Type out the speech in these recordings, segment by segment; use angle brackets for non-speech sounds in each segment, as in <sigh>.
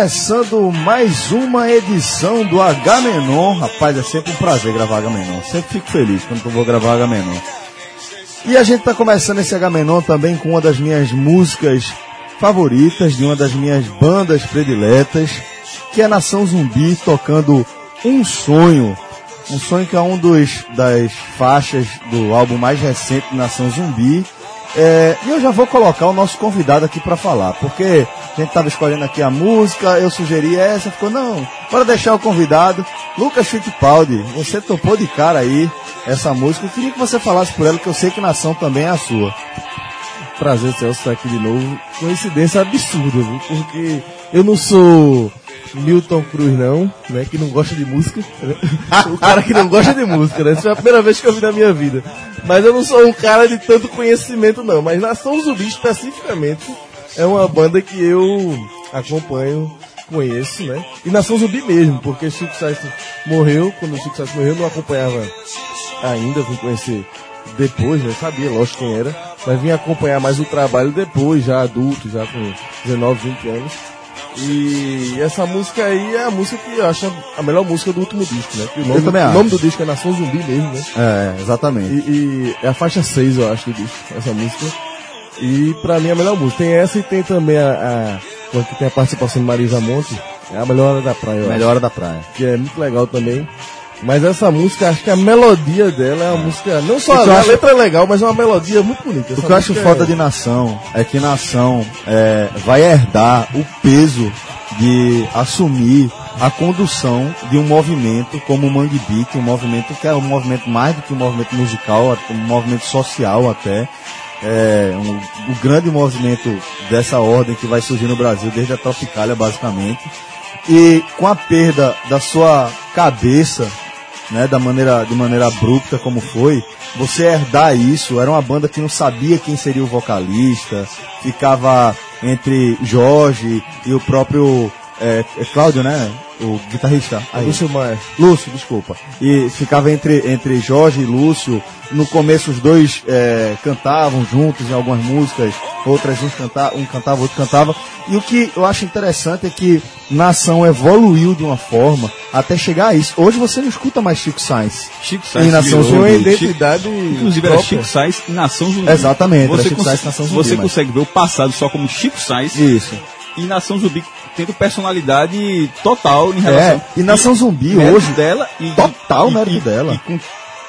começando mais uma edição do H. Rapaz, é sempre um prazer gravar H. Sempre fico feliz quando eu vou gravar H. E a gente tá começando esse H também com uma das minhas músicas favoritas, de uma das minhas bandas prediletas, que é Nação Zumbi tocando Um Sonho. Um sonho que é um dos das faixas do álbum mais recente Nação Zumbi. É, e eu já vou colocar o nosso convidado aqui para falar, porque a gente tava escolhendo aqui a música, eu sugeri essa, ficou, não, bora deixar o convidado. Lucas Fittipaldi, você topou de cara aí essa música, eu queria que você falasse por ela, que eu sei que Nação também é a sua. Prazer, Celso, estar aqui de novo. Coincidência absurda, viu? Porque eu não sou Milton Cruz, não, né? Que não gosta de música. né? o cara que não gosta de música, né? Essa foi a primeira vez que eu vi na minha vida. Mas eu não sou um cara de tanto conhecimento, não. Mas Nação Zumbi, especificamente, é uma banda que eu acompanho, conheço, né? E Nação Zumbi mesmo, porque Chico Sainz morreu, quando o Chico Sainz morreu, eu não acompanhava ainda, vim conhecer depois, né? Sabia, lógico, quem era. Mas vim acompanhar mais o trabalho depois, já adulto, já com 19, 20 anos. E essa música aí é a música que eu acho a melhor música do último disco, né? Que o nome, também o acho. nome do disco é Nação Zumbi mesmo, né? É, exatamente. E, e é a faixa 6, eu acho, do disco, essa música. E pra mim é a melhor música. Tem essa e tem também a, a que tem a participação de Marisa Monte, é a melhor hora da praia, acho Melhor hora da praia. que é muito legal também. Mas essa música, acho que a melodia dela é uma música. Não só O a, acho- letra é legal, mas é uma melodia muito bonita. O Essa que eu acho foda é- de Nação é que Nação é, vai herdar o peso de assumir a condução de um movimento como o Mangue Beat, um movimento que é um movimento mais do que um movimento musical, um movimento social até. É um, o grande movimento dessa ordem que vai surgir no Brasil desde a Tropicália, basicamente. E com a perda da sua cabeça né, da maneira, de maneira abrupta como foi, você herdar isso, era uma banda que não sabia quem seria o vocalista, ficava entre Jorge e o próprio é, é Cláudio, né, o guitarrista. Aí. Lúcio Maia. Lúcio, desculpa. E ficava entre, entre Jorge e Lúcio. No começo os dois é, cantavam juntos em algumas músicas, outras uns canta, um cantava, outro cantava. E o que eu acho interessante é que Nação evoluiu de uma forma até chegar a isso. Hoje você não escuta mais Chico Sainz. Chico Sainz Nação virou Zumbi. Uma Chico- identidade. Inclusive era. Chico Sainz e Nação Zumbi. Exatamente, era Você, Chico cons- Sainz e Nação Zumbi, você mas- consegue ver o passado só como Chico Sainz Isso. E Nação Zumbi tendo personalidade total em É, relação... e Nação Zumbi mérito hoje. dela e Total e, mérito e- dela. E com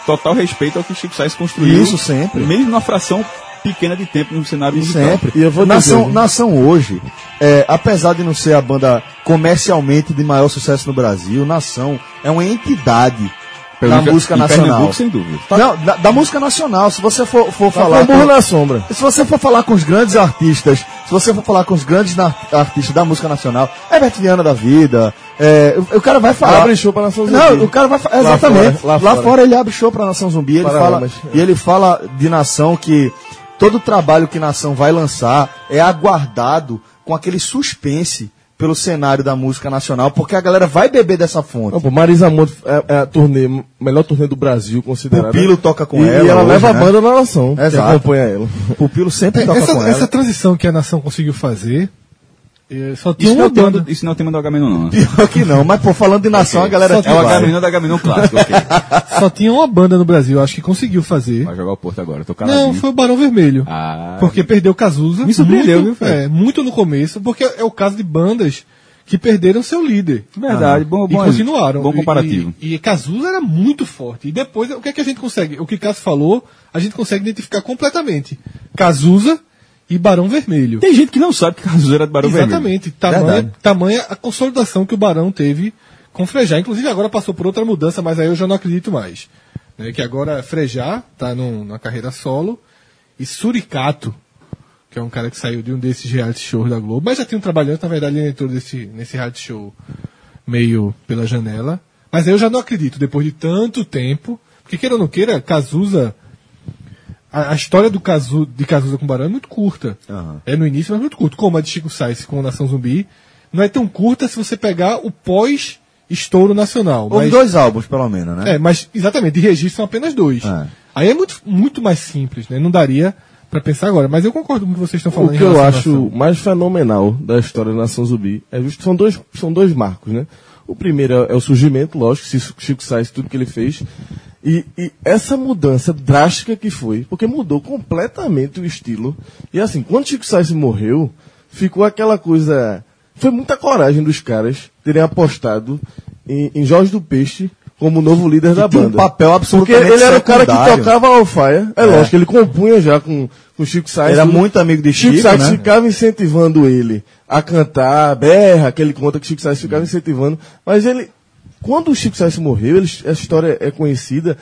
total respeito ao que Chico Sainz construiu. Isso sempre. Mesmo numa fração pequena de tempo no cenário musical. Sempre. E eu vou Nação, dizer? Nação hoje, é, apesar de não ser a banda comercialmente de maior sucesso no Brasil, Nação é uma entidade da música nacional. Pernambuco, sem dúvida. Não, da, da música nacional. Se você for, for Tá falar. com na sombra. se você for falar com os grandes artistas, se você for falar com os grandes na- artistas da música nacional, Herbert Viana da vida, é, o, o cara vai falar. Abre show pra Nação Zumbi. Não, o cara vai falar. Lá Exatamente. fora, lá, lá fora. fora. ele abre show pra Nação Zumbi. Ele fala, é. e ele fala de Nação que todo o trabalho que Nação vai lançar é aguardado com aquele suspense pelo cenário da música nacional, porque a galera vai beber dessa fonte. Não, pô, Marisa Monte é, é a turnê, melhor turnê do Brasil, considerada. Pupilo toca com e, ela E ela hoje, leva a né? banda na nação, que Exato. acompanha ela. Pupilo sempre É, toca essa, com essa ela. transição que a nação conseguiu fazer, eh, só tinha Isso não, é tema do, isso não é o tema do Agamenon, não. né? Pior que não, mas pô, falando de nação, a galera É o. Agamenon do Agamenon clássico, ok. <laughs> Só tinha uma banda no Brasil, acho que conseguiu fazer. Vai jogar o Porto agora, tô caladinho. Não, foi o Barão Vermelho. Ah, Porque perdeu Cazuza. Me surpreendeu, muito, viu? É, muito no começo, porque é o caso de bandas que perderam seu líder. verdade, bom, E bom, continuaram. Bom comparativo. E, e Cazuza era muito forte. E depois, o que é que a gente consegue? O que Cássio falou, a gente consegue identificar completamente. Cazuza e Barão Vermelho. Tem gente que não sabe que Cazuza era do Barão Vermelho. Exatamente. Tamanha, a consolidação que o Barão teve com Frejá. Inclusive agora passou por outra mudança, mas aí eu já não acredito mais. Né, que agora Frejá tá num, na carreira solo e Suricato que é um cara que saiu de um desses reality shows da Globo, mas já tinha um trabalhando, na verdade, ele entrou desse, nesse reality show meio pela janela. Mas eu já não acredito, depois de tanto tempo, porque queira ou não queira, Cazuza, a, a história do Cazu, de Cazuza com Barão é muito curta. Aham. É no início, mas muito curto. Como a de Chico Sainz com Nação Zumbi, não é tão curta se você pegar o pós-estouro nacional. Houve mas- dois álbuns, pelo menos, né? é, mas exatamente, de registro são apenas dois. É. Aí é muito, muito mais simples, né? Não daria pra pensar agora. Mas eu concordo com o que vocês estão falando. O em que eu acho mais fenomenal da história da Nação Zumbi é justo são dois, são dois marcos, né? O primeiro é, é o surgimento, lógico, Chico- Sainz, tudo que ele fez. E, e essa mudança drástica que foi, porque mudou completamente o estilo. E assim, quando Chico Sainz morreu, ficou aquela coisa. Foi muita coragem dos caras terem apostado em, em Jorge do Peixe como novo líder da tinha um banda. papel Porque absolutamente ele era o cara que secundário. tocava Alfaia. É, lógico, ele compunha já com, com Chico Sainz. Era muito amigo de Chico Chico, Sainz né? ficava incentivando ele a cantar, berra, que ele conta que Chico Sainz ficava incentivando. Mas ele, quando o Chico Sainz morreu, ele, a história é conhecida,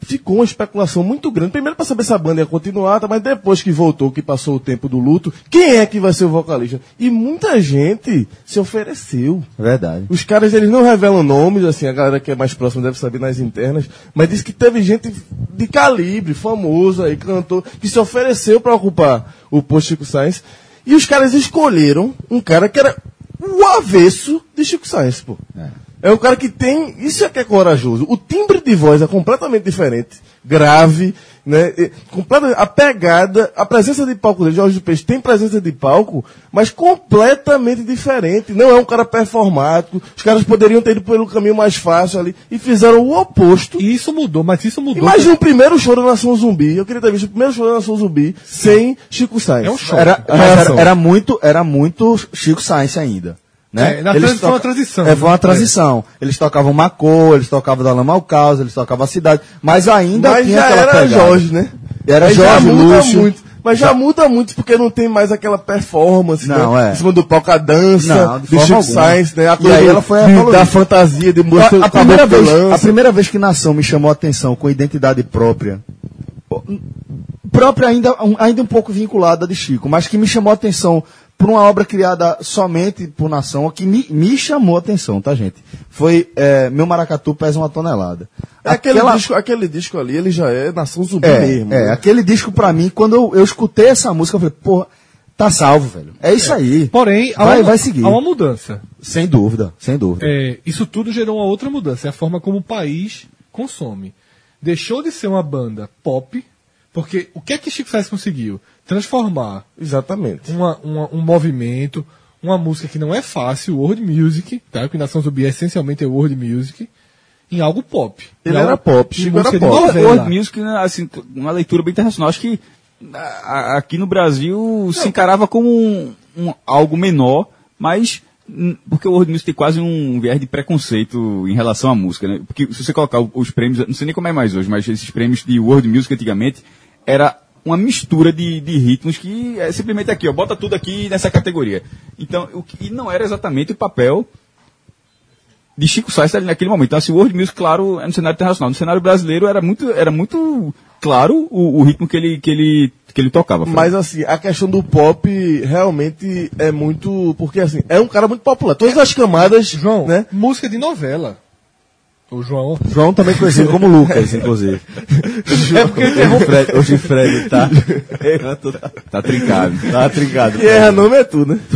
ficou uma especulação muito grande. Primeiro para saber se a banda ia continuar, tá? mas depois que voltou, que passou o tempo do luto, quem é que vai ser o vocalista? E muita gente se ofereceu. Verdade. Os caras, eles não revelam nomes, assim, a galera que é mais próxima deve saber nas internas, mas diz que teve gente de calibre, famoso aí, cantor, que se ofereceu para ocupar o posto Chico Sainz, e os caras escolheram um cara que era o avesso de Chico Sainz, pô. É. um cara que tem, isso é que é corajoso, o timbre de voz é completamente diferente, grave, né, completa- a pegada, a presença de palco dele, Jorge do Peixe tem presença de palco, mas completamente diferente. Não é um cara performático. Os caras poderiam ter ido pelo caminho mais fácil ali e fizeram o oposto. E isso mudou, mas isso mudou. Imagina o primeiro show da Nação Zumbi. Eu queria ter visto o primeiro show da Nação Zumbi sem Chico Sainz. É um show. Era, era, era muito, era muito Chico Sainz ainda. Né? É, na Eles foi uma transição, É, foi uma né? transição. Eles tocavam Macô, eles tocavam da Lama ao Caos, eles tocavam a cidade. Mas ainda Mas tinha já aquela era pegada. Jorge, né? Era Mas já Jorge, muda Lúcio. muito. Mas já, muda muito porque não tem mais aquela performance, Não, né? é. Em cima do palco, a dança Não, de do Chico. Sainz, né? A E aí ela foi de- da fantasia, de mostrar A, a primeira vez, a primeira vez que Nação me chamou a atenção com identidade própria, própria ainda, um- ainda um pouco vinculada de Chico, mas que me chamou a atenção por uma obra criada somente por Nação, que me, me chamou a atenção, tá, gente? Foi é, Meu Maracatu Pesa uma Tonelada. É Aquele, Aquela- disco, aquele disco ali, ele já é Nação Zumbi é, mesmo. é, né? aquele disco pra mim, quando eu, eu escutei essa música, eu falei, porra, tá salvo, velho. É isso aí. Porém, há vai, uma, vai seguir. há uma mudança. Sem dúvida, sem dúvida. É, isso tudo gerou uma outra mudança. É a forma como o país consome. Deixou de ser uma banda pop, porque o que é que Chico Sainz conseguiu? Transformar Exatamente. uma- uma- um movimento, uma música que não é fácil, world music, tá? Porque Nação Zumbi essencialmente é world music, em algo pop. Ele era algo- pop, em Chico era pop. novela. World Music, né, assim, uma leitura bem internacional. Acho que a- a- aqui no Brasil se encarava como um, um- algo menor, mas hum, porque o World Music tem quase um viés de preconceito em relação à música, né? Porque se você colocar os prêmios, não sei nem como é mais hoje, mas esses prêmios de World Music antigamente era uma mistura de, de ritmos que é simplesmente aqui, ó, bota tudo aqui nessa categoria. Então, o que, e não era exatamente o papel de Chico Sainz ali naquele momento. Então, assim, o World Music, claro, é no cenário internacional. No cenário brasileiro era muito, era muito claro o, o ritmo que ele, que ele, que ele tocava. Mas assim, a questão do pop realmente é muito. Porque assim, é um cara muito popular. Todas as camadas. João, né? música de novela. O João. João também conhecido como Lucas, inclusive. <laughs> É porque eu interrompo. Fred, hoje Fred tá, <laughs> tá trincado. tá trincado. E erra nome é tu, né? <laughs>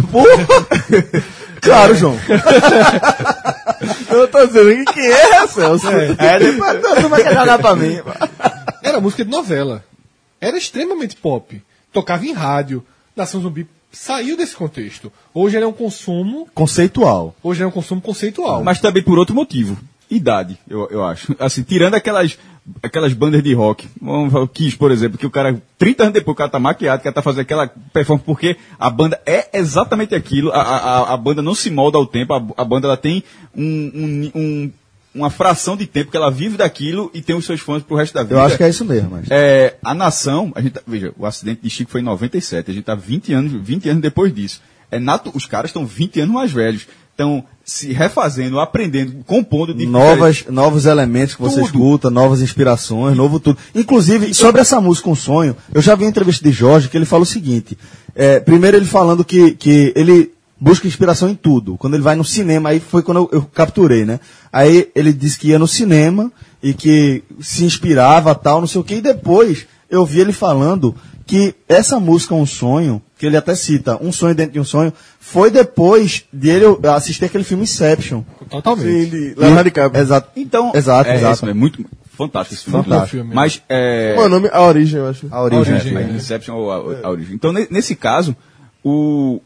Claro, João. Eu tô dizendo que quem erra, Celso. É, depois tu vai querer jogar pra mim. Era música de novela. Era extremamente pop. Tocava em rádio. Nação Zumbi saiu desse contexto. Hoje ele é um consumo. Conceitual. Hoje é um consumo conceitual. Mas também por outro motivo. Idade, eu, eu acho. Assim, tirando aquelas, aquelas bandas de rock, vamos falar, o Kiss, por exemplo, que o cara, 30 anos depois, o cara tá maquiado, o cara tá fazendo aquela performance, porque a banda é exatamente aquilo, a, a, a banda não se molda ao tempo, a, a banda ela tem um, um, um- uma fração de tempo que ela vive daquilo e tem os seus fãs pro resto da vida. Eu acho que é isso mesmo. Mas... É, a nação, a gente, tá- veja, o acidente de Chico foi em 97, a gente tá 20 anos, 20 anos depois disso. É nato, os caras estão 20 anos mais velhos. Então, se refazendo, aprendendo, compondo de Novas, novos elementos que você Tudo. escuta, novas inspirações, novo tudo. Inclusive, sobre essa música Um Sonho, eu já vi uma entrevista de Jorge que ele fala o seguinte. é, primeiro ele falando que, que ele busca inspiração em tudo. Quando ele vai no cinema, aí foi quando eu, eu capturei, né? Aí ele disse que ia no cinema e que se inspirava, tal, não sei o que, e depois eu vi ele falando que essa música Um Sonho, que ele até cita, Um Sonho Dentro de um Sonho, foi depois de ele assistir aquele filme Inception. Totalmente. Sim, Leonardo DiCaprio. Exato. Então, Exato, é, exato. é muito fantástico esse filme. Fantástico. filme. Mas é, é o nome? A Origem, eu acho. A origem. origem. É, Inception ou a, a origem. Então, ne- nesse caso, o,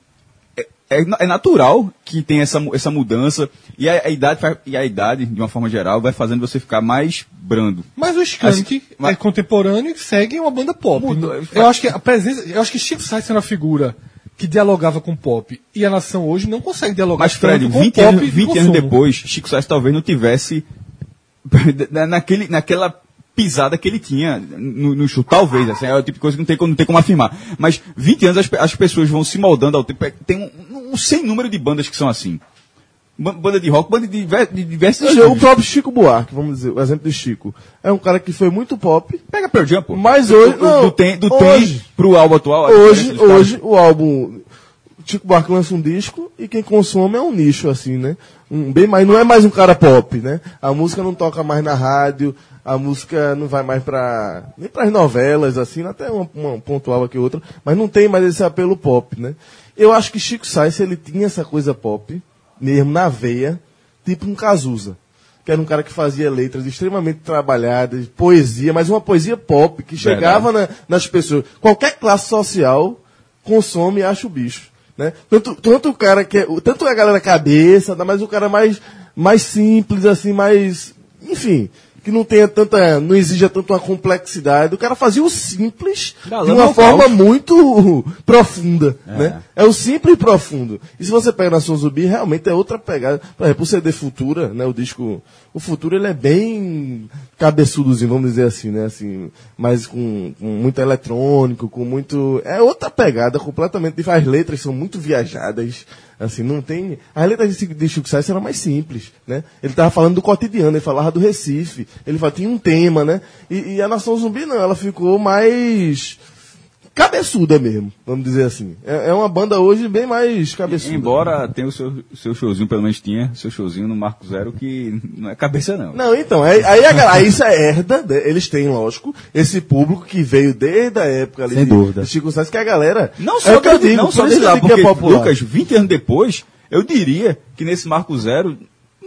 é, é na- natural que tenha essa, essa mudança e a, a idade, e a idade, de uma forma geral, vai fazendo você ficar mais brando. Mas o Skank Mas- é contemporâneo e segue uma banda pop. Eu acho que a presença, eu acho que Chico Sainz era uma figura que dialogava com pop e a nação hoje não consegue dialogar Mas, Fred, com 20, pop anos, e 20 anos depois, Chico Sainz talvez não tivesse <laughs> na- naquele, naquela pisada que ele tinha no, no show. Talvez, assim, é o tipo de coisa que não tem, como- não tem como afirmar. Mas 20 anos as, as pessoas vão se moldando ao tempo. É, Tem um, um sem número de bandas que são assim. Ba- Banda de rock, banda de, diver- de diversos Veja, O próprio Chico Buarque, vamos dizer, o exemplo de Chico. É um cara que foi muito pop, Pega Pearl Jam, pô. mas hoje. do, não, do tem, do hoje, tem pro álbum atual. a hoje, hoje o álbum Chico Buarque lança um disco e quem consome é um nicho, assim, né? Um, bem mais, não é mais um cara pop, né? A música não toca mais na rádio, a música não vai mais pra. nem pras novelas, assim, até uma, uma pontual aqui outra, mas não tem mais esse apelo pop, né? Eu acho que Chico Sainz, ele tinha essa coisa pop, mesmo na veia, tipo um Cazuza que era um cara que fazia letras extremamente trabalhadas, poesia, mas uma poesia pop, que chegava na- nas pessoas. Qualquer classe social consome e acha o bicho. Né? Tanto, tanto o cara que é, tanto a galera cabeça, mas o cara mais, mais simples, assim, mais. Enfim, que não tenha tanta. não exija tanto uma complexidade. O cara fazia o simples Da de uma ao forma caos. muito <laughs> profunda. Né? É o simples e profundo. E se você pega Nação Zumbi, realmente é outra pegada. Por exemplo, o CD Futura, né? O disco. O Futuro ele é bem cabeçudozinho, vamos dizer assim, né? Assim, mas com, com muito eletrônico, com muito. É outra pegada completamente diferente. As letras são muito viajadas. Assim, não tem. As letras de, Chico Sainz eram mais simples, né? Ele tava falando do cotidiano, ele falava do Recife, ele falava, tinha um tema, né? E, e a Nação Zumbi não, ela ficou mais cabeçuda mesmo, vamos dizer assim. É, é uma banda hoje bem mais cabeçuda. Embora tenha o seu, seu showzinho, pelo menos tinha seu showzinho no Marco Zero, que não é cabeça, não. Não, então, aí, aí, a aí isso é herda, né? eles têm, lógico, esse público que veio desde a época ali Sem de, dúvida. de Chico Sainz, que a galera. Não é só o que eu digo, não só isso desde eu lá, porque, é popular. Lucas, 20 anos depois, eu diria que nesse Marco Zero,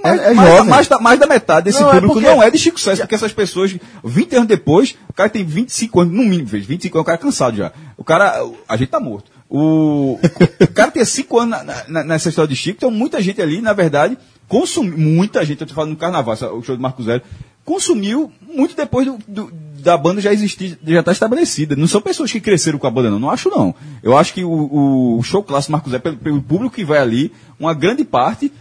mais, É- é mais, mais da, mais da metade desse Não, é público porque- não é de Chico Sainz, porque essas pessoas, 20 anos depois, o cara tem 25 anos, no mínimo, veja, 25 anos, o cara é cansado já. O cara, a gente tá morto. O, o cara tem 5 anos na- na- nessa história de Chico, então muita gente ali, na verdade, consumiu, muita gente, eu tô falando no carnaval, o show do Marco Zero, consumiu muito depois do, do- da banda já existir, já estar estabelecida. Não são pessoas que cresceram com a banda, não. Não acho, não. Eu acho que o, o show clássico Marco Zero, pelo, pelo público que vai ali, uma grande parte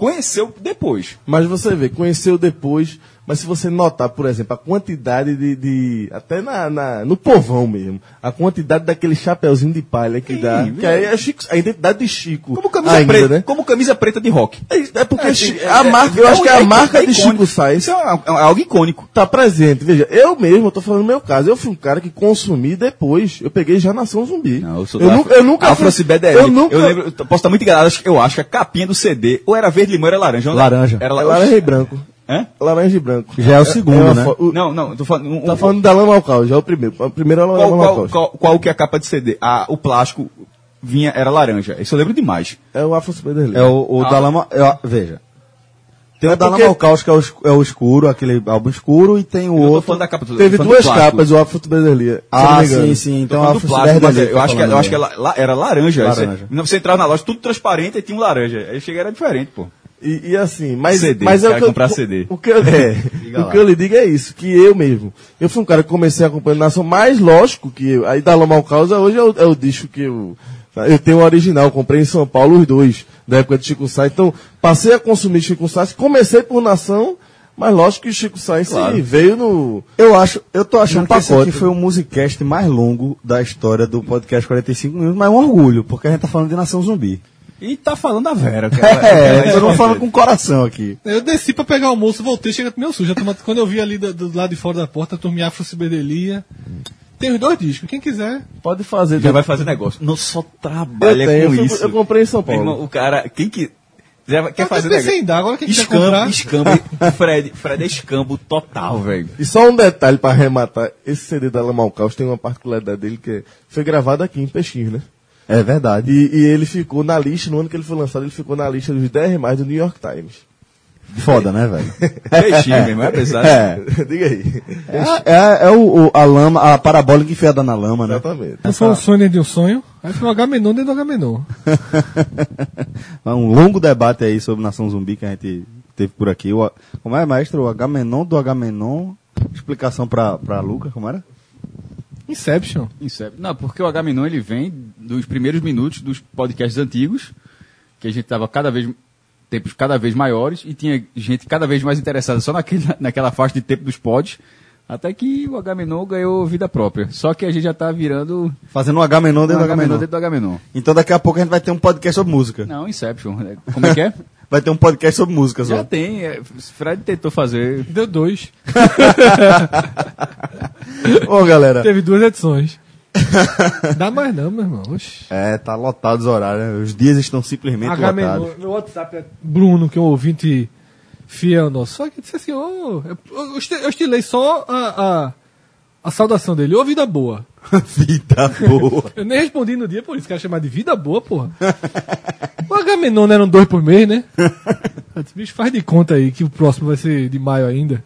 conheceu depois. Mas você vê, conheceu depois, mas se você notar, por exemplo, a quantidade de. de- até na, na- no povão mesmo, a quantidade daquele chapeuzinho de palha que dá. viu? Que aí é Chico, a identidade de Chico. Como camisa ainda, preta, né? como camisa preta de rock. É, é porque É, Chi- é, a é, marca, eu é acho um- que a é marca de. Chico Sainz Isso é, é algo icônico. tá presente. Veja, eu mesmo, eu tô falando no meu caso, eu fui um cara que consumi depois, eu peguei já Nação Zumbi. Não, eu sou eu, nunca, eu nunca Afro fui-. Eu nunca. Eu lembro, eu posso estar muito enganado, acho- eu acho que a capinha do CD ou era verde limão era laranja. Laranja. Era É la- laranja e branco. Hã? Laranja e branco. Já é o segundo, uma né? fo- o- Não, não, tô falando. um- Tá um- falando da lama ao caos, já é o primeiro. O primeiro é a lama qual, ao qual, caos. qual, qual que é a capa de CD? Ah, o plástico vinha, era laranja. Isso eu lembro demais. É o Afro Spider É o, o Ah. da Lama. é, veja. Tem É o da porque- Lama ao Caos, que é o, é o escuro, aquele álbum escuro, e tem o Eu tô outro. falando da capa. tô Teve duas capas, o Afro se Ah, sim, sim. Então a Afro plástico, mas Cyberdelia eu acho que, eu acho que la- era laranja. Laranja. Você, você entrava na loja, tudo transparente e tinha um laranja. Aí chega era diferente, pô. E, e assim, mas, CD, mas é eu, comprar CD. O, que eu, <laughs> é, o que eu lhe digo é isso, que eu mesmo, eu fui um cara que comecei a acompanhar nação, mais lógico que eu, aí da Lama Causa hoje é o, é o disco que eu, eu tenho o original, comprei em São Paulo os dois, da época de Chico Sainz, então passei a consumir Chico Sainz, comecei por nação, mas lógico que o Chico Sainz sim, veio no, Eu acho, eu tô achando que esse aqui foi o musicast mais longo da história do podcast 45 minutos, mas é um orgulho, porque a gente tá falando de Nação Zumbi. E tá falando a Vera, cara. É, <laughs> eu não falo com o coração aqui. Eu desci pra pegar o almoço, voltei, chega meu sujo. Quando eu vi ali do, do lado de fora da porta, a turminha Afro Cibedelia. Tem os dois discos, quem quiser. Pode fazer. Já vai fazer negócio. Não só Eu trabalha tenho, com eu, isso. eu comprei em São Paulo. irmão, o cara, quem que. Já quer Eu fazer negócio? dar, agora quem Escambo, comprar. escambo. <laughs> Fred, Fred é escambo total, velho. E só um detalhe pra arrematar. Esse CD da Lamal Caos tem uma particularidade dele que foi gravado aqui em Peixinho, né? É verdade. E, e ele ficou na lista, no ano que ele foi lançado, ele ficou na lista dos 10 mais do New York Times. Foda, né, velho? <laughs> Peixinho, mesmo, é pesado. É. Diga aí. É, é, é o, o- a lama, a parabólica enfiada na lama, né? Exatamente. Não foi um sonho dentro de um sonho. Aí foi um H-Menon dentro do H-Menon. É um longo debate aí sobre Nação Zumbi que a gente teve por aqui. O, como é, maestro? O Agamenon do Agamenon. Explicação pra, pra Luca, como era? Inception. Inception. Não, porque o H-Menon ele vem dos primeiros minutos dos podcasts antigos, que a gente tava cada vez tempos cada vez maiores e tinha gente cada vez mais interessada só naquele, <laughs> naquela faixa de tempo dos pods, até que o H-Menon ganhou vida própria. Só que a gente já tá virando Fazendo um Agamenon um dentro do H-Menon Agamenon. dentro do H-Menon. Então daqui a pouco a gente vai ter um podcast sobre música. Não, Inception. né? Como é que é? <laughs> Vai ter um podcast sobre música já só. tem. é, Fred tentou fazer. Deu dois. <laughs> Ô, galera. Teve duas edições. <laughs> Dá mais não, meu irmão. Oxi. É, tá lotado os horários, né? Os dias estão simplesmente H-Menon. lotados. Meu WhatsApp é Bruno, que é um ouvinte fiel nosso. Só que disse assim, ô, eu, eu, esti- eu estilei só a, a, a saudação dele. Ô, vida boa. <laughs> Vida boa. Eu nem respondi no dia, por isso que era chamado de vida boa, porra. o não eram dois por mês, né? <laughs> Eu disse, bicho, faz de conta aí que o próximo vai ser de maio ainda.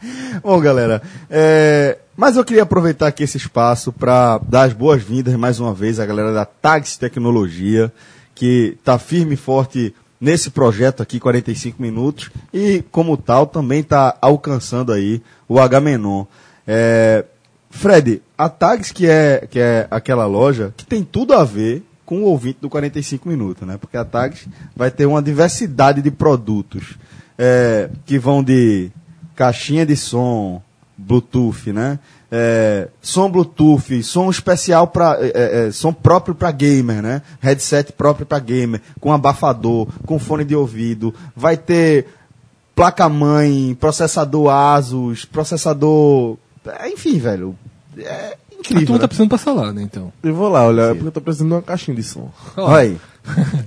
<laughs> Bom, galera, é, mas eu queria aproveitar aqui esse espaço para dar as boas-vindas mais uma vez à galera da Tags Tecnologia, que está firme e forte nesse projeto aqui, 45 minutos, e como tal também está alcançando aí o H-Menon. É, Fred, a Tags que é, que é aquela loja que tem tudo a ver com o ouvinte do 45 minutos, né? Porque a Tags vai ter uma diversidade de produtos é, que vão de caixinha de som, Bluetooth, né? É, som Bluetooth, som especial para som próprio para gamer, né? Headset próprio para gamer, com abafador, com fone de ouvido, vai ter placa mãe, processador ASUS, processador, é, enfim, velho, é A incrível. turma tá né? precisando pra salar, né, então. Eu vou lá olhar, porque eu tô precisando de uma caixinha de som. Olha aí.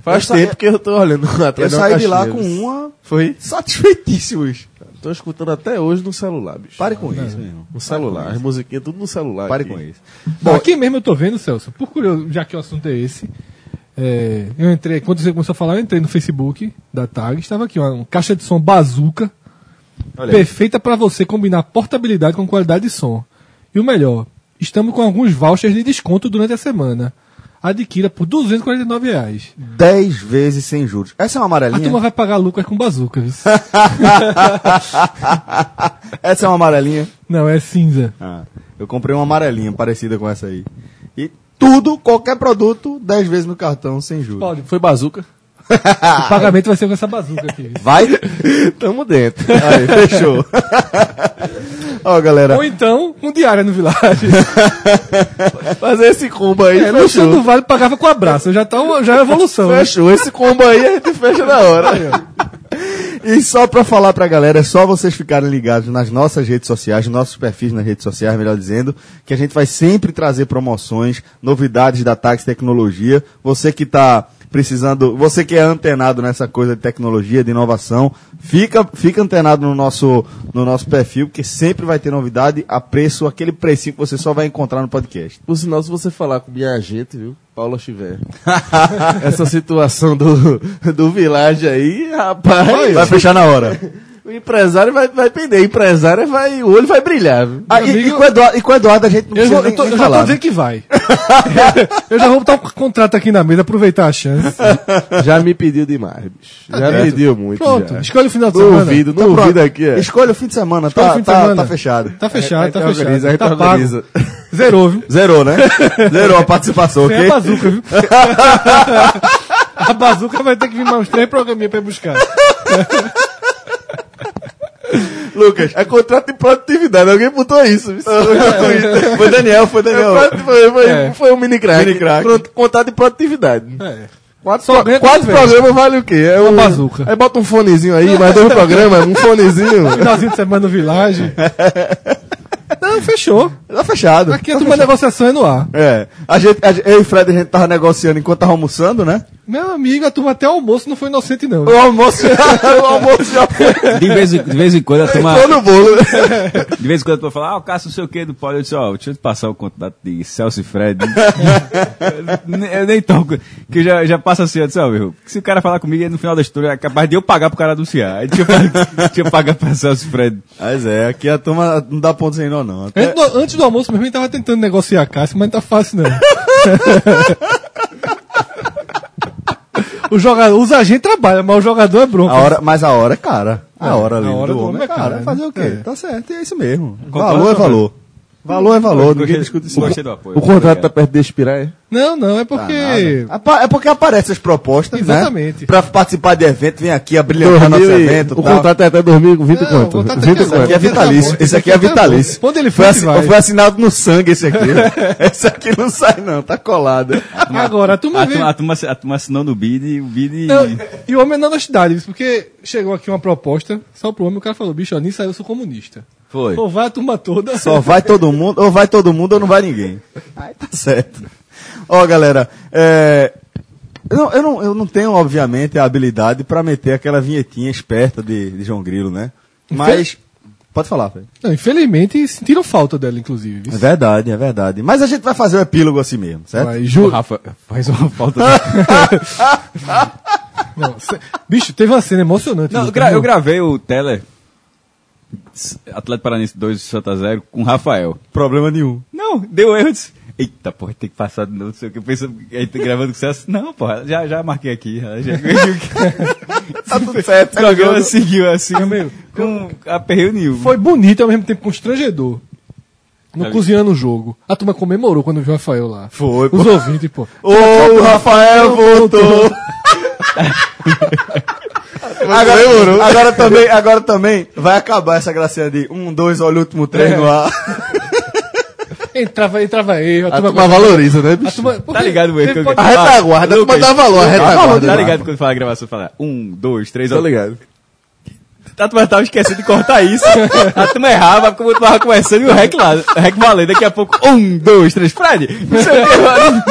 Faz Eu tempo que eu tô olhando <laughs> Eu atrás de uma saí de lá com uma Foi? satisfeitíssimos. Tô escutando até hoje no celular, bicho. Pare com isso, meu irmão. No celular. As musiquinhas tudo no celular. Pare aqui. com isso. Bom, aqui mesmo eu tô vendo, Celso, por curioso, já que o assunto é esse, é, eu entrei, quando você começou a falar, eu entrei no Facebook da TAG, estava aqui, uma, uma caixa de som bazuca, Olha perfeita para você combinar portabilidade com qualidade de som. E o melhor, estamos com alguns vouchers de desconto durante a semana. Adquira por 249 reais. 10 vezes sem juros. Essa é uma A turma amarelinha? vai pagar lucas com bazuca. <laughs> essa é uma amarelinha? Não, é cinza. Ah, eu comprei uma amarelinha parecida com essa aí. E tudo, qualquer produto, 10 vezes no cartão sem juros. Pode. Foi bazuca? O pagamento vai ser com essa bazuca aqui. Vai? Tamo dentro. Aí, fechou. Ó, galera. Ou então, um diário no Village. <laughs> Fazer esse combo aí, É, fechou. do Vale pagava com abraço. Já, tá, uma- já é evolução. né? Fechou. Esse combo aí a gente fecha na hora. E só pra falar pra galera, é só vocês ficarem ligados nas nossas redes sociais, nos nossos perfis nas redes sociais, melhor dizendo, que a gente vai sempre trazer promoções, novidades da Tax Tecnologia. Você que tá precisando, você que é antenado nessa coisa de tecnologia, de inovação, fica, fica antenado no nosso, no nosso perfil, porque sempre vai ter novidade a preço, aquele precinho que você só vai encontrar no podcast. Por sinal, se você falar com minha agente, viu? Paula Chiver. <laughs> Essa situação do, do Village aí, rapaz. Vai fechar na hora. <laughs> O empresário vai, vai pender. O empresário vai. O olho vai brilhar? Ah, e, amigo- e com o Eduardo, e com o Eduardo a gente não Eu, precisa vou- eu nem, tô- nem eu já tô falar. né? dizendo que vai. <laughs> eu já vou botar um contrato aqui na mesa, aproveitar a chance. <laughs> Já me pediu demais, bicho. Já dentro. pediu muito. Pronto, já. escolhe o final de No semana. ouvido, no Então, pronto. ouvido aqui, é. Escolha o fim de semana, Escolhe tá, o fim de tá, semana. tá fechado. Tá fechado, Aí tá fechado. organiza, tá tu pago. organiza. Zerou, viu? Zerou, né? <laughs> Zerou a participação, Sem ok? a bazuca, viu? a bazuca vai ter que vir mais uns três programinhas pra ir buscar. Lucas, é contrato de produtividade. Alguém botou isso. isso <laughs> Foi Daniel, foi É, Daniel. foi, foi, foi, É. foi um mini crack. Mini crack. Pronto, contrato de produtividade. É. Quatro, Só pro- quatro programas vale o quê? É Uma um, bazuca. Aí bota um fonezinho aí, mais dois <laughs> programas, um fonezinho. Finalzinho de semana no Village. <laughs> Não, fechou. Tá fechado. Aqui a tua negociação é no ar. É. A gente, a, gente- eu e o Fred, a gente tava negociando enquanto tava almoçando, né? Meu amigo, a turma até o almoço não foi inocente, não. O almoço, <laughs> o almoço já foi. De vez, em- de vez em quando a turma. Tô no bolo. <laughs> De vez em quando a turma fala, ah, o Cássio não sei o que do Paulo. Eu disse, ó, deixa eu te passar o contato de Celso e Fred. <laughs> eu nem toco. Que já, já passa assim, eu disse, ó, meu, se o cara falar comigo, no final da história é capaz de eu pagar pro cara anunciar. Aí deixa eu, pagar- deixa eu pagar pra Celso e Fred. Mas é, aqui a turma não dá ponto sem nó, não. Até- Antes do, antes do almoço mesmo, a gente tava tentando negociar a Cássio, mas não tá fácil, não. <laughs> o jogador, os agentes trabalham, mas o jogador é bronco. A hora, mas a hora é cara. A É, hora ali a hora do, homem é cara. né? Fazer o quê? É. Tá certo, é isso mesmo. Concordo, valor é valor. Valor é valor, ninguém Gostei- discute isso. Gostei do apoio. O contrato tá perto de expirar, é? Não, não, é porque. Apa- É porque aparecem as propostas, Exatamente. né? Pra participar de evento, vem aqui abrilhantar nosso 2000 evento. o tal. contrato é até 2020 Não, quanto? o contrato é 20 até Esse aqui é vitalício. Esse aqui é Esse aqui vitalício. acabou. Quando ele foi, for, assi- vai. foi assinado no sangue esse aqui. <laughs> esse aqui não sai, não, tá colado. Agora, a turma A turma, a, turma, a turma assinou no bid e o bid. Não, e o homem é na honestidade, porque chegou aqui uma proposta, só pro homem, o cara falou, bicho, ó, nisso aí eu sou comunista. Foi. Ou vai a turma toda. Só vai todo mundo, ou vai todo mundo ou não vai ninguém. Aí tá <laughs> certo. Ó, galera, é, eu, não, eu, não, eu não tenho, obviamente, a habilidade pra meter aquela vinhetinha esperta de, de João Grilo, né? Mas. Pode falar, Fred. Não, infelizmente, sentiram falta dela, inclusive. É verdade, é verdade. Mas a gente vai fazer o epílogo assim mesmo, certo? O ju... Rafa faz uma falta. <laughs> não, cê- Bicho, teve uma cena emocionante. Não, eu, gra- eu gravei o Teller Atlético Paranaense 2 Santa 0 com Rafael. Problema nenhum. Não, deu erro. disse, Eita, porra, tem que passar de novo, não sei o que. Eu pensei, aí tô gravando com o Celso. Não, porra, já, já marquei aqui. Já, <laughs> Tá tudo <laughs> certo. o programa seguiu assim, Amigo, com aperreio nenhum. Foi bonito ao mesmo tempo constrangedor. No Sabe? cozinhando o jogo. A turma comemorou quando viu o Rafael lá. Foi, Os ouvintes, pô. Ô, o Rafael voltou. <laughs> agora, agora também, agora também vai acabar essa gracinha de um, dois, olha o último três É. no ar. <laughs> Entrava, entrava erro. A A turma, turma valoriza, né, bicho? turma, porque Tá ligado, Wade, teve que eu- pode- A retaguarda, a turma dá valor, a retaguarda. Tá ligado quando fala a gravação, fala um, dois, três, Tá ligado? A turma tava esquecendo de cortar isso. A turma errava, como eu tava começando e o rec lá. O rec valendo. Daqui a pouco, um, dois, três, Fred. Não sei o que, mano.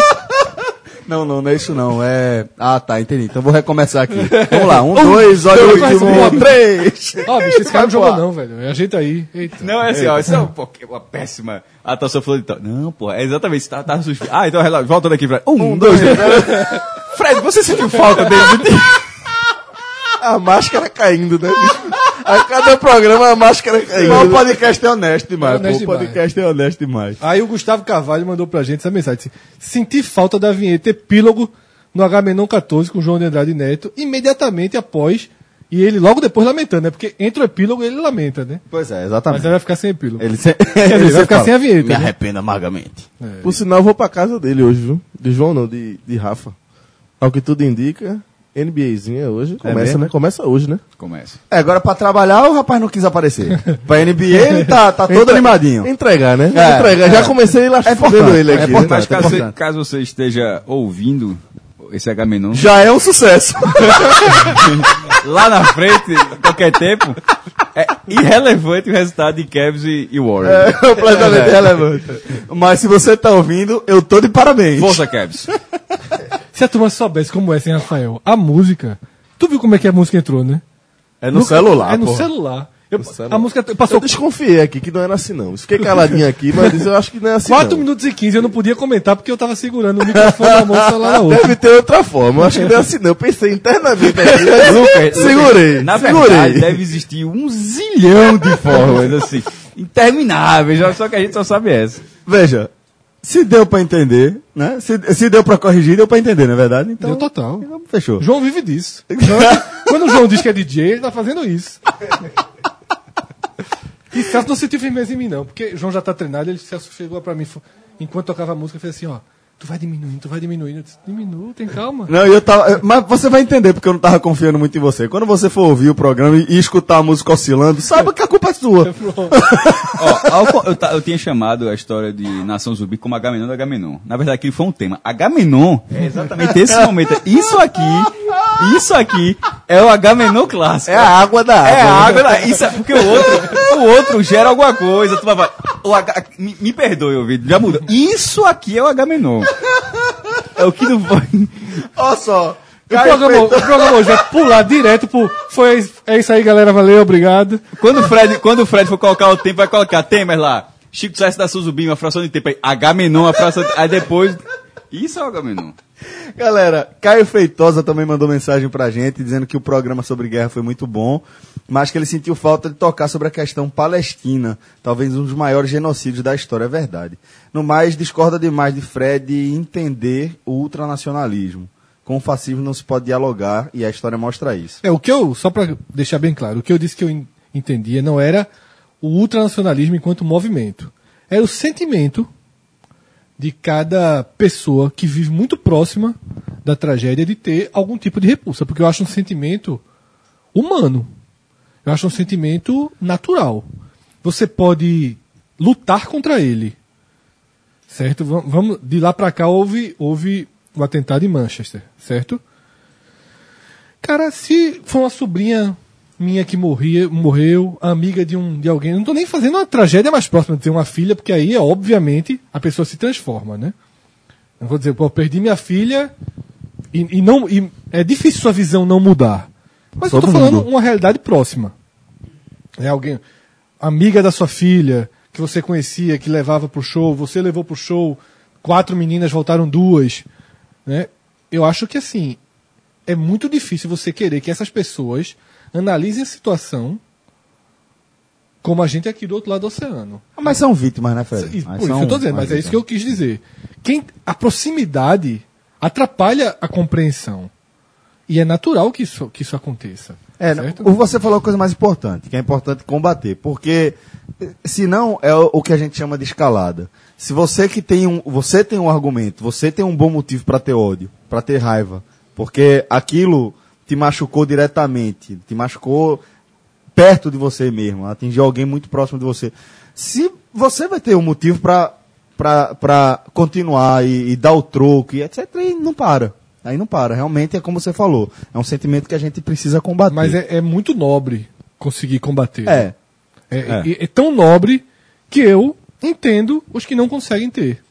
Não, não, não é isso não. É. Ah, tá, entendi. Então vou recomeçar aqui. Vamos lá. Um, <laughs> dois, olha o dois, último, um, três. <laughs> Ó, bicho, esse cara não jogou não, velho. Ajeita aí. Eita. Não, é assim, ó. Isso é um, pô, uma péssima atuação falando de tal. Não, pô, é exatamente isso. Tá, tá suspe- Ah, então relaxa, voltando aqui, Fred. Um, dois, três. <laughs> Fred, você sentiu falta dele? A máscara caindo, né, bicho? A cada programa a máscara Mas o podcast é honesto demais. É honesto pô, o podcast é honesto demais. Aí o Gustavo Carvalho mandou pra gente essa mensagem. Senti falta da vinheta epílogo no Agamenon 14 com João de Andrade Neto, imediatamente após, e ele logo depois lamentando, né? Porque entre o epílogo ele lamenta, né? Pois é, Mas exatamente. ele vai ficar sem epílogo. Ele, se... Quer dizer, <laughs> ele vai ficar fala, sem a vinheta. Me né? arrependo amargamente. Por sinal, eu vou pra casa dele hoje, viu? De João não, de, de Rafa. Ao que tudo indica, NBAzinha hoje. Começa, mesmo? né? Começa hoje, né? Começa. É, agora pra trabalhar o rapaz não quis aparecer. <laughs> pra NBA ele tá, tá todo animadinho. Entregar, né? É, Entregar. é. Já comecei lá É importante, ele é aqui. importante. né? Mas caso você, importante. caso você esteja ouvindo esse Agamenon, Já é um sucesso. <laughs> lá na frente, qualquer tempo, é irrelevante o resultado de Cavs e, e Warriors. É completamente relevante. Mas se você tá ouvindo, eu tô de parabéns. Força, Cavs. <laughs> Se a turma soubesse como é sem Rafael, a música. Tu viu como é que a música entrou, né? É no celular, É no porra. celular. Eu- celular. A música Eu passou desconfiei aqui que não era assim, não. Fiquei caladinho aqui, mas <laughs> eu acho que não é assim, 4 não. minutos e 15 eu não podia comentar porque eu tava segurando o microfone na mão celular na outra. Deve ter outra forma. Eu acho que não é assim, não. Eu pensei internamente aqui. mas <laughs> Lucas, <laughs> segurei. Na segurei. verdade, deve existir um zilhão de formas, assim, intermináveis, só que a gente só sabe essa. Veja, se deu pra entender, né? Se, se deu pra corrigir, deu pra entender, não é verdade? Então, Deu total. então fechou. João vive disso. <laughs> Quando o João diz que é DJ, ele tá fazendo isso. E Celso não sentiu firmeza em mim, não, porque João já tá treinado, ele Celso chegou pra mim, enquanto tocava a música, fez assim, ó. Tu vai diminuindo, tu vai diminuindo. Eu disse, Diminua, tem calma. Não, eu tava. Mas você vai entender porque eu não tava confiando muito em você. Quando você for ouvir o programa e, escutar a música oscilando, <laughs> saiba que a culpa é sua. <laughs> Ó, ao co- eu, eu tinha chamado a história de Nação Zumbi como Agamenon da Agamenon. Na verdade, aquilo foi um tema. Agamenon é exatamente esse momento. Isso aqui, isso aqui é o Agamenon clássico. É a água da água. É a água, da- isso é porque o outro, o outro gera alguma coisa. Tu vai, o H- me, me perdoe, ouvido, já mudou. Isso aqui é o Agamenon. É o que não foi. Olha só. O programa, o programa hoje vai pular direto pro. Foi, é isso aí, galera. Valeu, obrigado. Quando o Fred, quando o Fred for colocar o tempo, vai colocar temas lá. Chico Sainz da Suzubim, uma fração de tempo aí. Agamenon, a fração de... Aí depois. Isso é o Agamenon. Galera, Caio Feitosa também mandou mensagem pra gente dizendo que o programa sobre guerra foi muito bom, mas que ele sentiu falta de tocar sobre a questão palestina, talvez um dos maiores genocídios da história, é verdade. No mais, discorda demais de Fred entender o ultranacionalismo. Com o fascismo não se pode dialogar e a história mostra isso. É, o que eu, só pra deixar bem claro, o que eu disse que eu en- entendia não era o ultranacionalismo enquanto movimento. Era o sentimento de cada pessoa que vive muito próxima da tragédia de ter algum tipo de repulsa, porque eu acho um sentimento humano. Eu acho um sentimento natural. Você pode lutar contra ele. Certo? Vam- Vamos, de lá pra cá houve, houve o atentado em Manchester, certo? Cara, se for uma sobrinha minha que morria, morreu, amiga de um de alguém, não tô nem fazendo uma tragédia mais próxima de ter uma filha, porque aí, obviamente, a pessoa se transforma, né? Eu vou dizer, pô, eu perdi minha filha e, e não e é difícil sua visão não mudar. Mas eu tô Todo falando mundo. uma realidade próxima. É alguém, amiga da sua filha, que você conhecia, que levava pro show, você levou pro show, quatro meninas voltaram duas, né? Eu acho que assim, é muito difícil você querer que essas pessoas analisem a situação como a gente aqui do outro lado do oceano. Ah, Mas são vítimas, né, Fred? Por isso eu tô dizendo, mas é isso que eu quis dizer. Quem, a proximidade atrapalha a compreensão. E é natural que isso, que isso aconteça. É, certo? você falou a coisa mais importante, que é importante combater, porque eh, senão é o, o que a gente chama de escalada. Se você que tem um, você tem um argumento, você tem um bom motivo para ter ódio, para ter raiva, porque aquilo te machucou diretamente, te machucou perto de você mesmo, atingiu alguém muito próximo de você. Se você vai ter um motivo para para continuar e, e dar o troco e etc, e não para. Aí não para. Realmente é como você falou. É um sentimento que a gente precisa combater. Mas é, é muito nobre conseguir combater. É. É, é- é tão nobre que eu entendo os que não conseguem ter.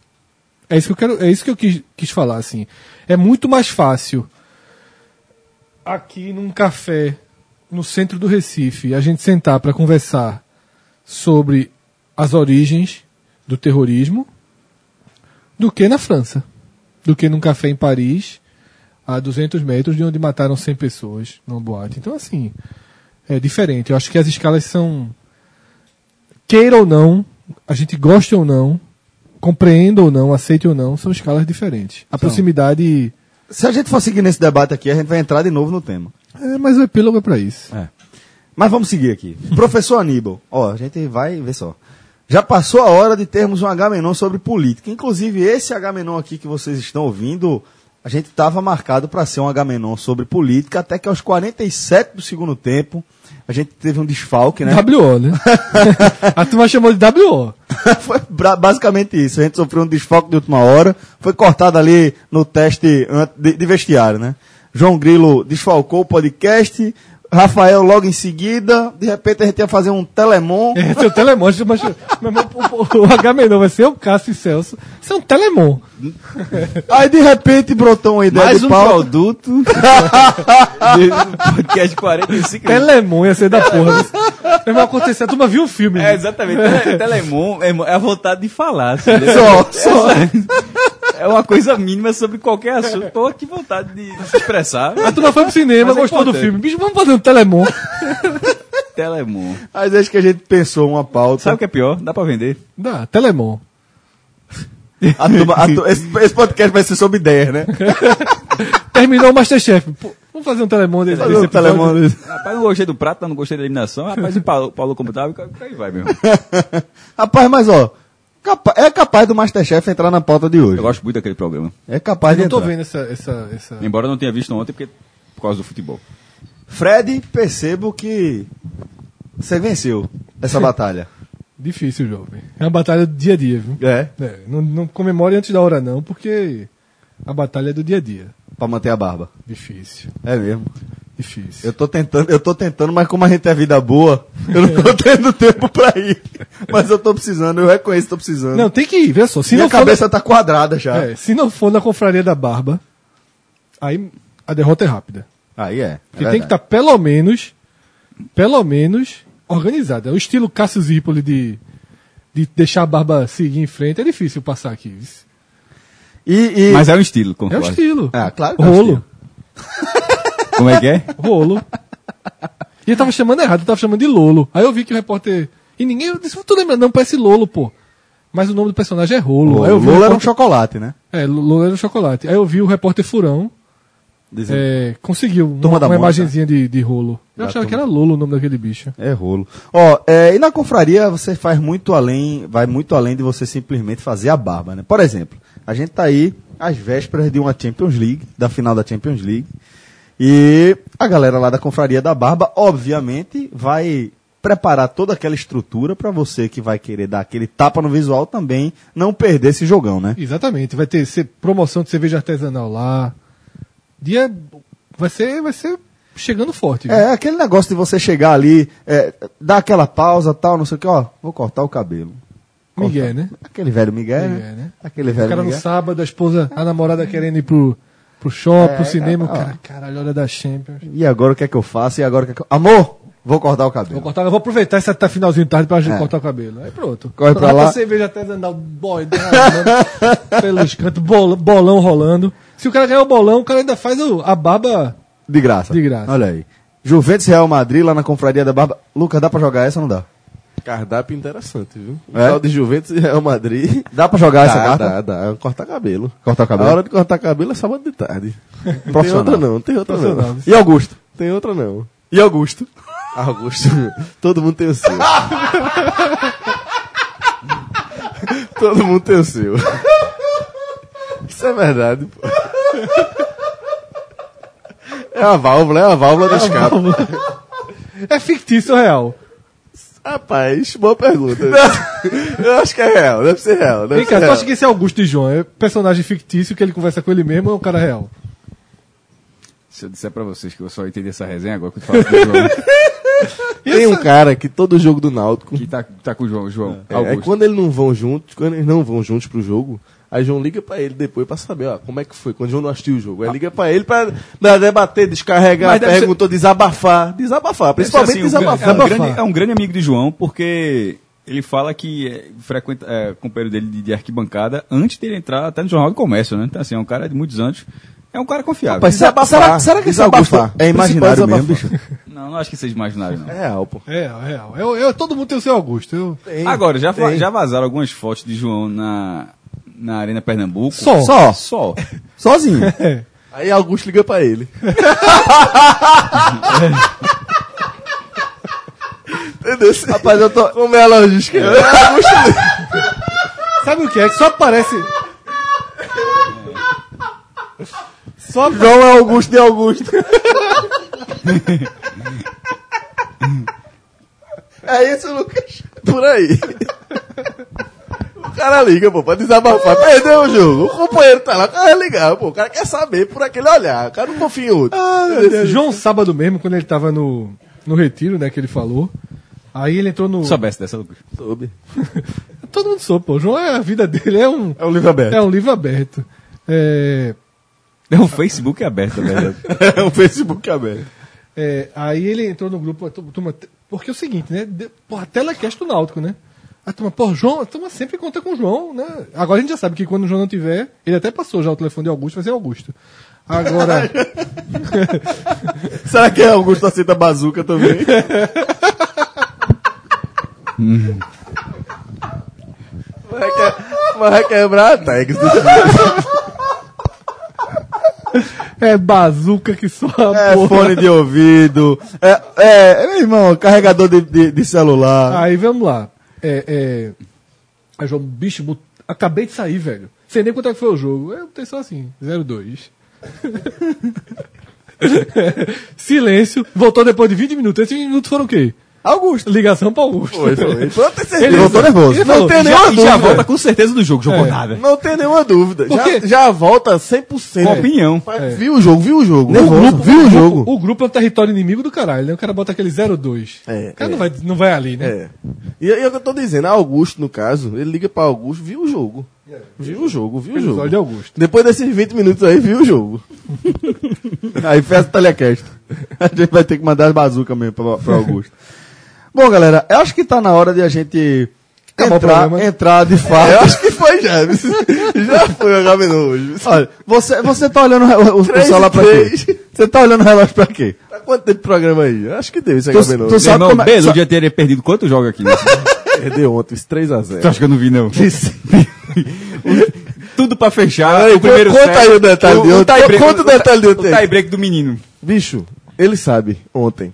É isso que eu quero, é isso que eu quis, quis falar assim. É muito mais fácil aqui num café no centro do Recife a gente sentar para conversar sobre as origens do terrorismo do que na França, do que num café em Paris a 200 metros de onde mataram 100 pessoas numa boate. Então assim, é diferente. Eu acho que as escalas são queira ou não, a gente goste ou não, compreenda ou não, aceite ou não, são escalas diferentes. A proximidade. Se a gente for seguir nesse debate aqui, a gente vai entrar de novo no tema. É, mas o epílogo é pra isso. Mas vamos seguir aqui. Professor Aníbal, ó, a gente vai ver só. Já passou a hora de termos um H-Menon sobre política. Inclusive, esse H-Menon aqui que vocês estão ouvindo, a gente estava marcado para ser um H-Menon sobre política, até que aos 47 do segundo tempo, a gente teve um desfalque, né? WO, né? <laughs> a turma chamou de WO. <laughs> foi basicamente isso. A gente sofreu um desfalque de última hora. Foi cortado ali no teste de vestiário, né? João Grilo desfalcou o podcast. Rafael logo em seguida. De repente a gente ia fazer um telemon. É, seu telemon, mas, meu irmão, o, o, o H-Menor vai ser o Cássio e Celso. Isso é um telemon. Aí de repente brotou uma ideia Mais de um pauta. produto <laughs> de podcast 45 Telemon ia ser da porra. Meu irmão, aconteceu. A turma viu o filme. É, exatamente. Tele- Telemon é, é a vontade de falar. assim, né? Só, só. É uma coisa mínima sobre qualquer assunto. Pô, que vontade de, se expressar. A turma foi pro cinema, Mas é gostou do importante. filme. Bicho, vamos fazer um telemon. <laughs> Telemon. Mas acho que a gente pensou uma pauta. Sabe o que é pior? Dá pra vender. Dá, telemon. A turma- a tu- esse, esse podcast vai ser sobre ideias, né? <laughs> Terminou o Masterchef. Pô, vamos fazer um telemon desse, Fazer um telemon desse. Rapaz, não gostei do prato, não gostei da eliminação. Rapaz, o Paulo, Paulo como tava, aí vai mesmo. <laughs> Rapaz, mas ó, é capaz do Masterchef entrar na pauta de hoje. Eu gosto muito daquele programa. É capaz de não tô entrar. vendo essa, essa, essa... Embora eu não tenha visto ontem, porque por causa do futebol. Fred, percebo que você venceu essa <laughs> batalha. Difícil, jovem. É uma batalha do dia a dia, viu? É. É, não, não comemore antes da hora, não, porque a batalha é do dia a dia. Pra manter a barba. Difícil, É mesmo. Difícil. Eu tô tentando, eu tô tentando, mas como a gente é vida boa, eu não tô <laughs> tendo tempo pra ir. Mas eu tô precisando, eu reconheço que tô precisando. Não, tem que ir, vê só. Se Minha não, for cabeça tá quadrada já. na, é, se não for na confraria da barba, aí a derrota é rápida. Aí é. Porque tem que estar pelo menos, pelo menos, organizada. O estilo Cássio Zirpoli de, de deixar a barba seguir em frente é difícil passar aqui. E, e... Mas é um estilo, É o concordo. estilo. Ah, claro que é o Rolo. <laughs> Como é que é? Rolo. E eu tava chamando errado, eu tava chamando de Lolo. Aí eu vi que o repórter. E ninguém. Eu disse, tu lembra? Não, parece Lolo, pô. Mas o nome do personagem é Rolo. O Aí eu vi o Lula era um repórter- chocolate, né? É, Lolo era um chocolate. Aí eu vi o repórter Furão. É, conseguiu Turma uma, da uma Mônica. imagenzinha de, de rolo. Eu Da achava turma. que era Lolo o nome daquele bicho. É rolo. Ó, é, e na confraria você faz muito além, vai muito além de você simplesmente fazer a barba, né? Por exemplo, a gente tá aí às vésperas de uma Champions League, da final da Champions League, e a galera lá da confraria da barba, obviamente, vai preparar toda aquela estrutura para você que vai querer dar aquele tapa no visual também não perder esse jogão, né? Exatamente. Vai ter promoção de cerveja artesanal lá. Dia. Vai ser, vai ser chegando forte. viu? É aquele negócio de você chegar ali, é, dar aquela pausa, tal, não sei o que, ó, vou cortar o cabelo. Miguel, né? Aquele velho Miguel, Miguel, né? né? Aquele O velho cara no Miguel. sábado, a esposa, a namorada querendo ir pro, pro shopping, É, pro cinema. Cara, ó. cara, caralho, olha da Champions. E agora o que é que eu faço? E agora o que é que eu... Amor, vou cortar o cabelo. Vou cortar, vou aproveitar esse tá finalzinho de tarde pra gente É. cortar o cabelo. Aí pronto. Corre pra lá. cerveja artesanal, boy, derramando <laughs> pelos cantos, bol- bolão rolando. Se o cara ganhar o bolão, o cara ainda faz o- a baba. De graça. De graça. Olha aí. Juventus Real Madrid, lá na Confraria da Barba. Lucas, dá pra jogar essa ou não dá? Cardápio interessante, viu? O É? tal de Juventus e Real Madrid. Dá pra jogar essa Dá, carta? dá, dá. É cortar cabelo. Cortar o cabelo? A hora de cortar cabelo é sábado de tarde. <laughs> Não tem outra não, tem outra não. E Augusto? Tem outra não. E Augusto? Augusto, todo mundo tem o seu. <laughs> todo mundo tem o seu. Isso é verdade, pô. É uma válvula, é uma válvula do escape. É fictício ou real? Rapaz, boa pergunta. <laughs> Eu acho que é real, deve ser real. Deve Vem cá, ser tu real. acha que esse Augusto de João é personagem fictício que ele conversa com ele mesmo ou é um cara real? Se eu disser pra vocês que eu só entendi essa resenha agora que eu falo com o João, <laughs> Tem um cara que todo jogo do Náutico que tá, tá com o João, João É, Augusto. quando eles não vão juntos, quando eles não vão juntos pro jogo, aí João liga pra ele depois pra saber, ó, como é que foi, quando João não assistiu o jogo. Aí liga pra ele pra, pra debater, descarregar, perguntou, desabafar, desabafar, principalmente ser, assim, desabafar. É um, grande, é um grande amigo de João, porque ele fala que é, frequenta, é, companheiro dele de, de arquibancada antes dele entrar até no Jornal do Comércio, né? Então, assim, é um cara de muitos anos. É um cara confiável. Rapaz, será, Desabafar, será, será que esse desabafar. Augusto é imaginário mesmo, bicho? Não, não acho que seja imaginário, não. É real, pô. É real, é real. Eu, eu- todo mundo tem o seu Augusto. Eu... Tem, Agora, já, tem. já vazaram algumas fotos de João na, na Arena Pernambuco. Só. Só, Só. <laughs> sozinho. <laughs> Aí Augusto liga pra ele. Entendeu? <laughs> Rapaz, eu tô... Como é a logística? Augusto liga. Sabe o que é? Que só aparece. Só João é Augusto de Augusto. É isso, Lucas. Por aí. O cara liga, pô, pra desabafar. Perdeu o jogo. O companheiro tá lá, o cara ligar, pô. O cara quer saber por aquele olhar. O cara não confia em outro. João sábado mesmo, quando ele tava no, no retiro, né, que ele falou. Aí ele entrou no. Soubesse dessa, Lucas. Soube. <laughs> Todo mundo soube, pô. João é a vida dele, é um, É um livro aberto. é um livro aberto. É, É o Facebook aberto, na <laughs> verdade. É um Facebook aberto. é, aí ele entrou no grupo, turma, porque é o seguinte, né? De, porra, telecast do Náutico, né? A turma, pô, João, a turma sempre conta com o João, né? Agora a gente já sabe que quando o João não tiver, ele até passou já o telefone de Augusto, vai ser Augusto. Agora, <laughs> Será que é Augusto aceita bazuca também? Vai, que- vai quebrar a tag. é bazuca que só É porra. fone de ouvido. É, é, meu irmão, carregador de, de, de celular. Aí vamos lá. É, é, Aí João, bicho, bot- acabei de sair, velho. Sei nem quanto é que foi o jogo. Eu botei só assim, 0-2. <laughs> Silêncio. Voltou depois de 20 minutos. Esses 20 minutos foram o quê? Augusto. Ligação pra Augusto. Foi, foi. Pode ter Ele <laughs> certeza. voltou nervoso. Ele Não falou, tem já- nenhuma E já dúvida. volta com certeza do jogo, jogou É. nada. Não tem nenhuma dúvida. Por Já, já volta 100%. Com opinião. Mas Viu o jogo, viu o jogo. Nervoso. O grupo, viu o jogo. O grupo é um território inimigo do caralho, né? O cara bota aquele 0-2. É, o cara é. Não, vai, não vai ali, né? É. E, e é o que eu tô dizendo, Augusto, no caso, ele liga pra Augusto, viu o jogo. Viu o jogo, viu o jogo. de Augusto. Depois desses 20 minutos aí, viu o jogo. <laughs> Aí festa telecast. A gente vai ter que mandar as bazucas mesmo pra, pra Augusto. <laughs> Bom, galera, eu acho que tá na hora de a gente Acabar o entrar, entrar de <laughs> Eu fato. acho que foi já. <laughs> já foi o Gamenon hoje. Olha, você, você tá olhando o, o Três celular pra quê? Você tá olhando o relógio pra quê? Tá quanto tempo de programa aí? Eu acho que deu esse Tu- Gamenon. tu sabe irmão, como é- Belo já teria perdido quanto joga aqui? <laughs> Perdeu ontem, esse 3x0. Tu acha que eu não vi, não? Tudo pra fechar. Aí, o primeiro conta set, aí o detalhe de ontem. Conta o detalhe de O ontem. tie break do menino. Bicho, ele sabe, ontem,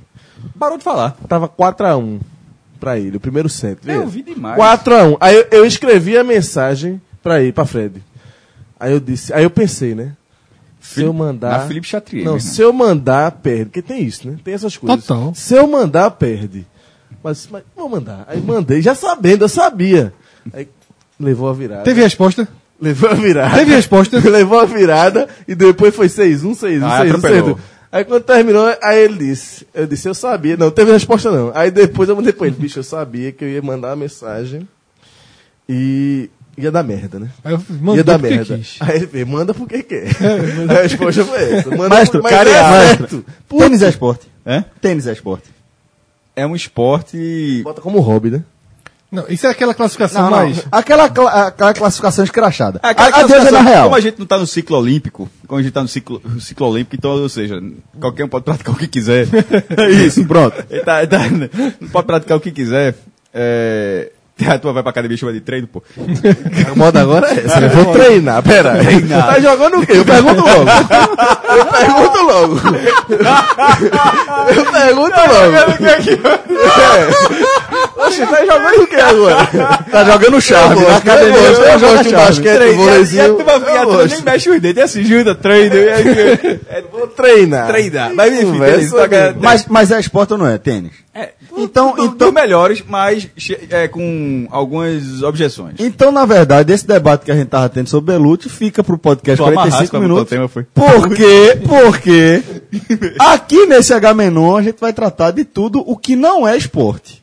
Parou de falar. tava 4x1 pra ele, o primeiro set. Eu vi demais. 4x1. Aí eu, eu escrevi a mensagem pra ele, pra Fred. Aí eu disse, aí eu pensei, né? Se eu mandar. Na Felipe Chatrier. Não, irmão. se eu mandar, perde. Porque tem isso, né? Tem essas coisas. Total. Se eu mandar, perde. Mas, mas vou mandar. Aí mandei, já sabendo, eu sabia. Aí levou a virada. Teve resposta? Levou a virada. Teve resposta? <laughs> levou a virada e depois foi 6-1, 6-1, Ah, 6-1, atropelou. 6-1. Aí quando terminou, aí ele disse, eu disse, eu sabia, não, teve resposta não. Aí depois eu mandei pra ele, bicho, eu sabia que eu ia mandar uma mensagem e ia dar merda, né? Aí eu ia mandei dar porque merda. quis. Aí ele fez, manda porque quer. <laughs> a resposta foi essa. Manda Maestro, mas cara, é maestro. Tênis é esporte. É? Tênis é esporte. É um esporte. Bota como hobby, né? Não, isso é aquela classificação Não, não. mais. Aquela, cla- aquela classificação escrachada. É aquela a, a Deus é na classificação, real. Como a gente não tá no ciclo olímpico, como a gente tá no ciclo, ciclo olímpico, então, ou seja, qualquer um pode praticar o que quiser. <laughs> É isso, pronto. Ele tá- tá- não pode praticar o que quiser. É, <laughs> a tua vai pra academia e chama de treino, pô. A moda agora é essa. Eu vou treinar, pera. aí. Tá jogando o quê? Eu pergunto logo. Eu pergunto logo. Eu pergunto logo. É. Oxe, tá jogando o quê agora? Tá jogando chave. Eu Na academia, eu você eu joga gosto de basquete, vôleizinho. e a Eu gosto. nem mexe os dedos, é assim, junta, treino. Vou treinar. Treinar. Mas, enfim, mas é esporte ou não é? Tênis. É, Então- do- então- melhores, mas é, com algumas objeções. Então, na verdade, esse debate que a gente tava tendo sobre Belucci fica pro podcast Tu amarraste 45 pra botar o minutos. tema, foi? <laughs> Por quê? Porque aqui nesse H-Menon a gente vai tratar de tudo o que não é esporte.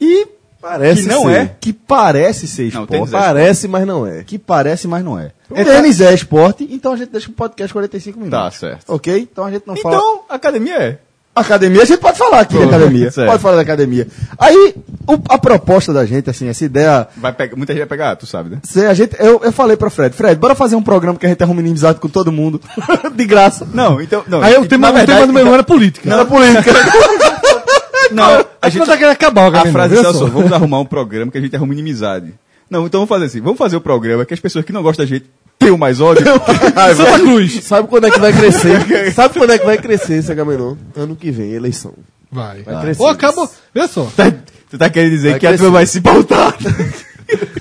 E Parece que não ser. é, que parece ser Não, esporte. é Parece, mas não é. que parece, mas não é. Tênis é esporte, então a gente deixa o podcast 45 minutos. Tá, certo. Ok? Então a gente não fala. Então, academia é. Academia, a gente pode falar aqui de academia. <laughs> certo. Pode falar da academia. Aí, o- a proposta da gente, assim, essa ideia. Vai pegar, muita gente vai pegar, tu sabe, né? se a gente, eu, eu falei pra Fred, Fred, bora fazer um programa que a gente arruma inimizade com todo mundo. <laughs> de graça. Não, então. Não, Aí o tema, o verdade, tema do meu irmão era política. Não é política. <laughs> Não, a gente tá querendo acabar o A frase é só? vamos arrumar um programa que a gente arruma inimizade. Não, então vamos fazer assim, vamos fazer o programa que as pessoas que não gostam da gente tenham mais ódio. <laughs> Santa Cruz. Sabe quando é que vai crescer? <laughs> Sabe quando é que vai crescer esse Agamenon? Ano que vem, eleição. Vai. Vai crescer. Ou acaba. Vê só. Tá- tu tá querendo dizer Vai que a crescer. turma vai se pautar. <laughs>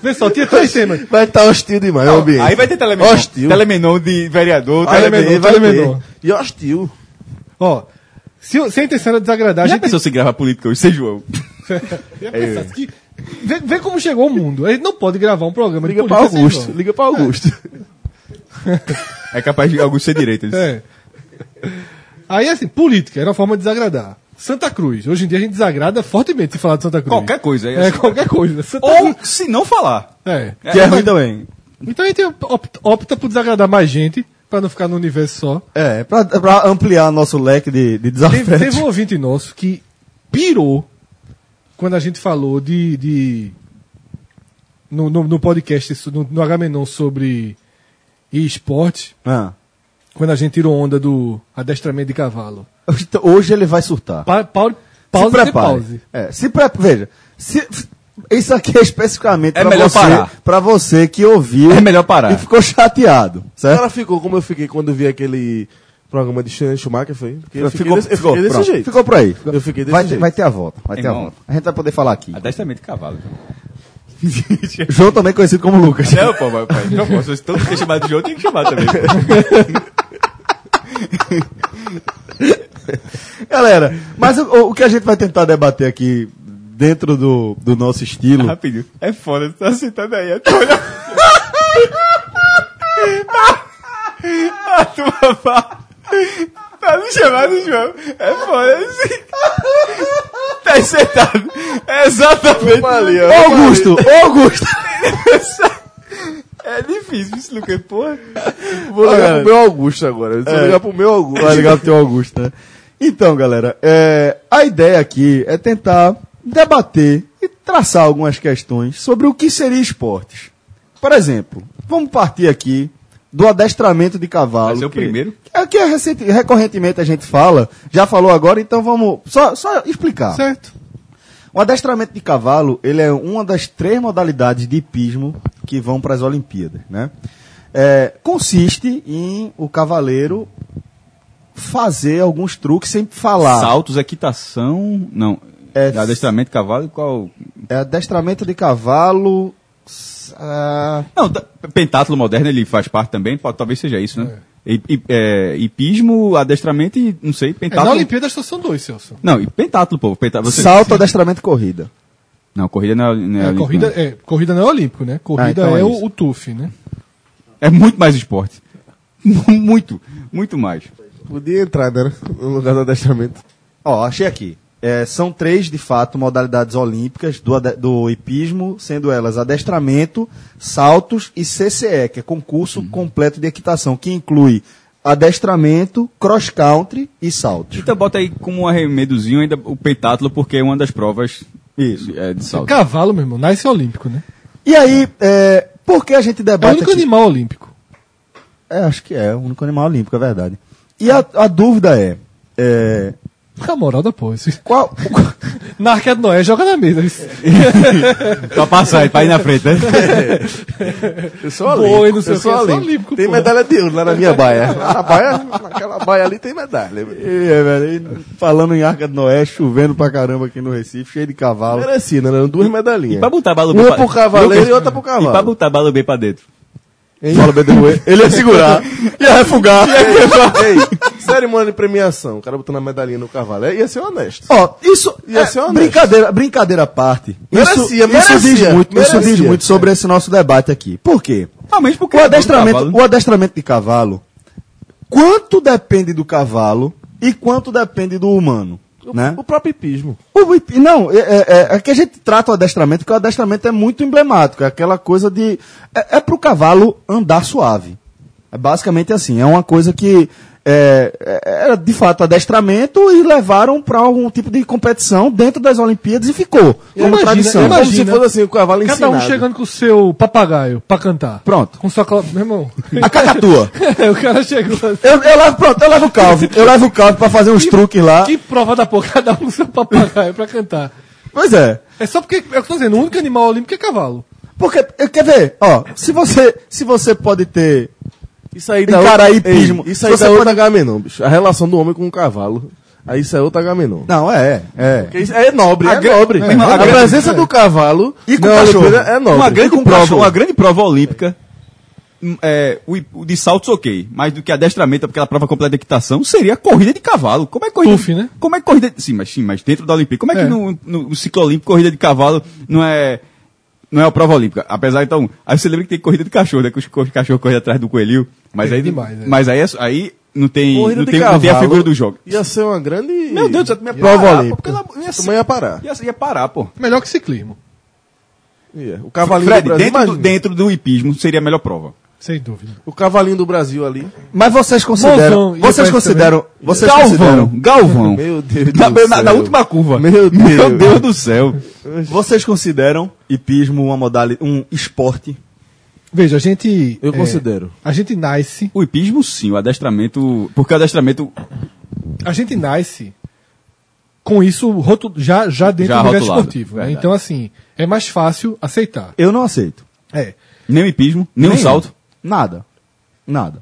Vê só, tinha três temas. Vai estar hostil demais o ambiente. Aí vai ter telemenon. Hostil. Telemenon de vereador. Vai telemenon. ter, vai Telemenor. ter. E hostil. Ó, se, se a intenção era desagradar, a Já gente. pensou se grava política hoje, sem João? Já pensasse que- Vê, vê como chegou o mundo. A gente não pode gravar um programa Liga de pra política Augusto. Liga pra Augusto. <laughs> É capaz de alguns ser direitos. É. Aí, assim, política era uma forma de desagradar. Santa Cruz. Hoje em dia a gente desagrada fortemente se falar de Santa Cruz. Qualquer coisa. É, assim. qualquer coisa. Santa Ou Cruz- se não falar. É. que é ruim também. Então a gente opta, opta por desagradar mais gente, pra não ficar no universo só. É, pra, pra ampliar nosso leque de, de Teve, desafios. teve um ouvinte nosso que pirou quando a gente falou de. de no, no, no podcast, no, no Agamenon sobre esporte, Ah. quando a gente tirou onda do adestramento de cavalo. Então, Hoje ele vai surtar. Pa, pa, se pause, sem prepare. pause. É, se pre... Veja, se... isso aqui é especificamente É pra melhor você, parar. você que ouviu É melhor parar. e ficou chateado, O certo? cara ficou como eu fiquei quando vi aquele programa de Schumacher, Schumacher foi? Porque eu fiquei ficou, desse, eu ficou, fiquei desse pronto. jeito. ficou por aí. Eu fiquei desse vai, ter, jeito. vai ter a volta, vai ter a volta. A gente vai poder falar aqui. Adestramento de cavalo. <laughs> João também conhecido como Lucas. Não, pô, mas, pai, não posso. Se todo mundo chamado de João, tem que chamar também. <laughs> Galera, mas o, o que a gente vai tentar debater aqui dentro do, do nosso estilo. Rapidinho. É foda, tu tá sentando aí. A turma... a fala. Tá me chamando, João. É foda. assim. Tá sentado. É exatamente. ali. Augusto, Augusto. É difícil isso, Lucas. Porra. Vou ligar pro meu Augusto agora. Vou É. ligar pro meu Augusto. Vai ligar pro teu Augusto, né? Então, galera, é, a ideia aqui é tentar debater e traçar algumas questões sobre o que seria esportes. Por exemplo, vamos partir aqui do adestramento de cavalo. Vai ser o que- primeiro? É que é recente- recorrentemente a gente fala, já falou agora, então vamos só, só explicar. Certo. O adestramento de cavalo, ele é uma das três modalidades de hipismo que vão para as Olimpíadas, né? É, consiste em o cavaleiro fazer alguns truques sem falar. Saltos, equitação. Não. É- Adestramento, cavalo e qual. É adestramento de cavalo. Ah, Não, tá- pentátulo moderno ele faz parte também, pode, talvez seja isso, né? E, e- é, hipismo, adestramento e, não sei, É, na pentátulo. Olimpíada só são dois, Celso. não, e pentátulo, pô. Pentátulo, você... salto, adestramento e corrida. Não, corrida não é, não é É, olímpico, corrida, não. é, corrida não é olímpico, né? Corrida então é é, o, o TUF, né? É muito mais esporte. <laughs> muito, muito mais. Podia entrar, né? No lugar do adestramento. Ó, achei aqui. É, são três, de fato, modalidades olímpicas do, do hipismo, sendo elas adestramento, saltos e CCE, que é concurso completo de equitação, que inclui adestramento, cross-country e saltos. Então bota aí como um arremedozinho ainda o pentátulo, porque é uma das provas Isso. é, de salto. Cavalo, meu irmão, nasce olímpico, né? E aí, é, por que a gente É o debate único aqui? animal olímpico. É, acho que é, o único animal olímpico, é verdade. E a, a dúvida é, é, A moral da porra. qual... <laughs> Na Arca de Noé, joga na mesa. isso. <laughs> pra passar, pra ir na frente, né? <laughs> Eu sou olímpico. não sei eu o sou que, eu sou olímpico. olímpico, Tem pô. medalha de ouro lá na minha baia. Na baia, naquela baia ali tem medalha. É, velho, e falando em Arca de Noé, chovendo pra caramba aqui no Recife, cheio de cavalo. Mereci, né? Eram duas E medalhinhas. pra botar bala B Uma pra- pro cavaleiro e outra pro cavalo. E pra botar bala B pra dentro. Fala, BDU, ele ia segurar, ia refugar. <laughs> <laughs> Ei, cerimônia de premiação. O cara botando a medalhinha no cavalo. É, Ia ser honesto. Ó, isso Ia é, ser honesto. brincadeira, brincadeira à parte. Isso, Merecia, isso diz merecia, muito, isso merecia. diz muito sobre esse nosso debate aqui. Por quê? Realmente porque O é do adestramento, cavalo. o adestramento de cavalo, quanto depende do cavalo e quanto depende do humano, né? O próprio hipismo. O não, é, é, é- é que a gente trata o adestramento, porque o adestramento é muito emblemático. É aquela coisa de. É, é pro cavalo andar suave. É basicamente assim. É uma coisa que. É, é- era de fato adestramento e levaram para algum tipo de competição dentro das Olimpíadas e ficou como Imagina, tradição. Como se Imagina. fosse assim, o cavalo Cada ensinado. um chegando com o seu papagaio pra cantar. Pronto. Com sua cla... Meu irmão. A cacatua. <laughs> o cara chegou assim. Eu, eu levo, pronto, eu levo o calvo. Eu levo o calvo para fazer uns truques lá. Que prova da porra, cada um com seu papagaio pra cantar. Pois é. É só porque, é o que eu tô dizendo, o único animal olímpico é cavalo. Porque, quer ver? Ó, se você, se você pode ter Isso aí Encarar outra- hipismo. Ei, Isso aí você dá pode- outra Agamenon, bicho. A relação do homem com o cavalo. Aí isso é outra Agamenon. Não, é, é. Porque isso é nobre, A é nobre. Irmão, a, a presença do cavalo E com o cachorro. É nobre. Uma grande, prova, cachorro. uma grande prova olímpica. hum, É, o, o de saltos, ok. Mais do que adestramento, aquela prova completa de equitação, seria a corrida de cavalo. Como é que corrida? Tuf, né? Como é corrida. Sim, mas sim, mas dentro da Olimpíada. Como é, É. que no, no, no ciclo olímpico, corrida de cavalo não é. Não é a prova olímpica. Apesar, então. Aí você lembra que tem corrida de cachorro, né? Que os co- cachorros correm atrás do coelho. Mas Tem aí. demais. Mas aí, aí não tem. Corrida Não tem, não tem a cavalo figura do jogo. Ia ser uma grande Meu Deus do céu, ia prova parar, pô, olímpica. pelo amor- ia ser- Também ia parar. Ia, ia parar, pô. Melhor que ciclismo, Ia. O cavalinho Fred, do Brasil, dentro, do, dentro do hipismo seria a melhor prova. sem dúvida. O cavalinho do Brasil ali. Mas vocês consideram. Mozão, vocês consideram. Vocês Galvão, consideram. Galvão. Meu Deus Na, do na- céu. na última curva. Meu Deus. Meu Deus do céu. Vocês consideram hipismo uma modalidade, um esporte? Veja, a gente. Eu é, considero. A gente nasce. O hipismo, sim. O adestramento... Porque o adestramento... A gente nasce com isso rotu- já, já dentro Já do universo rotulado, esportivo. né? Então, assim, é mais fácil aceitar. Eu não aceito. É. Nem o hipismo, nem, o Nenhum. salto. Nada. Nada.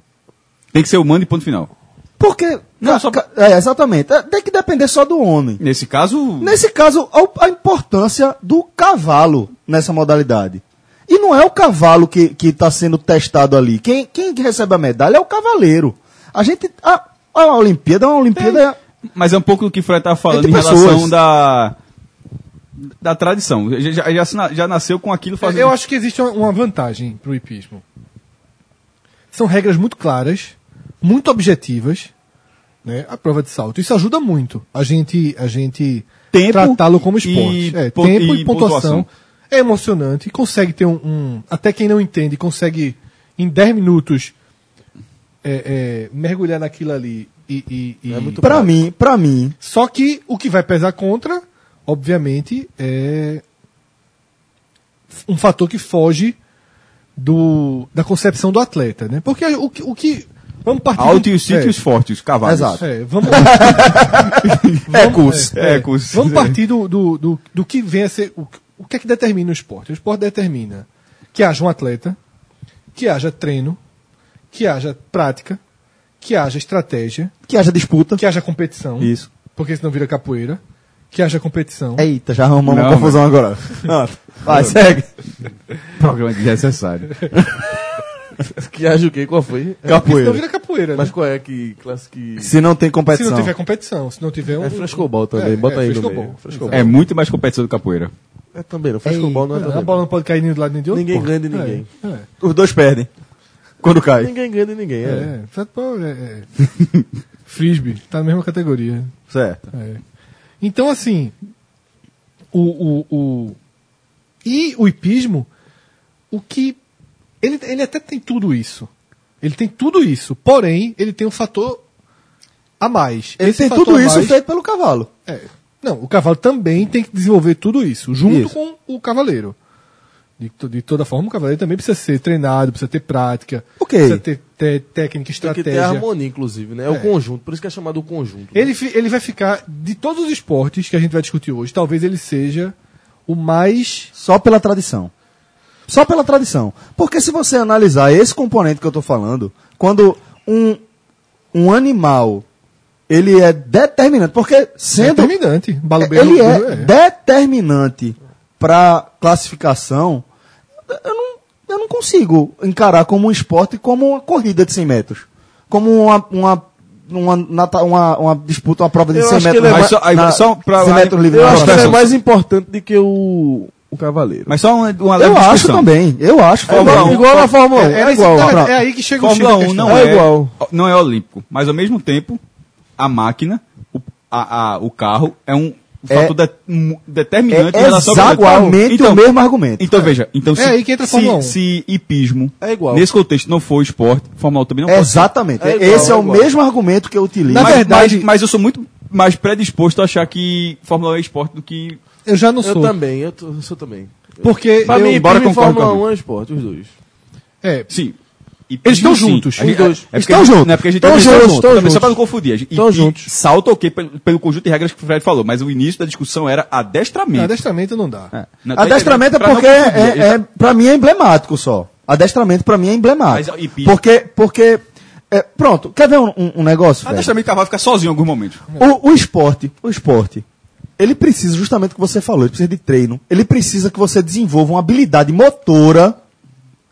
Tem que ser humano e ponto final. Porque. Não, só- É, exatamente. É, Tem que depender só do homem. Nesse caso... Nesse caso, a importância do cavalo. nessa modalidade. E não é o cavalo que está sendo testado ali. Quem, quem recebe a medalha é o cavaleiro. A gente. A, a Olimpíada é uma Olimpíada. Mas é um pouco do que o Fred estava falando em relação pessoas. da, da tradição. Já, já, já, nasceu com aquilo fazendo. Eu acho que existe uma- vantagem pro hipismo. São regras muito claras, muito objetivas, né? A prova de salto. Isso ajuda muito a gente, a gente Tempo tratá-lo como e esporte. É, pon- tempo e e pontuação. pontuação. É emocionante, consegue ter um, um- Até quem não entende, consegue em 10 minutos é, é, mergulhar naquilo ali e. e, e- É Pra mim, pra mim, Só que o que vai pesar contra, obviamente, é um fator que foge do, da concepção do atleta, né? Porque o, que- o que. Vamos partir. Alto e os sítios é, fortes, os cavalos. Exato. é, vamos, <laughs> Ecos. é, é, Ecos. vamos partir do, do, do, do que vem a ser. O, o que é que determina o esporte? O esporte determina que haja um atleta, que haja treino, que haja prática, que haja estratégia, que haja disputa. que haja competição. Isso. Porque senão vira capoeira. Que haja competição. Eita, já arrumamos uma Não, confusão agora. Ah, vai, segue. <laughs> Programa desnecessário. <laughs> Que haja o quê? Qual foi? É, Senão Capoeira. vira capoeira, né? Mas qual é que classe que. Se não tem Se competição. não tiver competição, se não tiver um. É frescobol também, É, bota é, aí no frescobol. meio. Frescobol. É muito mais competição do capoeira. É também, não. Frescobol não é É, a também. bola não pode cair nem do lado nem de outro. Ninguém ganha de ninguém. É, é. Os dois perdem. Quando cai. Ninguém ganha de ninguém, é. É, é, é. <laughs> Frisbee, tá na mesma categoria. Certo. É. Então, assim, o, o, o. E o hipismo, o que. Ele, ele até tem tudo isso. Ele tem tudo isso. Porém, ele tem um fator a mais. Ele Esse tem tudo a isso mais- feito pelo cavalo. É. Não, o cavalo também tem que desenvolver tudo isso, junto Isso. com o cavaleiro. De, de toda forma, o cavaleiro também precisa ser treinado, precisa ter prática, Ok. precisa ter, ter técnica, Tem que ter estratégia. harmonia, inclusive, né? É o conjunto, por isso que é chamado o conjunto. Ele, fi- ele vai ficar, de todos os esportes que a gente vai discutir hoje, talvez ele seja o mais. Só pela tradição. Só pela tradição. Porque se você analisar esse componente que eu estou falando, quando um, um animal ele é determinante, porque sendo determinante. Balobeiro ele é, é. determinante para classificação, eu não, eu não consigo encarar como um esporte como uma corrida de 100 metros. Como uma, uma, uma, uma, uma disputa, uma prova de Eu 100 acho que metros. é mais- só- na- só pra- 100 metros livre Eu acho que ele é mais importante do que o, o cavaleiro. Mas só uma, uma leve Eu acho discussão. também. Eu acho. É igual, também. igual na Fórmula 1. É, É, é igual. é, é aí que chega o Fórmula X da 1 não É é, igual. não é olímpico, mas ao mesmo tempo a máquina, o, a, a- o carro é um É- fator de- determinante É em relação ao exatamente Então, o mesmo argumento. Então veja, então se, É aí que entra a se, Fórmula 1. se hipismo É igual. nesse contexto não for esporte, Fórmula 1 também não pode ser. Exatamente. É igual, Esse é, é o igual. mesmo argumento que eu utilizo. Na mas, verdade- mas, mas eu sou muito mais predisposto a achar que Fórmula 1 é esporte do que Eu já não Eu sou. também, eu, tô- eu sou também. Porque Pra eu- mim, embora Fórmula com a 1 é esporte, os dois. é, sim. Hipismo, Eles estão juntos, os dois. é Estão juntos. Não é porque a gente Estão juntos, também, estão Só juntos. para não confundir. Estão e- juntos. E salta ok pelo, pelo conjunto de regras que o Fred falou, mas o início da discussão era adestramento. adestramento não dá. É. Não, tá Adestramento é não porque, é, é, pra mim, é emblemático só. Adestramento, pra mim, é emblemático. Mas, e? Porque, porque é, pronto, quer ver um, um- um negócio? Adestramento de cavalo fica sozinho em alguns momentos. O, o esporte, o esporte, ele precisa justamente o que você falou, ele precisa de treino. Ele precisa que você desenvolva uma habilidade motora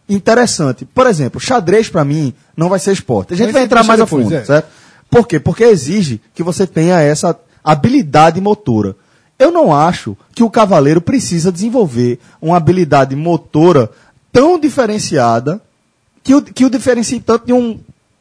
interessante. Por exemplo, xadrez pra mim não vai ser esporte. A gente Mas vai entrar mais a fundo, é. certo? Por quê? Porque exige que você tenha essa habilidade motora. Eu não acho que o cavaleiro precisa desenvolver uma habilidade motora tão diferenciada que o, que o diferencie tanto de, um,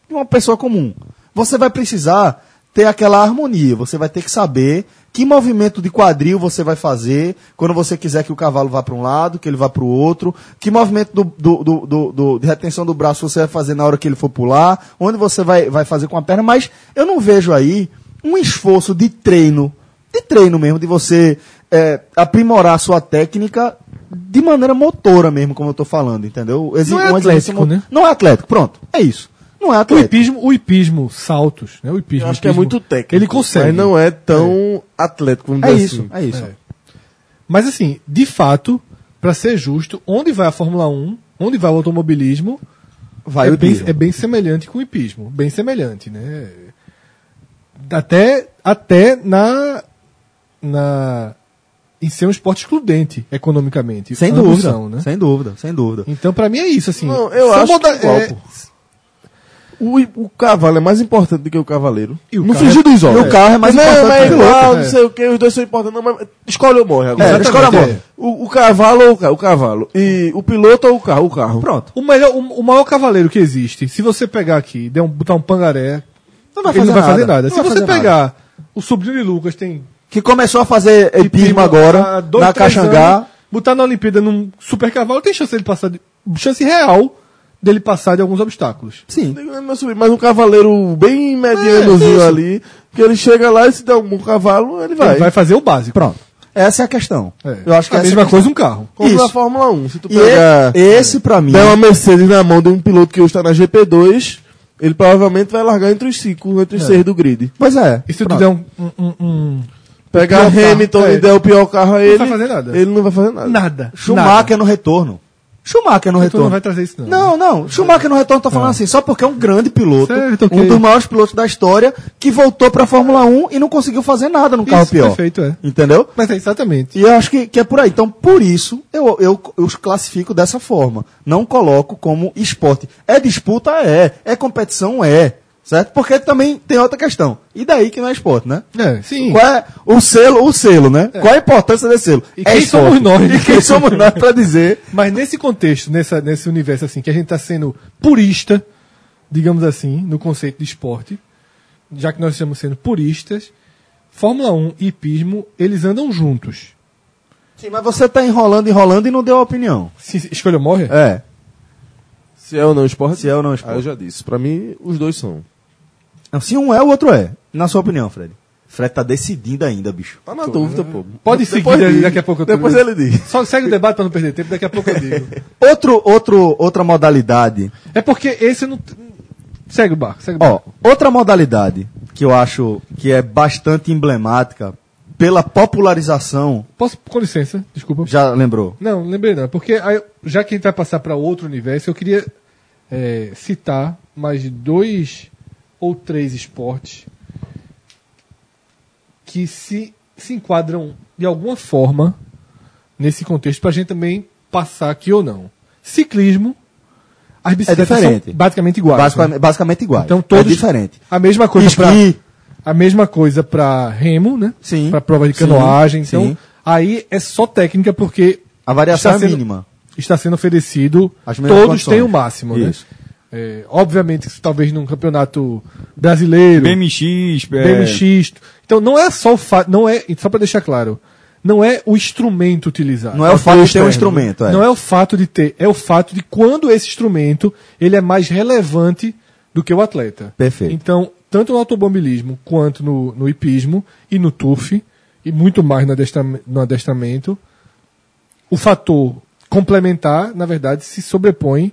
de uma pessoa comum. Você vai precisar ter aquela harmonia, você vai ter que saber que movimento de quadril você vai fazer quando você quiser que o cavalo vá para um lado, que ele vá para o outro, que movimento do, do, do, do- de retenção do braço você vai fazer na hora que ele for pular, onde você vai, vai fazer com a perna, mas eu não vejo aí um esforço de treino, de treino mesmo, de você é, aprimorar a sua técnica de maneira motora mesmo, como eu estou falando, entendeu? Exi- Não é atlético, mo- né? Não é atlético, pronto, é isso. Não é O atlético. hipismo, o hipismo, saltos, né? O hipismo, Eu acho que é hipismo, muito técnico. Ele consegue. Mas não é tão atlético, vamos É dizer isso, assim. é isso. É. Mas assim, de fato, para ser justo, onde vai a Fórmula 1, onde vai o automobilismo, Vai é, o bem, hipismo. é bem semelhante com o hipismo. Bem semelhante, né? Até, até na, na em ser um esporte excludente economicamente. Sem Ambos dúvida, né? sem dúvida, sem dúvida. Então, pra mim é isso, assim. Não, eu acho moda- que é, pô. O, o cavalo é mais importante do que o cavaleiro. E o no é- dos e olhos. o carro é mais não, importante mas que o igual, é. não sei o que, os dois são importantes. Não, mas escolhe ou morre agora. É, escolhe ou morre. é. O, o cavalo ou o, ca- o cavalo? E o piloto ou o carro? O carro. Pronto. O, melhor, o, o maior cavaleiro que existe, se você pegar aqui, der um, botar um pangaré, Não vai ele fazer não vai nada. fazer nada. Não Se você fazer nada. pegar o sobrinho de Lucas, tem Que começou a fazer epismo hipismo agora, dois, na Caxangá. anos, botar na Olimpíada num super cavalo, tem chance dele passar, de, chance real dele passar de alguns obstáculos. Sim. Mas um cavaleiro bem medianozinho É, ali, que ele chega lá e se der um bom cavalo, ele vai. Ele vai fazer o básico. Pronto. Essa é a questão. É. Eu acho que a essa é mesma a coisa um carro. Como Isso. na Fórmula 1. Se tu E pegar, e- esse, pra mim, der uma Mercedes na mão de um piloto que hoje está na GP2, ele provavelmente vai largar entre os cinco, entre os seis do grid. pois é. E se tu der um, um, um- um- Pegar pior carro, Hamilton é. e der o pior carro a ele, vai fazer nada. ele não vai fazer nada. nada. Schumacher no retorno. Schumacher no Tu retorno. não vai trazer isso, não. Não, não. Schumacher no retorno, tô falando assim, só porque é um grande piloto, Certo, ok. um dos maiores pilotos da história, que voltou pra Fórmula 1 e não conseguiu fazer nada no carro Isso, pior. perfeito, é. Entendeu? Mas é exatamente. E eu acho que, que é por aí. Então, por isso, eu, eu, eu os classifico dessa forma. Não coloco como esporte. É disputa? É. É competição? É. Certo? Porque também tem outra questão. E daí que não é esporte, né? É, sim. Qual é o selo, o selo, né? Qual é a importância desse selo? E é quem esporte. somos nós? E quem somos nós pra dizer Mas nesse contexto, nessa, nesse universo assim, que a gente está sendo purista, digamos assim, no conceito de esporte, já que nós estamos sendo puristas, Fórmula 1 e hipismo, eles andam juntos. Sim, mas você tá enrolando, enrolando e não deu a opinião. Se escolha ou morre? É. Se é ou não esporte? Se é ou não Ah, esporte. eu já disse. Pra mim, os dois são. Não, Se um é, o outro é. Na sua opinião, Fred. Fred tá decidindo ainda, bicho. Tá na dúvida, pô. Pode seguir, Depois daqui, a pouco eu Depois ele diz. Só segue o debate para não perder tempo, daqui a pouco eu digo. <laughs> Outro, outro, outra modalidade. É porque esse não. Segue o barco, segue o Ó, barco. outra modalidade que eu acho que é bastante emblemática pela popularização. Posso, com licença, desculpa. Já lembrou? Não, lembrei não. Porque aí, já que a gente vai passar para outro universo, eu queria é, citar mais dois ou três esportes que se, se enquadram de alguma forma nesse contexto para a gente também passar aqui ou não. Ciclismo, as bicicletas diferente. são basicamente iguais. Basicamente, né? basicamente igual. Então todos é diferente. A mesma coisa para a mesma coisa para remo, né? Sim. Para prova de Sim, canoagem. Então sim. aí é só técnica porque a variação é sendo- mínima. está sendo oferecido, todos condições. têm o máximo, Isso. né? É, obviamente, isso talvez num campeonato brasileiro, BMX, é, BMX. Então não é só o fato, não é, só para deixar claro, não é o instrumento utilizado. Não é o fato de ter um instrumento, é. Não é o fato de ter, é o fato de quando esse instrumento ele é mais relevante do que o atleta. Perfeito. Então, tanto no automobilismo quanto no, no hipismo e no turf, e muito mais no adestra- no adestramento, o fator complementar, na verdade, se sobrepõe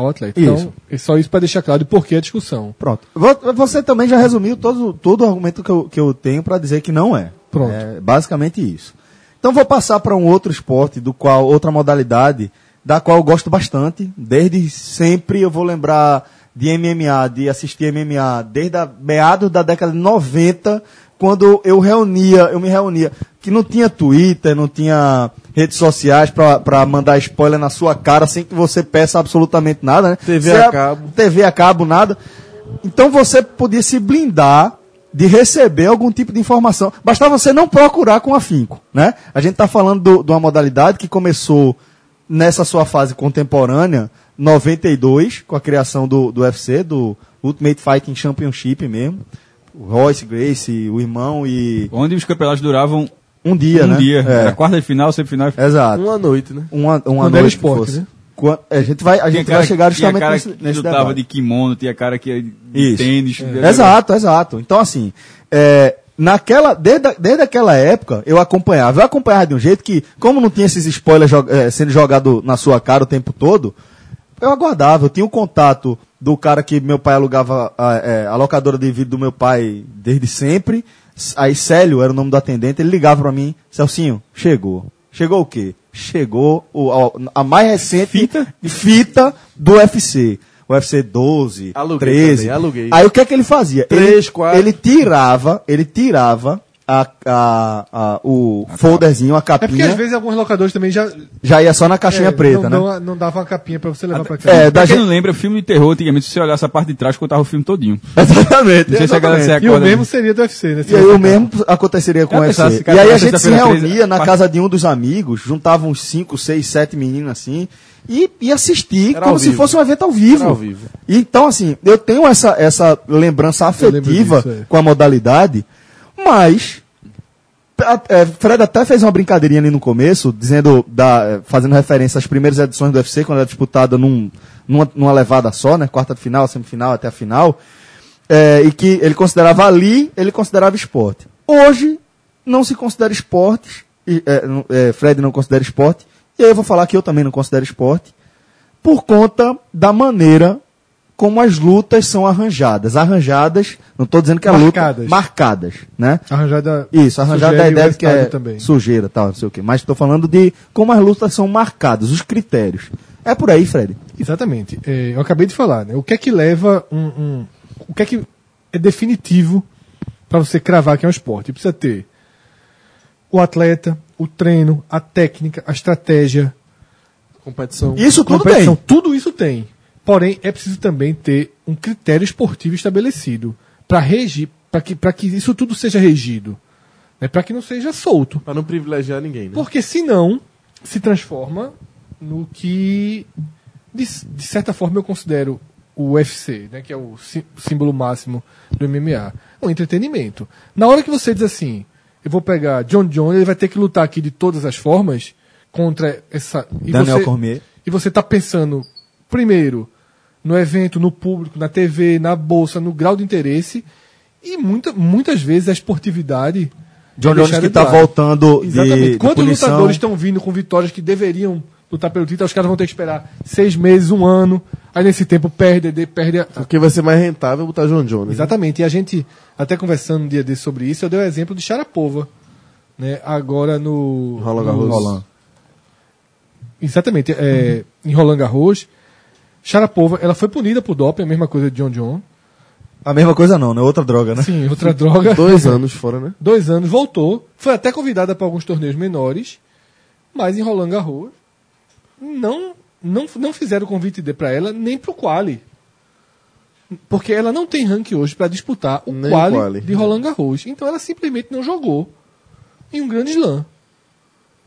ao atleta. Isso. Então, é só isso para deixar claro e por que a discussão. Pronto. Vo- Você também já resumiu todo, todo o argumento que eu, que eu tenho para dizer que não é. Pronto. É basicamente isso. Então vou passar para um outro esporte, do qual outra modalidade, da qual eu gosto bastante. Desde sempre eu vou lembrar de MMA, de assistir MMA, desde a meados da década de 90, quando eu reunia, eu me reunia, que não tinha Twitter, não tinha redes sociais para mandar spoiler na sua cara sem que você peça absolutamente nada, né? TV Você a é- cabo. TV a cabo, nada. Então você podia se blindar de receber algum tipo de informação. Bastava você não procurar com afinco, né? A gente está falando do- de uma modalidade que começou nessa sua fase contemporânea, 92, com a criação do, do UFC, do Ultimate Fighting Championship mesmo. O Royce Gracie, o irmão e onde os campeonatos duravam um dia, um né? dia. É, Era quarta de final, semifinal. Exato. Uma noite, né? Uma, uma Quando noite que esporte, né? Qua- A gente vai, a gente vai chegar tinha justamente cara nesse, que nesse lutava debate. de kimono, tinha cara que de Isso. tênis. Exato, exato. Então, assim, é, naquela, desde, desde aquela época, eu acompanhava. Eu acompanhava de um jeito que, como não tinha esses spoilers jo- é, sendo jogado na sua cara o tempo todo, eu aguardava. Eu tinha o contato do cara que meu pai alugava a, é, a locadora de vídeo do meu pai desde sempre. Aí Célio era o nome do atendente, ele ligava pra mim, Celcinho, chegou. Chegou o quê? Chegou o- a, a mais recente Fita? fita do UFC. O UFC 12, Aluguei 13. também, aluguei. Aí o que é que ele fazia? Três, ele, quatro. ele tirava, ele tirava a, a, a- o folderzinho, a É porque capinha, às vezes alguns locadores também já. já ia só na caixinha é, preta, não, né? Não, não dava uma capinha pra você levar pra casa. É, da Pra quem gente... não lembra, filme de terror, antigamente, se você olhasse a parte de trás, contava o filme todinho. <laughs> Exatamente. Não sei se a galera se exatamente. E o mesmo seria do UFC, né? E aí o mesmo aconteceria com Já o UFC. E aí a gente se reunia na casa de um dos amigos, juntava uns 5, 6, 7 meninos assim, e, e assistir Era como se fosse um evento ao vivo. Era ao vivo. Então, assim, eu tenho essa, essa lembrança afetiva disso, é. com a modalidade, mas. é, Fred até fez uma brincadeirinha ali no começo, dizendo, da, é, fazendo referência às primeiras edições do UFC, quando era disputada num, numa, numa levada só, né? Quarta de final, semifinal até a final. É, e que ele considerava ali, ele considerava esporte. Hoje, não se considera esporte, e, é, é, Fred não considera esporte, e eu vou falar que eu também não considero esporte, por conta da maneira como as lutas são arranjadas. Arranjadas, não estou dizendo que é Marcadas. luta, marcadas, né? Arranjada. Isso, arranjada sugere a ideia de que é também. sujeira, tal, não sei o quê. Mas estou falando de como as lutas são marcadas, os critérios. É por aí, Fred. Exatamente. É, eu acabei de falar, né? O que é que leva um. um- o que é que é definitivo para você cravar que é um esporte? Precisa ter o atleta, o treino, a técnica, a estratégia, Competição. Isso tudo competição, bem. tudo isso tem. Porém, é preciso também ter um critério esportivo estabelecido para regir, para que, pra que isso tudo seja regido. Né? Para que não seja solto. Pra não privilegiar ninguém, né? Porque senão se transforma no que, de, de certa forma, eu considero o UFC, né, que é o sí- símbolo máximo do MMA. Um entretenimento. Na hora que você diz assim, eu vou pegar John Jones, ele vai ter que lutar aqui de todas as formas contra essa. E Daniel você, Cormier. E você está pensando, primeiro, no evento, no público, na TV, na bolsa, no grau de interesse. E muita, muitas vezes a esportividade. John é Jones que de tá lado. voltando de, Exatamente. de Quantos punição. lutadores estão vindo com vitórias que deveriam lutar pelo título? Os caras vão ter que esperar seis meses, um ano. Aí nesse tempo perde, de- perde a... Porque vai ser mais rentável botar John Jones. né? Exatamente. E a gente, até conversando um dia desse sobre isso, eu dei o exemplo de Sharapova. Né? Agora no. Roland no- Garros. Roland. Exatamente. É, Em Roland Garros. Sharapova, ela foi punida por doping, a mesma coisa de John John. A mesma coisa não, né? Outra droga, né? Sim, outra droga. <laughs> Dois anos fora, né? Dois anos, voltou. Foi até convidada para alguns torneios menores. Mas em Roland Garros, não, não, não fizeram o convite para ela nem para o quali. Porque ela não tem ranking hoje para disputar o Nem o quali, quali. de Roland Garros. Então ela simplesmente não jogou em um grande slam.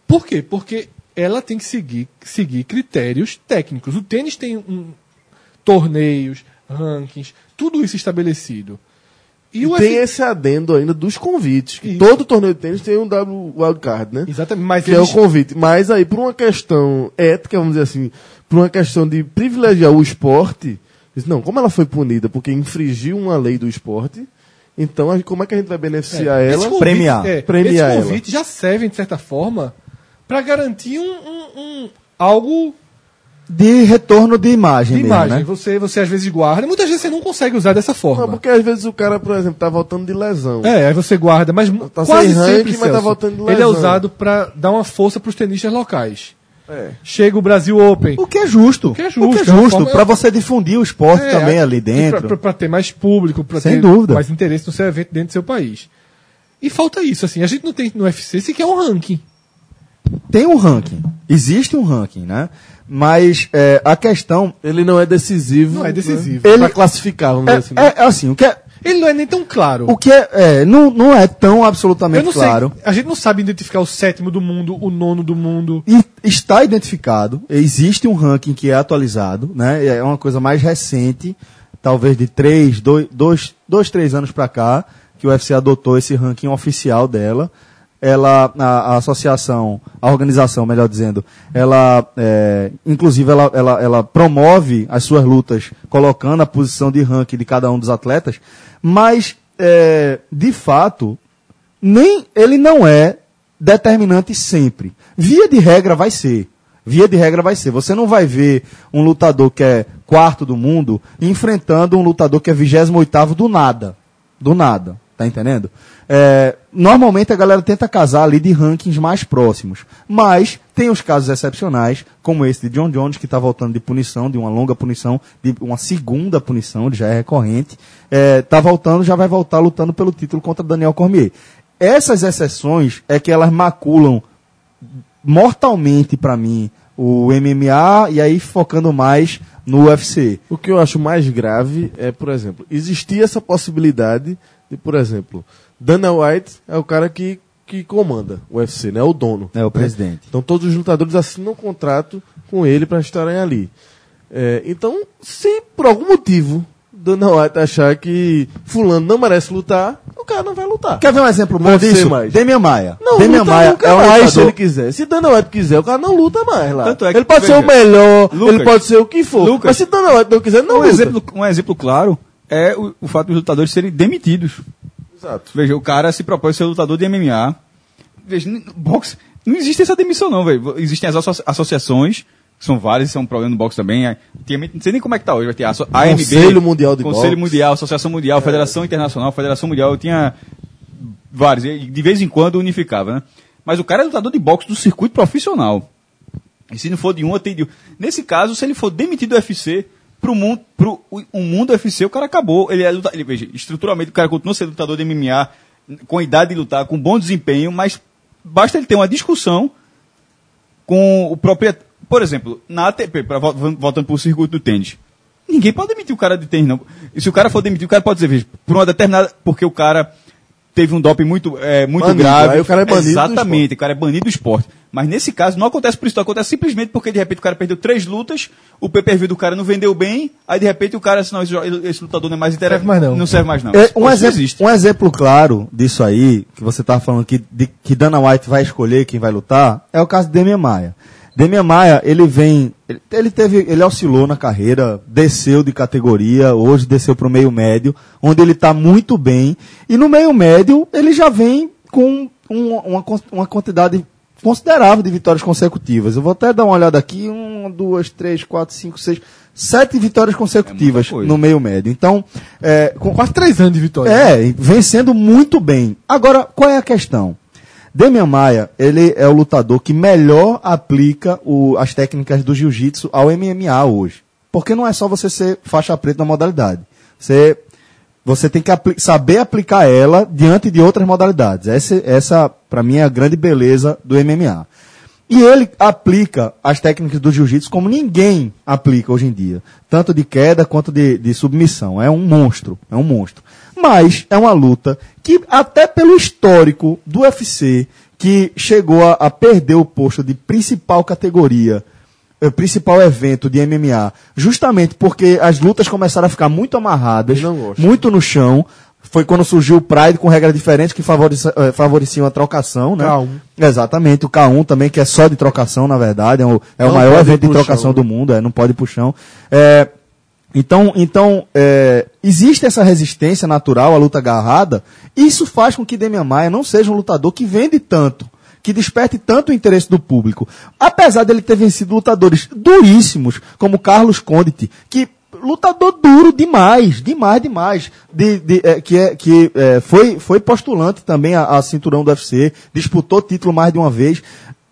Por quê? Porque ela tem que seguir, seguir critérios técnicos. O tênis tem um, torneios, rankings, tudo isso estabelecido. E, o tem F- esse adendo ainda dos convites. Que Isso. todo torneio de tênis tem um W wildcard, né? Exatamente, mas Que é eles, o convite. Mas aí, por uma questão ética, vamos dizer assim, por uma questão de privilegiar o esporte, diz, não, como ela foi punida porque infringiu uma lei do esporte, então como é que a gente vai beneficiar Esses ela? convites- premiar. é, Premiar esses ela. convites já servem, de certa forma, para garantir um, um- um- algo De retorno de imagem de mesmo, imagem. né? Você, você às vezes guarda, muitas vezes você não consegue usar dessa forma. Não, porque às vezes o cara, por exemplo, tá voltando de lesão. É, aí você guarda, mas Tá quase sem ranking, sempre, mas tá Celso, voltando de ele é lesão. usado para dar uma força para os tenistas locais. É. Chega o Brasil Open. O que é justo. O que é O justo, que é é justo. Pra você difundir o esporte É, também é, ali dentro. pra- pra ter mais público, para Sem ter dúvida. mais interesse no seu evento dentro do seu país. E falta isso, assim, a gente não tem no UFC sequer um ranking. Tem um ranking. Existe um ranking, né? Mas é, a questão. Ele não é decisivo. Não é decisivo. Né? Ele- Pra classificar, vamos É, dizer assim. né? é assim, o que é, Ele não é nem tão claro. o que é, é, não, não é tão Eu absolutamente não claro. sei. A gente não sabe identificar o sétimo do mundo, o nono do mundo. E está identificado, existe um ranking que é atualizado, né? É uma coisa mais recente, talvez de três, dois, dois, dois três anos para cá, que o UFC adotou esse ranking oficial dela. Ela, a, a associação, a organização, melhor dizendo, ela, é, inclusive, ela, ela, ela promove as suas lutas, colocando a posição de ranking de cada um dos atletas, mas, é, de fato, nem ele não é determinante sempre. Via de regra vai ser. Via de regra vai ser. Você não vai ver um lutador que é quarto do mundo enfrentando um lutador que é 28 do nada. Do nada. Tá entendendo? É, normalmente a galera tenta casar ali de rankings mais próximos. Mas tem os casos excepcionais, como esse de John Jones, que está voltando de punição, de uma longa punição, de uma segunda punição, ele já é recorrente. É, tá voltando, já vai voltar lutando pelo título contra Daniel Cormier. essas exceções é que elas maculam mortalmente pra mim o MMA e aí focando mais no UFC. O que eu acho mais grave é, por exemplo, existia essa possibilidade de, por exemplo, Dana White é o cara que, que comanda o UFC, né? É o dono. É o né? presidente. Então todos os lutadores assinam um contrato com ele para estarem ali. É, então, se por algum motivo Dana White achar que fulano não merece lutar, o cara não vai lutar. Quer ver um exemplo bom disso? mais. Demian Maia. Não, Demian Maia é um mais se ele quiser. Se Dana White quiser, o cara não luta mais lá. Tanto é que, ele pode ser o veja, melhor, Lucas, ele pode ser o que for. Lucas, mas se Dana White não quiser, não Um luta. exemplo, um exemplo claro é o, o fato dos lutadores serem demitidos. Exato. Veja, o cara se propõe ser lutador de MMA. Veja, boxe, não existe essa demissão não, velho. Existem as asso- associações, que são várias, isso é um problema no boxe também. Aí, Antigamente, não sei nem como é que tá hoje, vai ter a AMB, Conselho Mundial de Conselho Boxe. Mundial, Associação Mundial, Federação Internacional, Federação Mundial, eu tinha vários, e de vez em quando unificava, né? Mas o cara é lutador de boxe do circuito profissional. E se não for de um, tem de um. Nesse caso, se ele for demitido do UFC, pro mundo, pro um mundo UFC, o cara acabou. Ele é luta, ele, veja, estruturalmente o cara continua sendo lutador de MMA, com idade de lutar, com bom desempenho, mas basta ele ter uma discussão com o proprietário. Por exemplo, na ATP, pra, vol- voltando pro circuito do tênis. Ninguém pode demitir o cara de tênis, não. E se o cara for demitir, o cara pode dizer, veja, por uma determinada. Porque o cara teve um doping muito, é, muito Banido, grave. aí o cara é banido do Exatamente, o cara é banido do esporte. Mas nesse caso não acontece por isso, acontece simplesmente porque de repente o cara perdeu três lutas, o pay-per-view do cara não vendeu bem, aí de repente o cara, senão esse, esse lutador não é mais interessante. Serve mais não. Não serve mais não. É, um, exemplo, um exemplo claro disso aí, que você estava falando que, de, que Dana White vai escolher quem vai lutar, é o caso de Demian Maia. Demian Maia, ele vem, ele, ele teve, ele oscilou na carreira, desceu de categoria, hoje desceu para o meio médio, onde ele está muito bem, e no meio médio ele já vem com um- uma, uma quantidade considerável de vitórias consecutivas. Eu vou até dar uma olhada aqui, uma, duas, três, quatro, cinco, seis, sete vitórias consecutivas coisa. no meio médio. Então, é, com, Quase três anos de vitória. é, vencendo muito bem. Agora, qual é a questão? Demian Maia, ele é o lutador que melhor aplica o- as técnicas do jiu-jitsu ao MMA hoje. Porque não é só você ser faixa preta na modalidade. Você, você tem que apli- saber aplicar ela diante de outras modalidades. Essa, essa para mim, é a grande beleza do MMA. E ele aplica as técnicas do jiu-jitsu como ninguém aplica hoje em dia. Tanto de queda quanto de, de submissão. É um monstro. É um monstro. Mas é uma luta que, até pelo histórico do UFC, que chegou a, a perder o posto de principal categoria, principal evento de MMA, justamente porque as lutas começaram a ficar muito amarradas, muito no chão. Foi quando surgiu o Pride com regras diferentes que eh, favoreciam a trocação, né? K1. Exatamente, o K1 também, que é só de trocação, na verdade, é o, é o maior evento de trocação chão, do mundo, é, não pode ir pro chão. É, então, então é, existe essa resistência natural à luta agarrada, isso faz com que Demian Maia não seja um lutador que vende tanto, que desperte tanto o interesse do público. Apesar dele ter vencido lutadores duríssimos, como Carlos Condit, que lutador duro demais, demais, demais, de, de, é, que, é, que é, foi, foi postulante também a, a cinturão do UFC, disputou título mais de uma vez,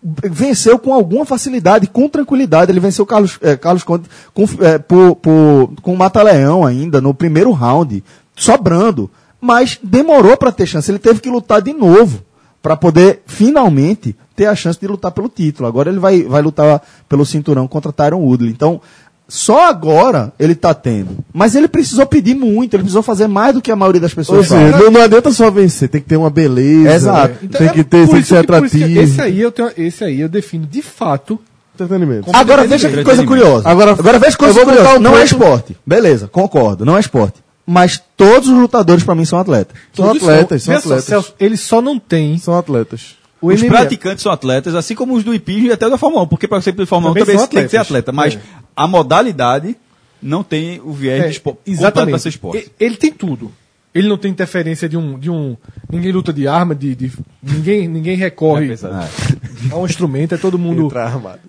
venceu com alguma facilidade, com tranquilidade. Ele venceu Carlos, eh, Carlos Conde com, eh, por, por, com o Mata-Leão ainda, no primeiro round, sobrando. Mas demorou para ter chance. Ele teve que lutar de novo para poder finalmente ter a chance de lutar pelo título. Agora ele vai, vai lutar pelo cinturão contra Tyron Woodley. Então, só agora ele está tendo. Mas ele precisou pedir muito, ele precisou fazer mais do que a maioria das Ou pessoas seja, faz. não, não adianta só vencer, tem que ter uma beleza. Exato. né? tem que ter, tem que isso ser por isso que atrativo. esse, aí eu tenho, esse aí eu defino de fato. Entretenimento. Agora veja que coisa curiosa. Agora- Agora veja coisa curiosa. um Não é ponto- esporte. Beleza, concordo, não é esporte. Mas todos os lutadores pra mim são atletas. São Todos atletas, são só, atletas. Celso, ele só não tem São atletas. o Os MMA. praticantes são atletas, assim como os do hipismo e até da Fórmula 1, porque para ser de Fórmula 1 Também também são tem que ser atletas. atleta, mas É. a modalidade não tem o viés de esporte, exatamente. para ser esporte. E- Ele tem tudo. Ele não tem interferência de um, de um. Ninguém luta de arma, de, de- ninguém, ninguém recorre. É pesado. a um instrumento, é todo mundo. Entrar armado.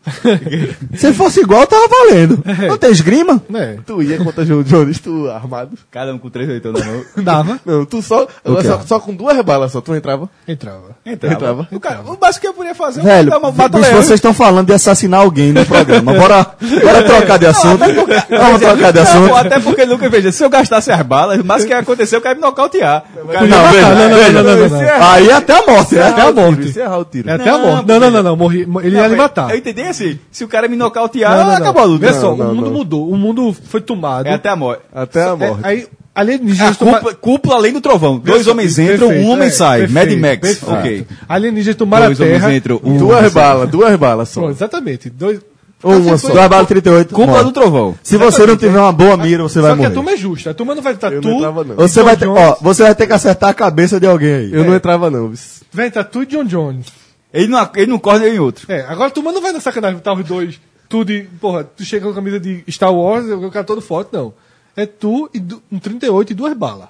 <laughs> Se fosse igual, tava valendo. Não tem esgrima? Né? Tu ia contra João Jones, tu armado. Cada um com três oitão na mão. Dava, Não, tu só, só, só com duas balas só, tu entrava. entrava. Entrava. Entrava. O, cara, o básico que eu podia fazer Velho, dar uma leão. vocês estão falando de assassinar alguém no programa. Bora, bora trocar de assunto. Vamos trocar de Não, assunto. pô, até porque, Lucas, veja, se eu gastasse as balas, o máximo que ia acontecer, eu quero me nocautear. O cara- Não, veja, não, não, veja. não, não, não, não. Aí até a morte, né? Até a morte. Se errar o tiro. É até a Não, morte. Não, não, não, não. Morri, ele ia lhe matar. Eu entendi assim, se o cara me nocautear, Não, não, não. acabou a luta. Vê só, Não, o mundo não. mudou. O mundo foi tomado. É até a morte. Até a É, morte. aí, A alienígenas tomaram. cúpula, cúpula além do trovão. Dois homens entram, Perfeito, um homem é, sai. perfeito, Mad Max. perfeito. Ok. Alienígenas tomaram Dois a homens Terra. entram, um duas balas, duas balas só. Pronto, exatamente. Dois. Ou uma Acertou. só. Duas balas 38. Cúpula morre. do trovão. Se você não tiver uma boa mira, você vai Só que a morrer. turma é justa. A turma não vai estar Eu tu. não entrava, não. Você vai, ter, ó, você vai ter que acertar a cabeça de alguém aí. Eu não entrava, não. Vai entrar tu e John Jones. Ele não, ele não corre nem em outro. É, agora a turma não vai na sacanagem botar os dois. Tu de. Porra, tu chega com a camisa de Star Wars, o cara todo forte, não. É tu e du- um 38 e duas balas.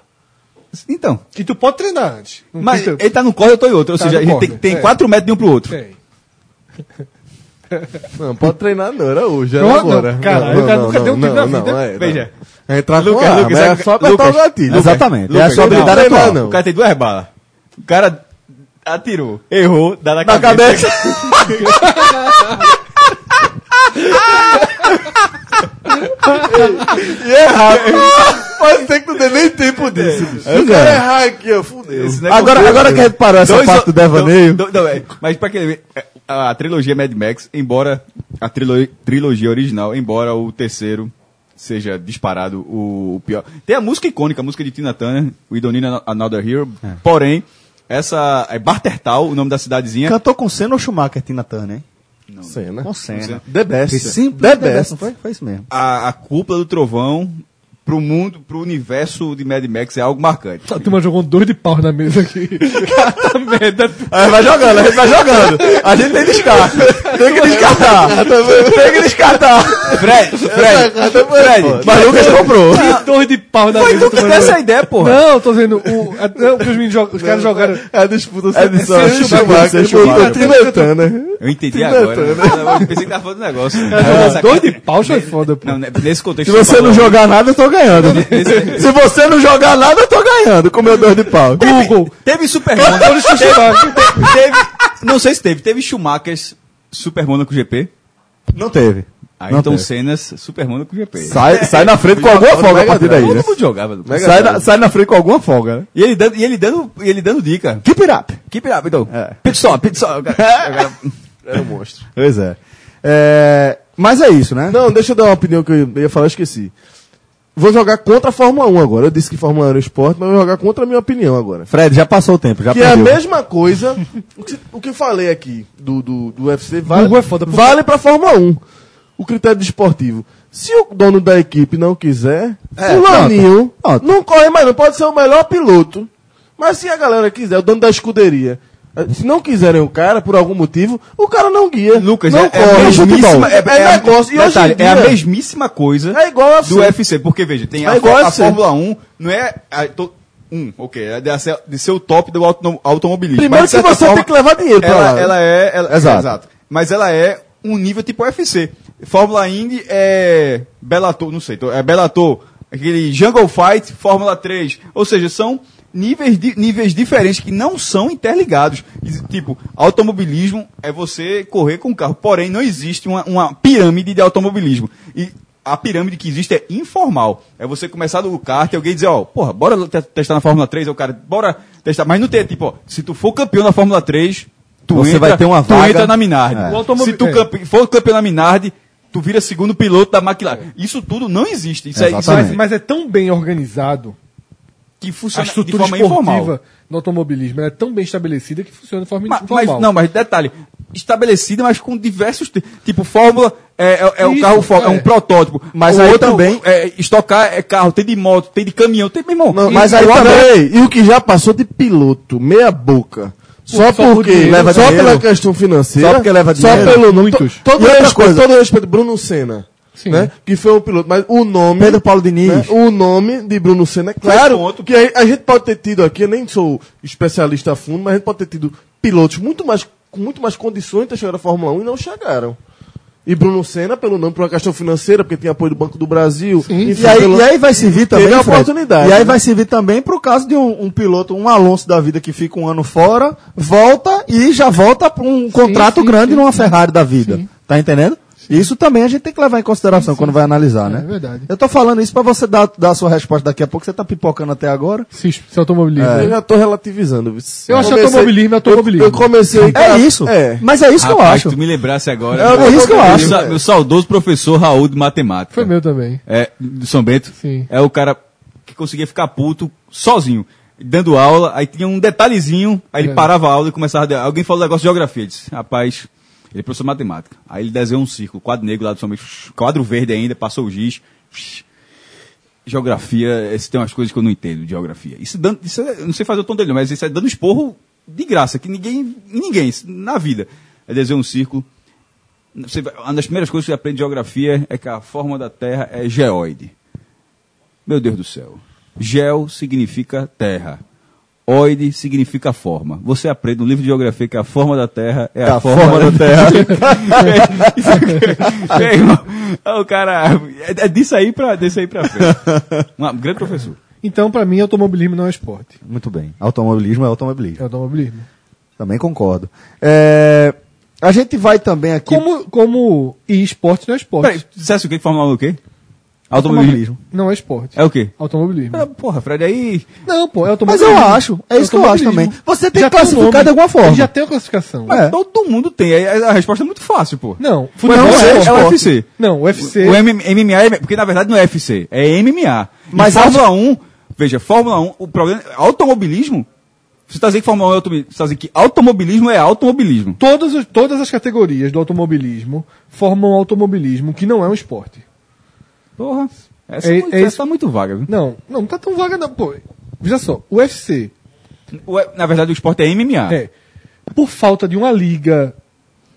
Então. E tu pode treinar antes. Um Mas 38. ele tá no corre, eu tô em outro. Ou Tá seja, a gente tem, corre, tem é. 4 metros de um pro outro. Tem. Não, pode treinar não, era hoje, era Não, agora. não, cara, o cara nunca deu um tiro na vida. é, Veja. Não. Entrar com Lucas, arma, Lucas, é é- só apertar Lucas, o gatilho. Exatamente. é a Lucas, sua não, habilidade não, atual. não. O cara tem duas balas. O cara atirou, errou, dá na Na cabeça. cabeça. E errar. Pode ser que não dê nem tempo disso, bicho. É, Eu quero cara. errar aqui, fudeu. Esse não é Agora, agora que a gente parou essa Dois parte do devaneio. do- do- não, é, mas pra quem a trilogia Mad Max, embora a trilo- trilogia original, embora o terceiro seja disparado o, o pior. Tem a música icônica, a música de Tina Turner, We Don't Need Another Hero. Porém, essa é Bartertal, o nome da cidadezinha. Cantou com Senna ou Schumacher, Tina Turner, hein? Cena. Com Senna. The best. Foi simples, The The Best, best. não foi? Foi isso mesmo. A, a cúpula do trovão pro mundo, pro universo de Mad Max é algo marcante. A turma jogou um dois de pau na mesa aqui. <laughs> Cada merda. Aí vai jogando, a gente vai jogando. A gente tem descarte. Tem que descartar. Tem que descartar. Fred, Fred, Fred, Mas Lucas comprou. Dois de pau na foi tu que essa ideia, porra. Não, tô dizendo, o, a, não, que os, meninos jogam- os caras jogaram. É a disputa É de só Senna e Schumacher, Schumacher. Schumacher. Turner. Eu entendi agora. Né? Eu pensei que tava falando do negócio. Dois de pau, foi foda, pô. Não, né, nesse contexto. Se você não jogar nada, eu tô ganhando. Se você não jogar nada, eu tô ganhando com meu dois de pau. Google. Teve Super teve, não sei se teve. Teve Schumacher's Super Monaco GP. Não teve. Ayrton teve. Senna's Super Monaco GP. Sai, sai na frente com alguma folga a partir daí, Todo né? mundo jogava. Sai, na- sai na frente com alguma folga, né? E ele dando, e ele dando, e ele dando dica. Keep it up. Keep it up, então. É. Pit stop, pit stop. Era um monstro. Pois é. É, Mas é isso, né? Não, deixa eu dar uma opinião que eu ia falar, eu esqueci. Vou jogar contra a Fórmula 1 agora. Eu disse que Fórmula 1 era esporte, mas eu vou jogar contra a minha opinião agora. Fred, já passou o tempo, já Que é a perdeu. mesma coisa, o que, o que eu falei aqui do, do, do UFC vale, é foda, porque- vale pra Fórmula 1. O critério desportivo. Se o dono da equipe não quiser, É, fulaninho pronto. não corre mais, não pode ser o melhor piloto. Mas se a galera quiser, o dono da escuderia, se não quiserem o cara, por algum motivo, o cara não guia. Lucas, não é, é a corre. mesmíssima, Futebol. é, é a- negócio. Detalhe, em é a dia, mesmíssima coisa É igual a do. UFC, porque veja, tem a, É a, a ser. Fórmula 1, não é a, to, um, ok, é de, ser- o top do auto, automobilismo. Primeiro mas, que você forma, tem que levar dinheiro pra ela, lá. ela é, ela, Exato. Mas ela é um nível tipo UFC. Fórmula Indy é Bellator, não sei, tô- é Bellator, aquele Jungle Fight, Fórmula 3. Ou seja, são níveis, di- níveis diferentes que não são interligados. Tipo, automobilismo é você correr com o carro. Porém, não existe uma, uma pirâmide de automobilismo. E a pirâmide que existe é informal. É você começar do kart e alguém dizer, ó, porra, bora te- testar na Fórmula 3, aí o cara, bora testar. Mas não tem, tipo, ó, se tu for campeão na Fórmula 3, tu, Você entra, vai ter uma tu vaga. entra na Minardi. É. Se tu é. campe- for campeão na Minardi, tu vira segundo piloto da McLaren. Isso tudo não existe. Isso é, isso é. Mas, mas é tão bem organizado. Que A funciona de estrutura forma esportiva informal. no automobilismo ela é tão bem estabelecida que funciona de forma Ma- Mas, informal. não, mas detalhe, estabelecida, mas com diversos. ti- Tipo, Fórmula é, é, é o carro Fórmula, é. é. um protótipo. Mas O aí outro também- É, estocar é carro, tem de moto, tem de caminhão, tem, meu irmão. Não, mas aí eu também, adoro- e o que já passou de piloto, meia boca. Só Só por porque, dinheiro, leva só dinheiro. pela questão financeira. Só porque leva Só dinheiro. pelo nome. Muitos. To- Todo, E outra respeito, coisa. todo respeito, Bruno Senna. Sim. Né? Que foi um piloto, mas o nome. Pedro Paulo Diniz. né? O nome de Bruno Senna, é claro. ponto. Que a, a gente pode ter tido aqui, eu nem sou especialista a fundo, mas a gente pode ter tido pilotos muito mais com muito mais condições de ter chegado à Fórmula 1 e não chegaram. E Bruno Senna, pelo nome, por uma questão financeira, porque tinha apoio do Banco do Brasil. enfim, E aí, pelo- e aí vai servir também. Teve a Fred, oportunidade, E aí né? vai servir também pro caso de um, um piloto, um Alonso da vida que fica um ano fora, volta e já volta para um contrato sim, grande sim, numa sim. Ferrari da vida. Sim. Tá entendendo? Isso também a gente tem que levar em consideração quando vai analisar, né? É verdade. Eu tô falando isso para você dar, dar a sua resposta daqui a pouco. Você tá pipocando até agora. Se, se automobilismo. Eu já tô relativizando. Eu acho automobilismo é automobilismo. Eu, eu comecei. É isso. É. Mas é isso que eu Rapaz, acho. tu me lembrasse agora. É isso que eu Meu acho. sa- Meu saudoso professor Raul de matemática. Foi meu também. É, do São Bento. Sim. É o cara que conseguia ficar puto sozinho, dando aula, aí tinha um detalhezinho, aí ele É. parava a aula e começava a... de- Alguém falou um negócio de geografia, eu disse, rapaz, ele é professor de matemática. Aí ele desenhou um círculo, quadro negro lá do São Bento, quadro verde ainda, passou o giz. Geografia, esse tem umas coisas que eu não entendo de geografia. Isso, dando, isso é- não sei fazer o tom dele, mas isso é dando esporro de graça, que ninguém, ninguém, na vida. Aí desenhou um círculo, você uma das primeiras coisas que você aprende de geografia é que a forma da Terra é geoide. Meu Deus do céu. Geo significa terra. Oide significa forma. Você aprende no livro de geografia que a forma da Terra é a, a forma, forma da Terra. <laughs> Meu irmão, o cara. É, disso aí pra, disso aí pra frente. <laughs> Um grande professor. Então, pra mim, automobilismo não é esporte. Muito bem. Automobilismo é automobilismo. É automobilismo. Também concordo. É, a gente vai também aqui. Como, como e esporte não é esporte. Peraí, dissesse o quê? Fórmula 1 é o quê? Automobilismo. Não é esporte. É o quê? Automobilismo. Ah, Porra, Fred, aí. Não, pô, é Mas automobilismo. eu acho. É isso que eu acho também. Você tem Já que classificar um nome. de alguma forma. Já tem uma classificação. É. Todo mundo tem. A, a resposta é muito fácil, pô. Não, O futebol UFC é é, o. UFC. Não, o UFC. O M- MMA é. Porque na verdade não é UFC, é MMA. Mas Mas Fórmula 1, veja, Fórmula 1, o problema. Automobilismo. Você está dizendo que Fórmula 1 é automobilismo. Você está dizendo que automobilismo é automobilismo. Todas, todas as categorias do automobilismo formam automobilismo, que não é um esporte. Porra. Essa, É- é, muito, é essa tá muito vaga, viu? Não, não, não tá tão vaga não, pô. Veja só, o UFC O- Na verdade, o esporte é MMA. é, por falta de uma liga,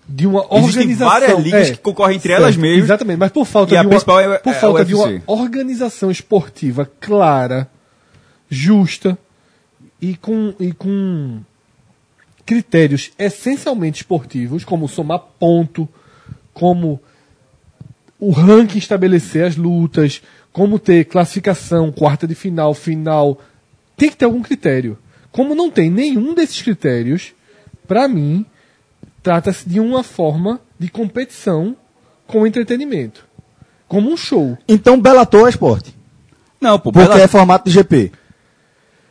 de uma Existem organização... várias ligas é, que concorrem entre elas certo, mesmas. Exatamente, mas por falta E a de uma, é- por é falta o de uma organização esportiva clara, justa e com, e com critérios essencialmente esportivos, como somar ponto, como o ranking estabelecer as lutas, como ter classificação, quarta de final, final. Tem que ter algum critério. Como não tem nenhum desses critérios, para mim, trata-se de uma forma de competição com entretenimento. Como um show. Então, Bellator é esporte. Não, pô. Porque Bela- é formato de GP.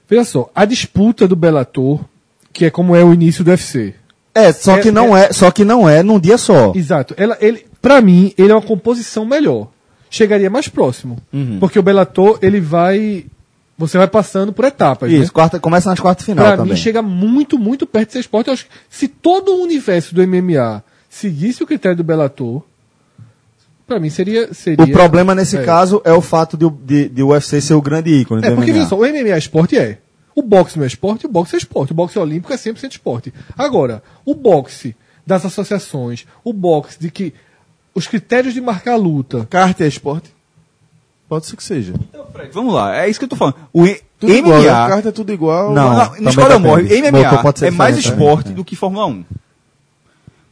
Veja só, a disputa do Bellator, que é como é o início do UFC. É, só É- que não é, só que não é num dia só. Exato. Ela, ele, pra mim, ele é uma composição melhor. Chegaria mais próximo. Uhum. Porque o Bellator, ele vai. Você vai passando por etapas. né? Isso, quarta, começa nas quartas final Pra também. mim, chega muito, muito perto de ser esporte. Eu acho que se todo o universo do MMA seguisse o critério do Bellator, pra mim seria. seria O problema nesse é. caso é o fato de, o- de, de UFC ser o grande ícone É, porque veja só, o MMA é esporte é. O boxe não é esporte, o boxe é esporte. O boxe olímpico é 100% esporte. Agora, o boxe das associações, o boxe de que os critérios de marcar a luta. Kart é esporte? Pode ser que seja. Então, Fred, vamos lá, é isso que eu tô falando. O E- Tudo MMA. igual, né? Kart é tudo igual. Não. Não, escola depende. morre. MMA Motor pode ser é mais né? esporte É. do que Fórmula 1.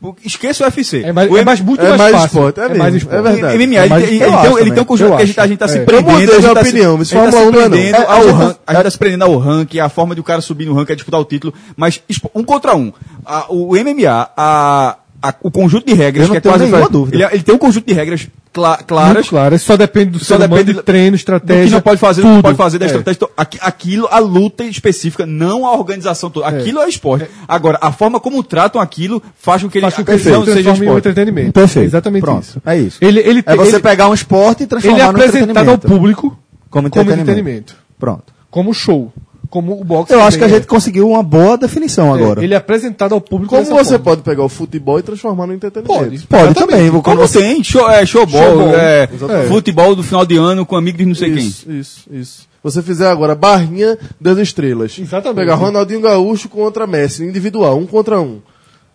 Porque- Esqueça o UFC. É mais, o é mais muito é mais, mais fácil. esporte, é mesmo, mais é esporte. verdade. MMA, É ele, mais- ele acho tem, um- ele tem um conjunto que a gente, a gente tá se É. prendendo. Eu mudei a gente minha tá se- opinião, mas a gente tá Fórmula se 1 não é não. prendendo É, ao a gente- ranking, a gente tá se prendendo ao ranking, a forma de o cara subir no ranking é disputar o título, mas um contra um. A- o MMA, a, a- o conjunto de regras, não que é quase. dúvida. Ele, ele tem um conjunto de regras cla- Muito claras. só depende do Só humano, depende de treino, estratégia. que não pode fazer, do tudo. que pode fazer da É. estratégia. Então, aqui- aquilo, a luta específica, não a organização toda. Aquilo é esporte. Agora, a forma como tratam aquilo faz com que ele Faz com que ele seja em um esporte. entretenimento. Perfeito. Exatamente Pronto, isso. é isso. Ele, ele, É você ele, pegar um esporte e ele transformar é no apresentado ao público Como como entretenimento. entretenimento. Pronto. Como show. Como o boxe. Eu acho que a também gente conseguiu uma boa definição é. agora. É, Ele é apresentado ao público Como você forma. pode pegar o futebol e transformar no entretenimento? Pode. Pode também. Como Quando você... tem, show, é, showball, Showball, é, futebol do final de ano com amigos de não sei Isso, isso, isso. Você fizer agora barrinha das estrelas. Exatamente. Pegar Ronaldinho Gaúcho contra Messi, individual, um contra um.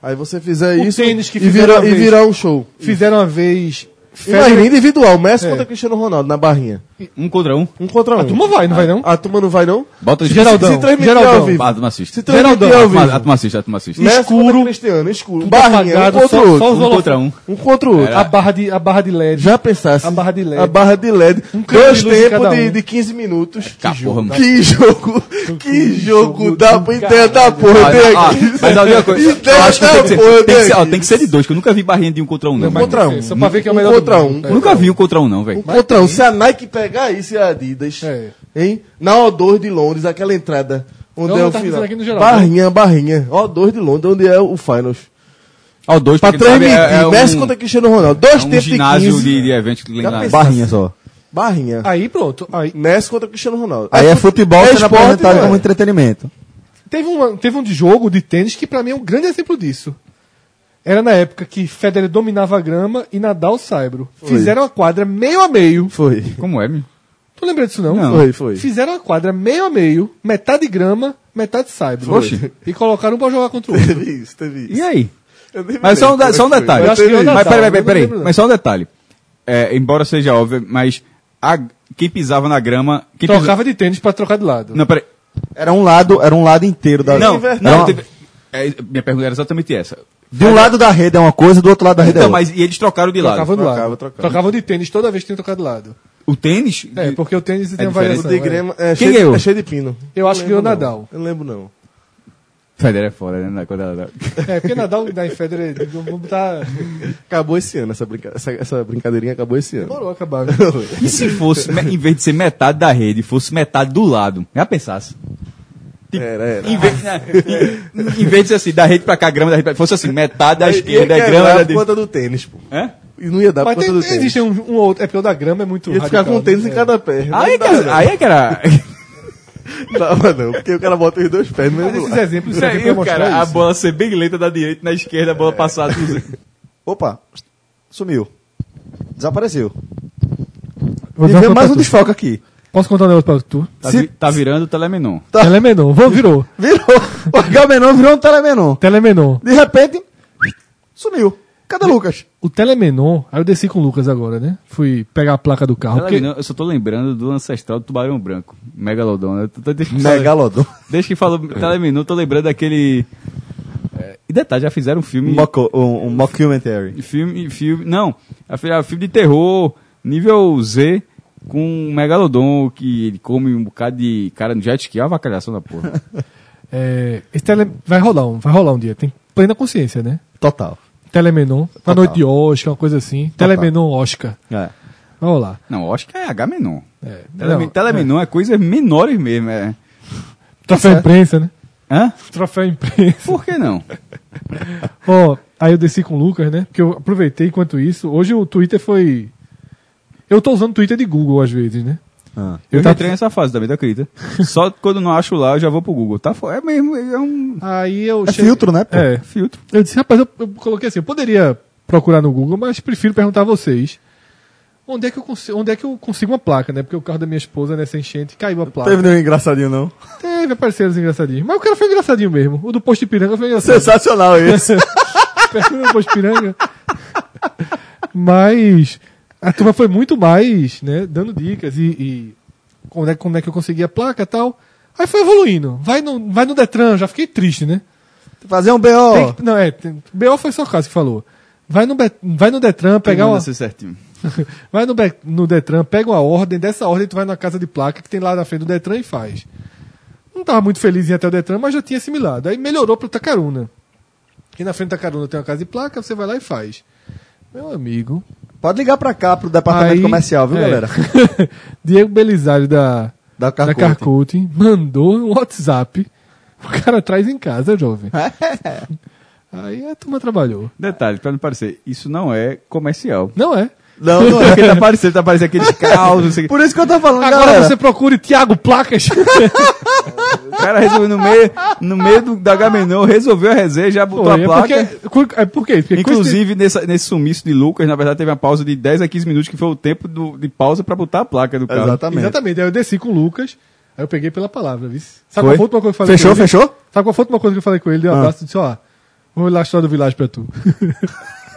Aí você fizer O isso tênis que e, fizeram vira, uma e vez. virar um show. Fizeram uma vez. Imagina, individual, Messi É. contra Cristiano Ronaldo na barrinha. Um contra um. Um contra um. A turma vai, não vai não? A turma não vai, não? Bota os Geraldão. Se transmitir Geraldão. ao vivo. Ah, a turma assiste. Se transmitir Geraldão. ao A turma- vivo. a turma assiste, a turma assiste. Escuro. contra Cristiano, escuro. Tudo Barrinha, apagado, um contra só- o outro. só os Um contra um. Um contra o outro. A barra de, a barra de LED. Já pensasse. A barra de LED. A barra de LED. Um Dois tempos cada de, um. de 15 minutos. Porra, mano. Que jogo, que jogo dá pra caralho. ideia da porra, Ah, tem ah, aqui. mas a única coisa, <laughs> Ideia que da tem que, ser, porra, tem, que ser, que de dois, que eu nunca vi barrinha de um contra um, não. Um contra um. Só pra ver quem é o Um melhor contra um. mundo. Eu nunca vi um contra um, não, velho. Um contra um. Se a Nike pegar isso e a Adidas, É. hein? Na O2 de Londres, aquela entrada, onde Eu é o tava final. pensando aqui no geral, barrinha, barrinha. O2 de Londres, onde é o Finals. Ó, dois, Pra transmitir, é, é Messi um, contra Cristiano Ronaldo. Dois é um tempos de ginásio 15. de, de eventos que. Barrinha só. Barrinha. Aí pronto. Aí, Messi contra Cristiano Ronaldo. Aí é fute- futebol sendo esporte, apresentado é? como entretenimento. teve, uma, teve um de jogo de tênis que pra mim é um grande exemplo disso. Era na época que Federer dominava a grama e Nadal saibro. Fizeram a quadra meio a meio. Foi. Como é, meu? Tu lembra disso não? Não. Foi, foi. Fizeram a quadra meio a meio, metade grama, metade saibro. Oxe. E colocaram um pra jogar contra o outro. Teve isso, teve isso. E aí? Mas só um, de- só um é detalhe. Eu acho que eu mas peraí, peraí, não peraí. não. Mas só um detalhe. É, embora seja óbvio, mas a- quem pisava na grama. Pisa- Trocava de tênis pra trocar de lado. Não, peraí. Era um lado, era um lado inteiro da Não, verdade. não, Era uma- teve- é, minha pergunta era exatamente essa. De um lado da rede é uma coisa, do outro lado da rede é Então, outra. mas e eles trocaram de lado. Trocavam de lado. Trocava, trocava. Trocavam de tênis toda vez que tinha trocado de lado. O tênis. É, porque o tênis tem uma diferente. O variação. de é. grama é, Quem cheio, é cheio de pino. Eu acho que não. Nadal. Eu não lembro, não. Federer é fora, né? Quando ela- É, porque Nadal da Federer, <laughs> vamos botar. Acabou esse ano, essa, brinca... essa, essa brincadeirinha acabou esse ano. Demorou acabar. <laughs> E se fosse, em vez de ser metade da rede, fosse metade do lado? Já pensasse? Era, era. Em vez, né, em, em vez de ser assim, da rede pra cá, grama da rede pra fosse assim, metade da esquerda é grama da por direita. conta do tênis, pô. Hã? E não ia dar por Mas conta tem, do tênis. existe um, um outro. É porque o da grama é muito. Ia ficar com um tênis né? em cada pé. Aí, é não que, dava, aí é que era. não. <laughs> Dava não, porque o cara bota os dois pés no Mas mesmo esses lado. exemplos Isso servem aí, o mostrar cara, a isso. bola ser bem lenta da direita, na esquerda, a bola passar. dos- <laughs> Opa, sumiu. Desapareceu. Vou E uma coisa mais um tu. desfoque aqui. Posso contar um negócio pra tu? Tá, Se- vi- tá virando o Telemenon. É menor. Vou, virou. Virou. O Gamenon virou um Telemenon. Telemenon. De repente, sumiu. Cadê Lucas? O Telemenon, aí eu desci com o Lucas agora, né? Fui pegar a placa do carro. porque- Telemenon, eu só tô lembrando do ancestral do Tubarão Branco, Megalodon. né? Tu- tu- Desde que, falou, Megalodon. desde que falou Telemenon, tô lembrando daquele. é, e detalhe, já fizeram um filme. Moco- um, um mockumentary. Filme, filme. Não, filme de terror, nível Z, com um Megalodon que ele come um bocado de cara no jet ski. É uma vacalhação da porra. <laughs> É, esse tele... vai rolar um, vai rolar um dia. Tem plena consciência, né? Total. Telemenon, na Total. noite de Oscar, uma coisa assim. Telemenon Oscar. É. Vai rolar. Não, que é H-Menon. É, não, Telemenon é. coisas menores mesmo. É. Troféu imprensa, né? Hã? Troféu imprensa. Por que não? <laughs> Ó, aí eu desci com o Lucas, né? Porque eu aproveitei enquanto isso. Hoje o Twitter foi. Eu tô usando o Twitter de Google às vezes, né? Ah. Eu Eu já tava- entrei nessa fase também, tu acredita? <laughs> Só quando não acho lá, eu já vou pro Google. Tá, é mesmo, é um Aí eu É cheguei- filtro, né, pô? É. filtro. Eu disse, rapaz, eu, eu coloquei assim, eu poderia procurar no Google, mas prefiro perguntar a vocês. Onde é que eu consigo, onde é que eu consigo uma placa, né? Porque o carro da minha esposa nessa enchente caiu a placa. Teve nenhum engraçadinho, não. Teve apareceram os engraçadinhos. Mas o cara foi engraçadinho mesmo. O do posto de piranga foi engraçado. Sensacional esse. <laughs> Pergunta do posto de piranga. <laughs> Mas a turma foi muito mais, né? Dando dicas e, e como, é, como é que eu consegui a placa e tal. Aí foi evoluindo. Vai no, vai no Detran, já fiquei triste, né? Fazer um BO. Que- não, é. Tem, BO foi só o caso que falou. Vai no, vai no Detran, pegar uma. ser certinho. <laughs> Vai no, no Detran, pega uma ordem, dessa ordem tu vai na casa de placa que tem lá na frente do Detran e faz. Não tava muito feliz em ir até o Detran, mas já tinha assimilado. Aí melhorou pro Tacaruna. E na frente da Tacaruna tem uma casa de placa, você vai lá e faz. Meu amigo. Pode ligar pra cá, pro departamento Aí- comercial, viu, é. galera? <laughs> Diego Belisário da, Da da Carcote. Carcote mandou um WhatsApp. <laughs> O cara traz em casa, jovem. Aí a turma trabalhou. Detalhe, pra não parecer, isso não é comercial. Não é. Não, não Porque é. tá parecendo, tá parecendo aqueles caos, não sei o que. Por isso que eu tô falando, Agora galera. você procure Thiago Placas. O cara resolveu no meio, no meio do, da Gamenon, resolveu a resenha, já botou Foi, a é placa. porque, é por quê? Porque Inclusive, nessa- nesse sumiço de Lucas, na verdade, teve uma pausa de 10 a 15 minutos, que foi o tempo do- de pausa pra botar a placa do carro. Exatamente. Exatamente. Aí eu desci com o Lucas, aí eu peguei pela palavra, viu? Sabe Foi? qual foi a última coisa que eu falei Fechou, com ele? fechou? Sabe qual foi a última coisa que eu falei com ele? Dei um Ah. abraço e disse, ó, vou lá a história do Village pra tu. <laughs>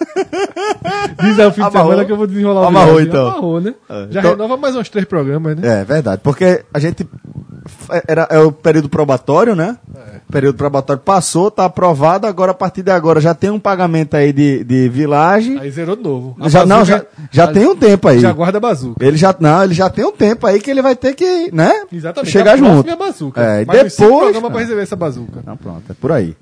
<laughs> Diz aí o fim de Amarrou. semana que eu vou desenrolar o Amarrou, viagem. então. Amarrou, né? Já Então- renova mais uns três programas, né? É verdade, porque a gente era é o período probatório, né? O período probatório passou, tá aprovado, agora a partir de agora já tem um pagamento aí de, de vilagem. Aí zerou de novo. A Já, não, já, bazuca- já a- tem um tempo aí. Já guarda a bazuca. Ele já não, ele já tem um tempo aí que ele vai ter que, né? Exatamente. Chegar a próxima junto. É a bazuca. É, e Mais uns cinco depois- programas pra receber essa bazuca. Não, pronto, é por aí.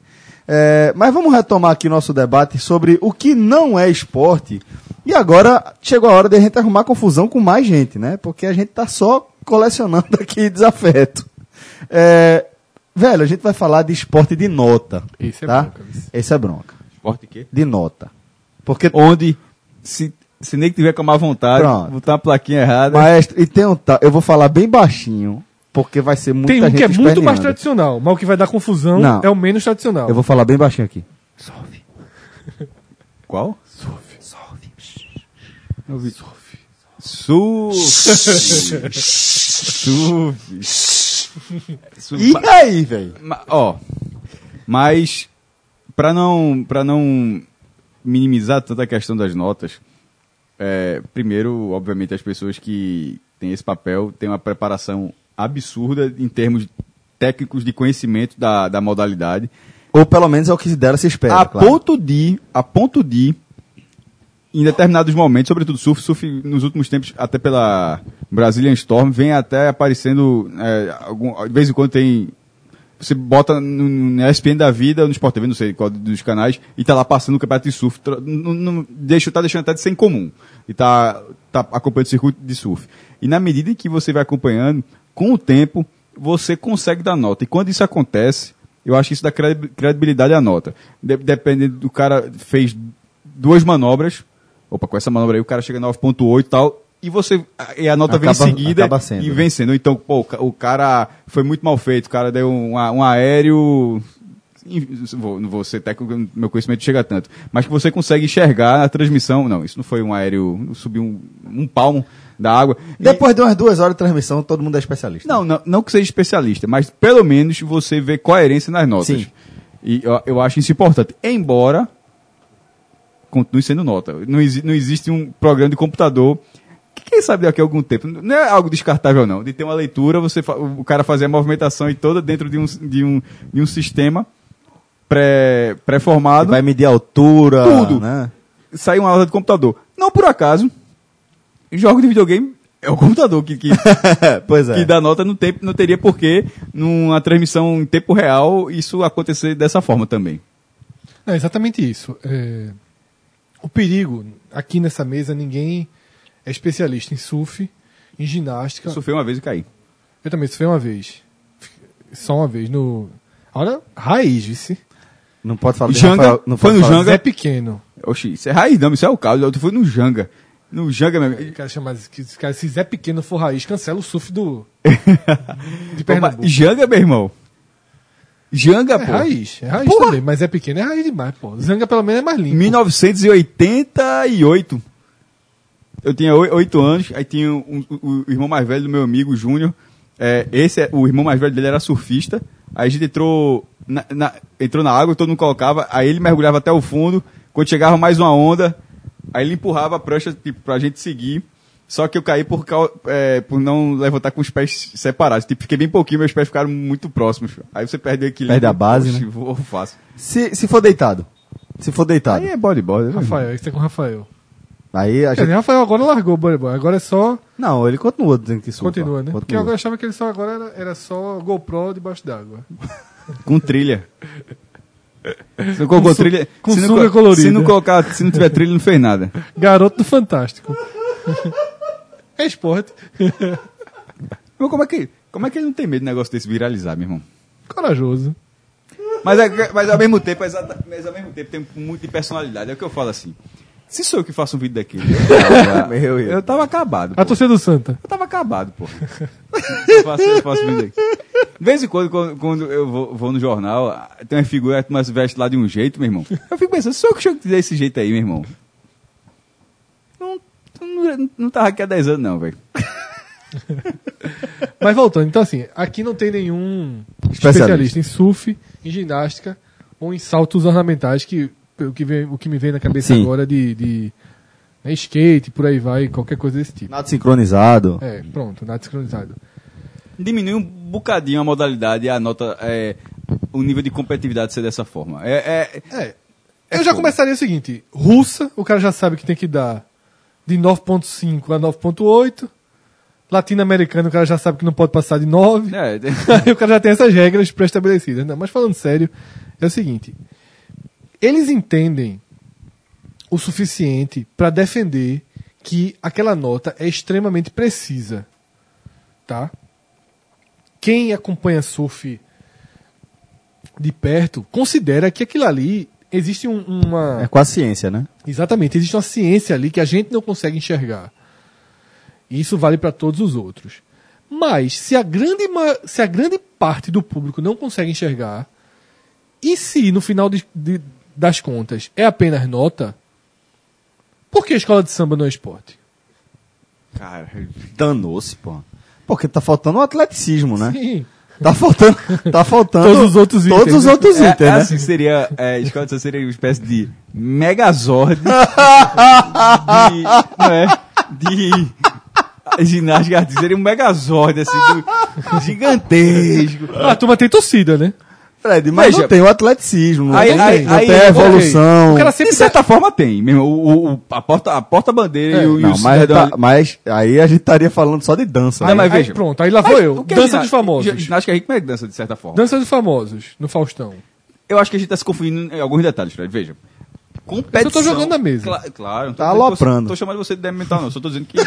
É, mas vamos retomar aqui nosso debate sobre o que não é esporte. E agora chegou a hora de a gente arrumar confusão com mais gente, né? Porque a gente tá só colecionando <laughs> aqui desafeto. É, velho, a gente vai falar de esporte de nota. Esse é tá? bronca, vice. Esse é bronca. Esporte quê? De nota. Porque, Onde, se, se nem que tiver com má vontade, Pronto. botar uma plaquinha errada. maestro, e tem um. ta- Eu vou falar bem baixinho, porque vai ser muita Tem um gente que é muito mais tradicional, mas o que vai dar confusão Não. é o menos tradicional. Eu vou falar bem baixinho aqui. Qual? Surf. Surf. Surf. Surf. E aí, velho? Ó, mas para não para não minimizar tanta questão das notas, é, primeiro, obviamente, as pessoas que têm esse papel têm uma preparação absurda em termos técnicos de conhecimento da, da modalidade, Ou pelo menos é o que dela se espera. a claro. ponto de a ponto de em determinados momentos, sobretudo surf, surf nos últimos tempos, até pela Brazilian Storm, vem até aparecendo, é, algum, de vez em quando tem, você bota no, no ESPN da vida, no Sport TV, não sei qual dos canais, e tá lá passando o campeonato de surf, não, não, deixa, tá deixando até de ser incomum, e tá, tá acompanhando o circuito de surf. E na medida em que você vai acompanhando, com o tempo, você consegue dar nota, e quando isso acontece, eu acho que isso dá credi- credibilidade à nota. De, dependendo do cara fez duas manobras, opa, com essa manobra aí o cara chega a 9.8 e tal, e você e a nota vem em Acaba- seguida acaba sendo, e né? vencendo. Então, pô, o ca- o cara foi muito mal feito, o cara deu um, a- um aéreo não vou ser técnico, meu conhecimento chega tanto, mas que você consegue enxergar na transmissão, não, isso não foi um aéreo, subiu um, um palmo da água. E- Depois de umas duas horas de transmissão, todo mundo é especialista. não, não, não que seja especialista, mas pelo menos você vê coerência nas notas. Sim. E eu, eu acho isso importante. Embora continue sendo nota. Não, não existe um programa de computador que quem sabe daqui a algum tempo, não é algo descartável não, de ter uma leitura, você o cara fazer a movimentação e toda dentro de um, de um, de um sistema pré- pré-formado, Vai medir a altura, Tudo. né? sair uma aula de computador. Não por acaso, jogo de videogame é o computador que, que <laughs> pois é. que dá nota no tempo, não teria porquê, numa transmissão em tempo real, isso acontecer dessa forma também. É exatamente isso. É, O perigo, aqui nessa mesa, ninguém é especialista em surf, em ginástica. Sofreu uma vez e caí. Eu também surfei uma vez. Só uma vez. No... Olha, raiz, vice. Não pode falar de Janga, Rafael, não foi pode no falar- Janga. Zé Pequeno. Oxi, isso é raiz, não, isso é o caso. Eu fui no Janga. No Janga mesmo. Eu quero chamar esse esse cara, se Zé Pequeno for raiz, cancela o surf do. <laughs> de Pernambuco. Janga, meu irmão. Janga, É pô. raiz, é raiz Porra. também, mas é pequeno, é raiz demais, pô. Zanga pelo menos é mais limpo. 1988. Eu tinha oi- oito anos, aí tinha um- o, o irmão mais velho do meu amigo, Júnior. É, esse, é- o irmão mais velho dele era surfista. Aí a gente entrou na, na- entrou na água, todo mundo colocava, aí ele mergulhava até o fundo. Quando chegava mais uma onda, aí ele empurrava a prancha tipo, pra gente seguir. Só que eu caí por, é, por não levantar com os pés separados. Tipo, fiquei bem pouquinho, meus pés ficaram muito próximos. Aí você perde o equilíbrio. Perde a base, Oxi, né? Vou, fácil. Se, se for deitado. Se for deitado. Aí é bodyboard. né? Rafael, isso é com o Rafael. Aí a Quer gente... Rafael agora largou o bodyboard, agora é só. Não, ele continua dizendo que surfa. Continua, né? Porque Continua. eu achava que ele só agora era, era só GoPro debaixo d'água. Com trilha. <laughs> Se não colocou su- trilha. com se não sunga co- colorida. Se não, colocar, se não tiver trilha, não fez nada. Garoto do Fantástico. é esporte. Mas como é que, como é que ele não tem medo do negócio desse viralizar, meu irmão? Corajoso. Mas, é- mas ao mesmo tempo, mas ao mesmo tempo tem muito de personalidade. É o que eu falo assim. Se sou eu que faço um vídeo daquele, <laughs> eu, eu tava acabado. A torcida do Santa. Eu tava acabado, pô. <laughs> Eu faço, eu faço vídeo aqui. De vez em quando, quando, quando eu vou, vou no jornal, tem uma figura que se veste lá de um jeito, meu irmão. Eu fico pensando, sou eu que chego desse jeito aí, meu irmão. Não, não, não tava aqui há 10 anos, não, velho. <laughs> Mas voltando, então assim, aqui não tem nenhum Especialista. especialista, em surf, em ginástica ou em saltos ornamentais, que o que, vem, o que me vem na cabeça Sim. agora de, de né, skate, por aí vai, qualquer coisa desse tipo. Nada sincronizado. É, pronto, nada sincronizado. Diminui um bocadinho a modalidade e a nota, é, o nível de competitividade ser dessa forma. É, é, É. Eu já começaria o seguinte: russa, o cara já sabe que tem que dar de 9.5 a 9.8. Latino-americano, o cara já sabe que não pode passar de 9. é, Aí <laughs> o cara já tem essas regras pré-estabelecidas. Não, mas falando sério, é o seguinte: eles entendem o suficiente para defender que aquela nota é extremamente precisa. Tá? Quem acompanha surf de perto considera que aquilo ali existe um- uma. É com a ciência, né? Exatamente, existe uma ciência ali que a gente não consegue enxergar. E isso vale para todos os outros. Mas se a, grande, se a grande parte do público não consegue enxergar, e se no final de- de- das contas é apenas nota, por que a escola de samba não é esporte? cara, Danou-se, pô. Porque tá faltando o atleticismo, né? Sim. Tá faltando. Tá faltando. Todos os outros Todos itens, os né? outros é, itens, é né? assim, seria, é, escola de samba seria uma espécie de megazord <laughs> de, não é, de ginástica artística, seria um megazord, assim, do- gigantesco. Ah, a turma tem torcida, né? Fred, mas Veja, não tem o atleticismo, não aí- tem, aí- não tem a evolução. De certa forma tem, mesmo, o, o- a porta, a porta-bandeira É, e o, e Não, o mas, tá- mas aí a gente estaria falando só de dança. Não, né? mas Aí, veja. pronto, aí lá vou eu. Dança dos famosos. Ginástica ritmo é dança, de certa forma. Dança dos famosos, no Faustão. Eu acho que a gente está se confundindo em alguns detalhes, Fred. Veja. Competição. Eu tô jogando na mesa. Cla- claro, não tô Tá aloprando. Tô, tô chamando você de mental, não. Só tô dizendo que. <laughs>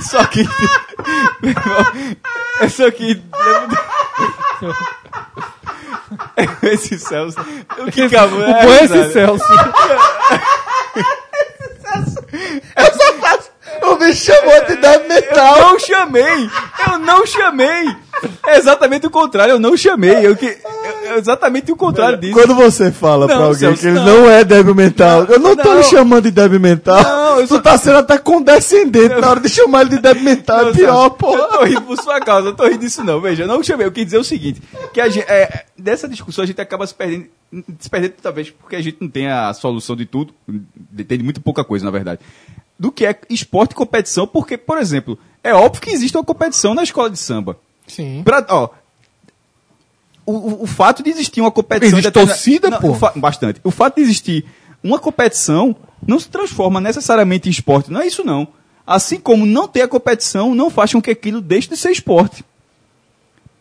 Só que. É só que. <laughs> Esse Celso. O que acabou? O bom é esse Celso. <laughs> O bicho chamou de Eu metal. não chamei! Eu não chamei! É exatamente o contrário, eu não chamei. Eu que, eu- é exatamente o contrário disso. Quando você fala pra Não, alguém Celso, que ele não. não, é débil mental, eu não tô não. lhe chamando de débil mental. Não, tu tá sendo até condescendente na hora de chamar ele de débil mental. Não, é pior, pô. Eu tô rindo por sua causa, eu tô rindo disso não. Veja, eu não chamei. Eu quis dizer o seguinte: que a gente, é, dessa discussão a gente acaba se perdendo, se perdendo talvez porque a gente não tem a solução de tudo, tem de muito pouca coisa, na verdade. Do que é esporte e competição, porque, por exemplo, é óbvio que existe uma competição na escola de samba. Sim. Pra, ó, o, o, fato de existir uma competição. Existe torcida, Não, pô? o fa- Bastante. O fato de existir uma competição não se transforma necessariamente em esporte. Não é isso, não. Assim como não ter a competição não faz com que aquilo deixe de ser esporte.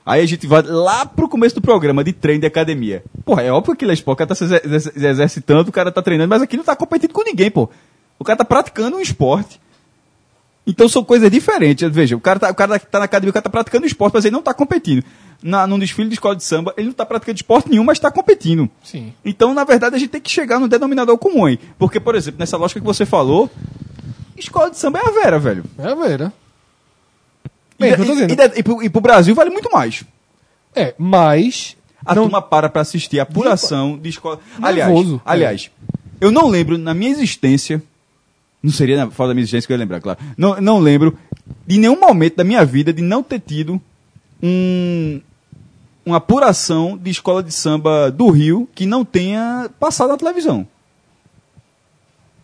Aí a gente vai lá pro começo do programa de treino de academia. Porra, é óbvio que aquilo é esporte, o cara tá se exer- exer- exercitando, o cara tá treinando, mas aquilo não tá competindo com ninguém, pô. O cara tá praticando um esporte. Então são coisas diferentes. Veja, o cara tá, o cara tá na academia, o cara tá praticando esporte, mas ele não tá competindo. Na, num desfile de escola de samba, ele não tá praticando esporte nenhum, mas tá competindo. Sim. Então, na verdade, a gente tem que chegar no denominador comum aí. Porque, por exemplo, nessa lógica que você falou, escola de samba é a Vera, velho. É a Vera. E, Bem, tô e- e de- e pro, e pro Brasil vale muito mais. É, mas. A não- turma para pra assistir a apuração de escola. Aliás, Nervoso. aliás, eu não lembro na minha existência, não seria na fora da minha existência que eu ia lembrar, claro. Não, não lembro de nenhum momento da minha vida de não ter tido um, uma apuração de escola de samba do Rio que não tenha passado na televisão.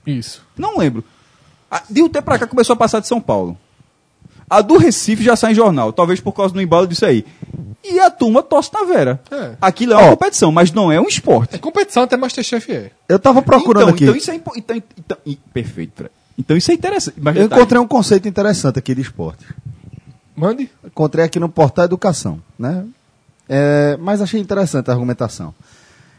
Isso. Não lembro. De um tempo pra cá começou a passar de São Paulo. A do Recife já sai em jornal, talvez por causa do embalo disso aí. E a turma torce na Vera. É. Aquilo é uma Ó. competição, mas não é um esporte. É competição até Masterchef é. Eu tava procurando então, aqui. Então isso é impo- então, então, perfeito, Fred. Então isso é interessante. Mas Eu detalhe, encontrei um conceito interessante aqui de esporte. Mande. Encontrei aqui no portal Educação, né? É, mas achei interessante a argumentação.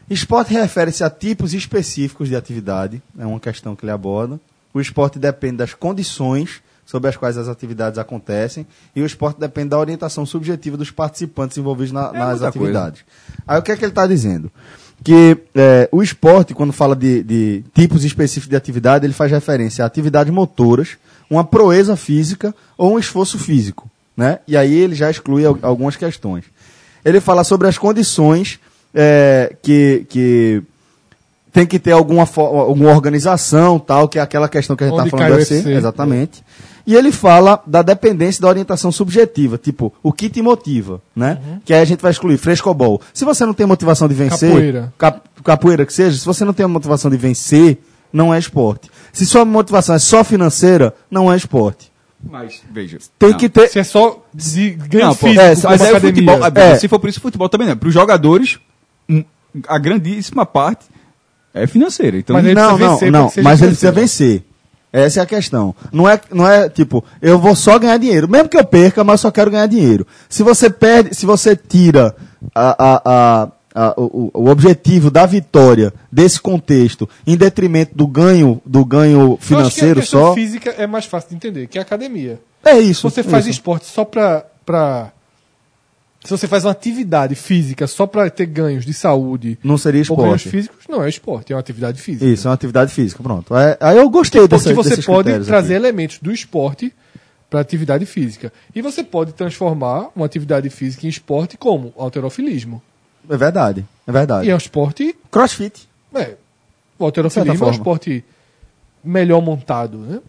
Esporte refere-se a tipos específicos de atividade, é uma questão que ele aborda. O esporte depende das condições sob as quais as atividades acontecem e o esporte depende da orientação subjetiva dos participantes envolvidos na- É nas atividades. Aí o que é que ele está dizendo? Que é, o esporte, quando fala de, de tipos específicos de atividade, ele faz referência a atividades motoras, uma proeza física ou um esforço físico. Né? E aí ele já exclui al- algumas questões. Ele fala sobre as condições é, que, que tem que ter alguma, alguma organização, tal, que é aquela questão que a gente tá cai falando o assim. UFC. Exatamente. E ele fala da dependência da orientação subjetiva, tipo, o que te motiva, né? Uhum. Que aí a gente vai excluir frescobol. Se você não tem motivação de vencer, Capoeira. cap- capoeira que seja, se você não tem a motivação de vencer, não é esporte. Se sua motivação é só financeira, não é esporte. Mas, veja. Tem não. que ter. Se é só de ganho Não, físico, é, como Mas academia. futebol, É. se for por isso, o futebol também não. Para os jogadores, um, a grandíssima parte é financeira. Então, Mas ele não, precisa não, vencer não, mas ele precisa financeiro. vencer. Essa é a questão. Não é, não é tipo, eu vou só ganhar dinheiro. Mesmo que eu perca, mas eu só quero ganhar dinheiro. Se você perde, se você tira a, a, a, a- o, o objetivo da vitória desse contexto em detrimento do ganho, do ganho Eu acho que a financeiro só, física é mais fácil de entender, que é a academia. é isso. você faz isso. esporte só pra, pra. Se você faz uma atividade física só pra ter ganhos de saúde Não seria ou ganhos esporte. físicos, não é esporte, é uma atividade física. Isso, é uma atividade física, pronto. É- aí eu gostei dessa, Porque você pode trazer aqui. elementos do esporte para atividade física. E você pode transformar uma atividade física em esporte como alterofilismo. É verdade, é verdade. E é um esporte. Crossfit. É, o alterofilismo é um esporte melhor montado. Né?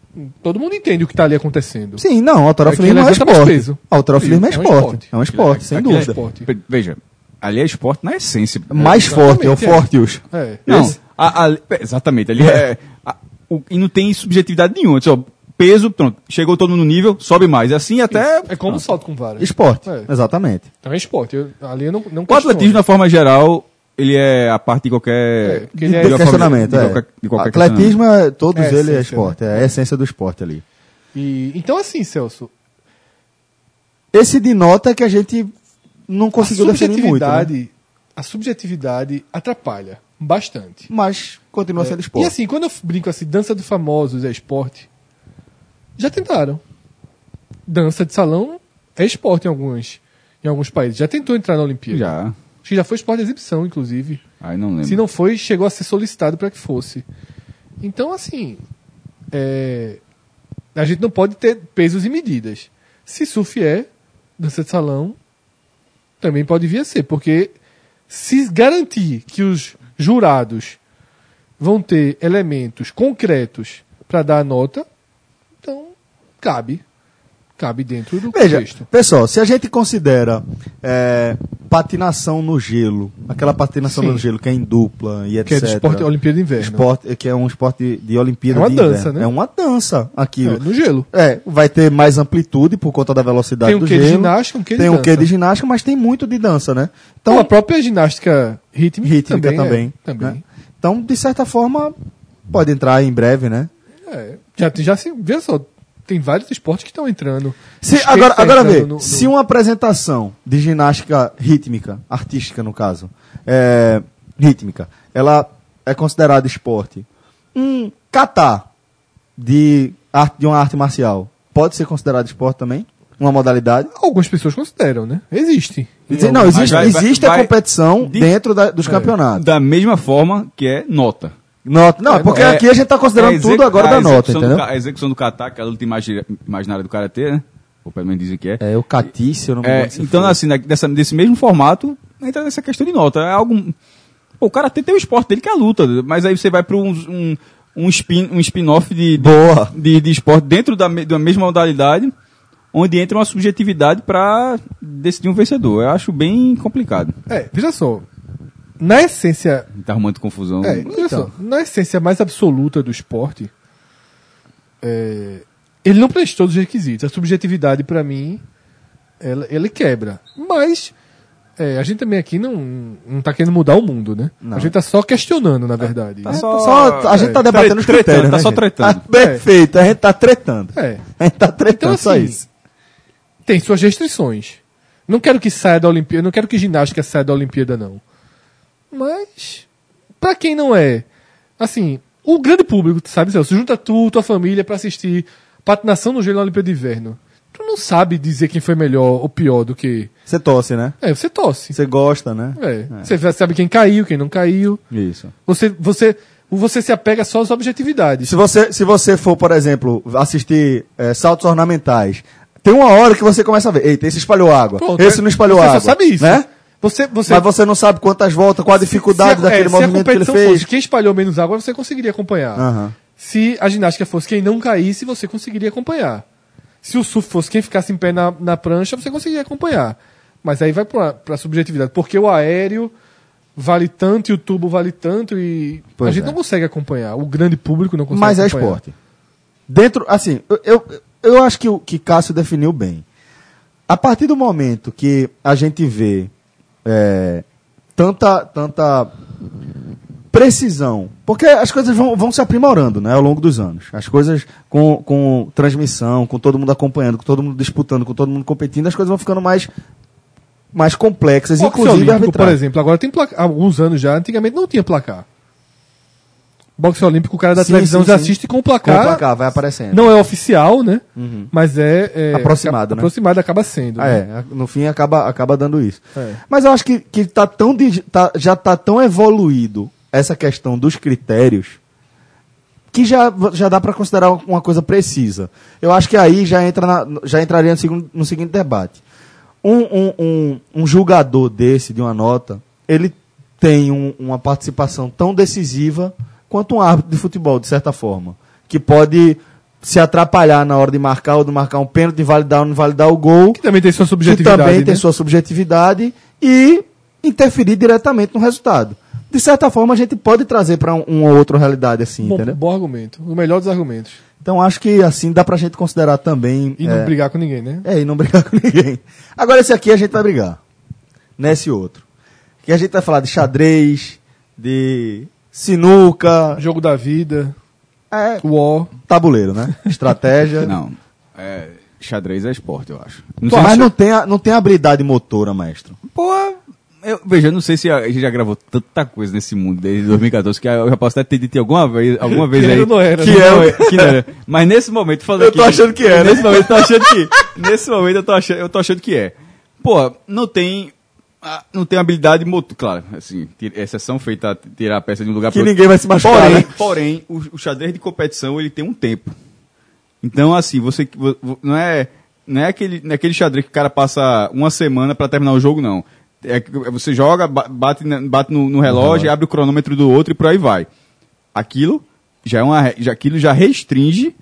Todo mundo entende o que está ali acontecendo. Sim, não, É alterofilismo é levanta mais esporte. Alterofilismo é É esporte. É um esporte, sem Aquilo é dúvida. esporte. Veja, ali é esporte na essência. Mais forte, é o exatamente, é. Fortius. É. Não, a- a- exatamente. Ali é. a- o- e não tem subjetividade nenhuma. Só, peso, pronto. Chegou todo mundo no nível, sobe mais. Assim até. É como salto com vara. Esporte, É. exatamente. Então é esporte. Eu- ali eu não, não O atletismo, na forma geral, ele é a parte de qualquer. É, De, é- de questionamento, forma- é. de qualquer- de qualquer Atletismo, é, todos É eles é esporte, é a essência do esporte ali. E, então, assim, Celso, Esse de nota é que a gente não conseguiu definir muito, né? subjetividade, a subjetividade atrapalha bastante. mas continua sendo E esporte. assim, quando eu brinco assim, dança dos famosos é esporte, já tentaram. Dança de salão é esporte em alguns, em alguns países. Já tentou entrar na Olimpíada. Já. Acho que já foi esporte de exibição, inclusive. Não lembro. Se não foi, chegou a ser solicitado para que fosse. Então, assim, é, a gente não pode ter pesos e medidas. Se surf é, dança de salão também pode vir a ser, porque se garantir que os jurados vão ter elementos concretos para dar a nota, então cabe. Cabe dentro do Veja, contexto. pessoal, se a gente considera é, patinação no gelo, aquela patinação Sim. no gelo que é em dupla e etc. Que é de esporte Olimpíada de Inverno. Esporte, que é um esporte de, de Olimpíada É uma de dança, inverno. né? É uma dança aquilo. É, no gelo. É, vai ter mais amplitude por conta da velocidade Tem um do quê de gelo. ginástica, um quê de tem um dança. quê de ginástica, mas tem muito de dança, né? Então, a própria ginástica rítmica, rítmica também. também. é, também. né? Então, de certa forma, pode entrar em breve, né? É, já, já se, veja só, tem vários esportes que estão entrando. Se, agora, tá agora entrando vê, no- no- se uma apresentação de ginástica rítmica, artística no caso, é, rítmica, ela é considerada esporte, um kata de, arte, de uma arte marcial pode ser considerado esporte também? Uma modalidade? Algumas pessoas consideram, né? Existe. Dizer, não, existe, vai- vai- existe a vai- competição de- dentro da- dos campeonatos. Da mesma forma que é nota. Nota, não, porque É- aqui a gente está considerando é tudo agora da nota, do entendeu? a execução do kata, que é a luta imagi- imaginária do karatê, né? Ou pelo menos dizem que é. É o catício, eu não me É, se então, foi. assim, né, dessa, desse mesmo formato, entra nessa questão de nota. É algo. Pô, o karatê tem o esporte dele que é a luta, mas aí você vai para um, um, um spin- um spin-off de, de, Boa. de, de esporte dentro da, me- da mesma modalidade, onde entra uma subjetividade para decidir um vencedor. Eu acho bem complicado. É, veja só. Na essência. Tá arrumando confusão. É, Então. só, na essência mais absoluta do esporte, é, ele não prestou os requisitos. A subjetividade, para mim, ela, ele quebra. Mas é, a gente também aqui não, não tá querendo mudar o mundo, né? Não. A gente tá só questionando, na verdade. Tá É, só- só- a gente tá é, debatendo os tretando, critérios, tá né, só tretando. Ah, perfeito, a gente tá tretando. É. A gente tá tretando, Então, só assim, isso. tem suas restrições. Não quero que saia da Olimpíada, não quero que ginástica saia da Olimpíada, não. Mas, pra quem não é, assim, o grande público, sabe, Celso? Junta tu, tua família pra assistir patinação no gelo na Olimpíada de Inverno. Tu não sabe dizer quem foi melhor ou pior do que. Você torce, né? É, você torce. Você gosta, né? É. Você já sabe quem caiu, quem não caiu. Isso. Você, você, você se apega só às objetividades. Se você, se você for, por exemplo, assistir eh, saltos ornamentais, tem uma hora que você começa a ver, eita, esse espalhou água, Pronto, esse é- não espalhou você só água. sabe isso. Né? Você, você, Mas você não sabe quantas voltas, qual a dificuldade se a- daquele é, se a movimento que ele competição fez. Fosse quem espalhou menos água, você conseguiria acompanhar. Aham. Se a ginástica fosse quem não caísse, você conseguiria acompanhar. Se o surf fosse quem ficasse em pé na, na prancha, você conseguiria acompanhar. Mas aí vai para a subjetividade. Porque o aéreo vale tanto e o tubo vale tanto e Pois a gente é. não consegue acompanhar. O grande público não consegue Mas é acompanhar. esporte. Dentro, assim, eu, eu, eu acho que o que Cássio definiu bem. A partir do momento que a gente vê é, tanta, tanta precisão, porque as coisas vão, vão se aprimorando né, ao longo dos anos. As coisas com, com transmissão, com todo mundo acompanhando, com todo mundo disputando, com todo mundo competindo, as coisas vão ficando mais, mais complexas, Boxe inclusive por exemplo, agora tem placar. Há alguns anos já, antigamente não tinha placar. Boxe olímpico, o cara da Sim, televisão sim, já sim. assiste com o Com o placar. placar, vai aparecendo. Não é oficial, né? Mas é, é Aproximado, né? Aproximado acaba sendo. Ah, né? É, no fim acaba, acaba dando isso. É. Mas eu acho que, que tá tão tá- já está tão evoluído essa questão dos critérios que já, já dá para considerar uma coisa precisa. Eu acho que aí já, entra na- já entraria no, segundo, no seguinte debate. Um, um, um, um julgador desse, de uma nota, ele tem um- uma participação tão decisiva quanto um árbitro de futebol, de certa forma. Que pode se atrapalhar na hora de marcar ou de marcar um pênalti, de validar ou não validar o gol Que também tem sua que subjetividade. também tem né? sua subjetividade e interferir diretamente no resultado. De certa forma, a gente pode trazer para uma outra realidade assim, Bom, entendeu? bom argumento. O melhor dos argumentos. Então acho que assim dá pra gente considerar também. E é, não brigar com ninguém, né? É, e não <laughs> brigar com ninguém. Agora esse aqui a gente vai brigar. Nesse outro. Que a gente vai falar de xadrez, de sinuca, Jogo da vida, é, War. tabuleiro, né? Estratégia. <laughs> Não. É, xadrez é esporte, eu acho. Não Mas sei se- não tem, a, não tem habilidade motora, maestro. Pô, eu, veja, eu não sei se a, a gente já gravou tanta coisa nesse mundo desde 2014 que eu já posso até ter dito alguma vez, alguma <laughs> vez Que aí. não era, que, né? não, é- que não era. Mas nesse momento, falando Eu tô achando que é, né? Nesse momento, eu tô achando que. Nesse momento, eu tô achando, eu tô achando que é. Pô, não tem. Ah, Não tem habilidade motor, claro, assim, exceção feita a tirar a peça de um lugar Que pro outro. ninguém vai se machucar, Porém, né? porém o, o xadrez de competição ele tem um tempo. Então, assim, você vo- vo- não é não é aquele, não é aquele xadrez que o cara passa uma semana pra terminar o jogo, não. É que você joga, ba- bate, bate no, no relógio, abre o cronômetro do outro e por aí vai. Aquilo já é uma, já, aquilo já restringe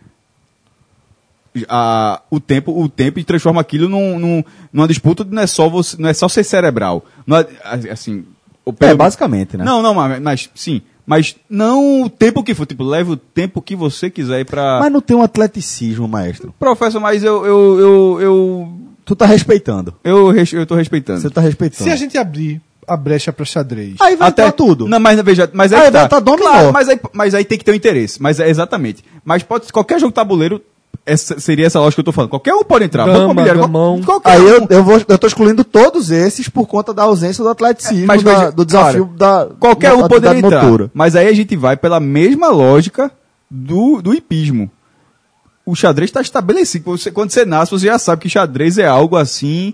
a, o tempo, o tempo e transforma aquilo num, num- numa disputa não é só você, não é só ser cerebral. Não é, assim, o É, basicamente, né? não, não, mas, mas sim. Mas não o tempo que for. Tipo, leva o tempo que você quiser ir pra. Mas não tem um atleticismo, maestro. Professor, mas eu. Eu, eu, eu, Tu tá respeitando. eu, eu tô respeitando. Você tá respeitando. Se a gente abrir a brecha pra xadrez. Aí vai Até tudo. Não, mas veja, mas aí, Aí vai tá dominó. Claro, mas aí, mas aí tem que ter um interesse. Mas é exatamente. Mas pode qualquer jogo tabuleiro essa, seria essa lógica que eu tô falando. Qualquer um pode entrar. Dama, Banco gamão. qualquer Aí um. eu, eu, vou, eu tô excluindo todos esses por conta da ausência do atleticismo, É, Mas da- do desafio da Qualquer da um poderia entrar. motora. Mas aí a gente vai pela mesma lógica do, do hipismo. O xadrez está estabelecido. Você, quando você nasce, você já sabe que xadrez é algo assim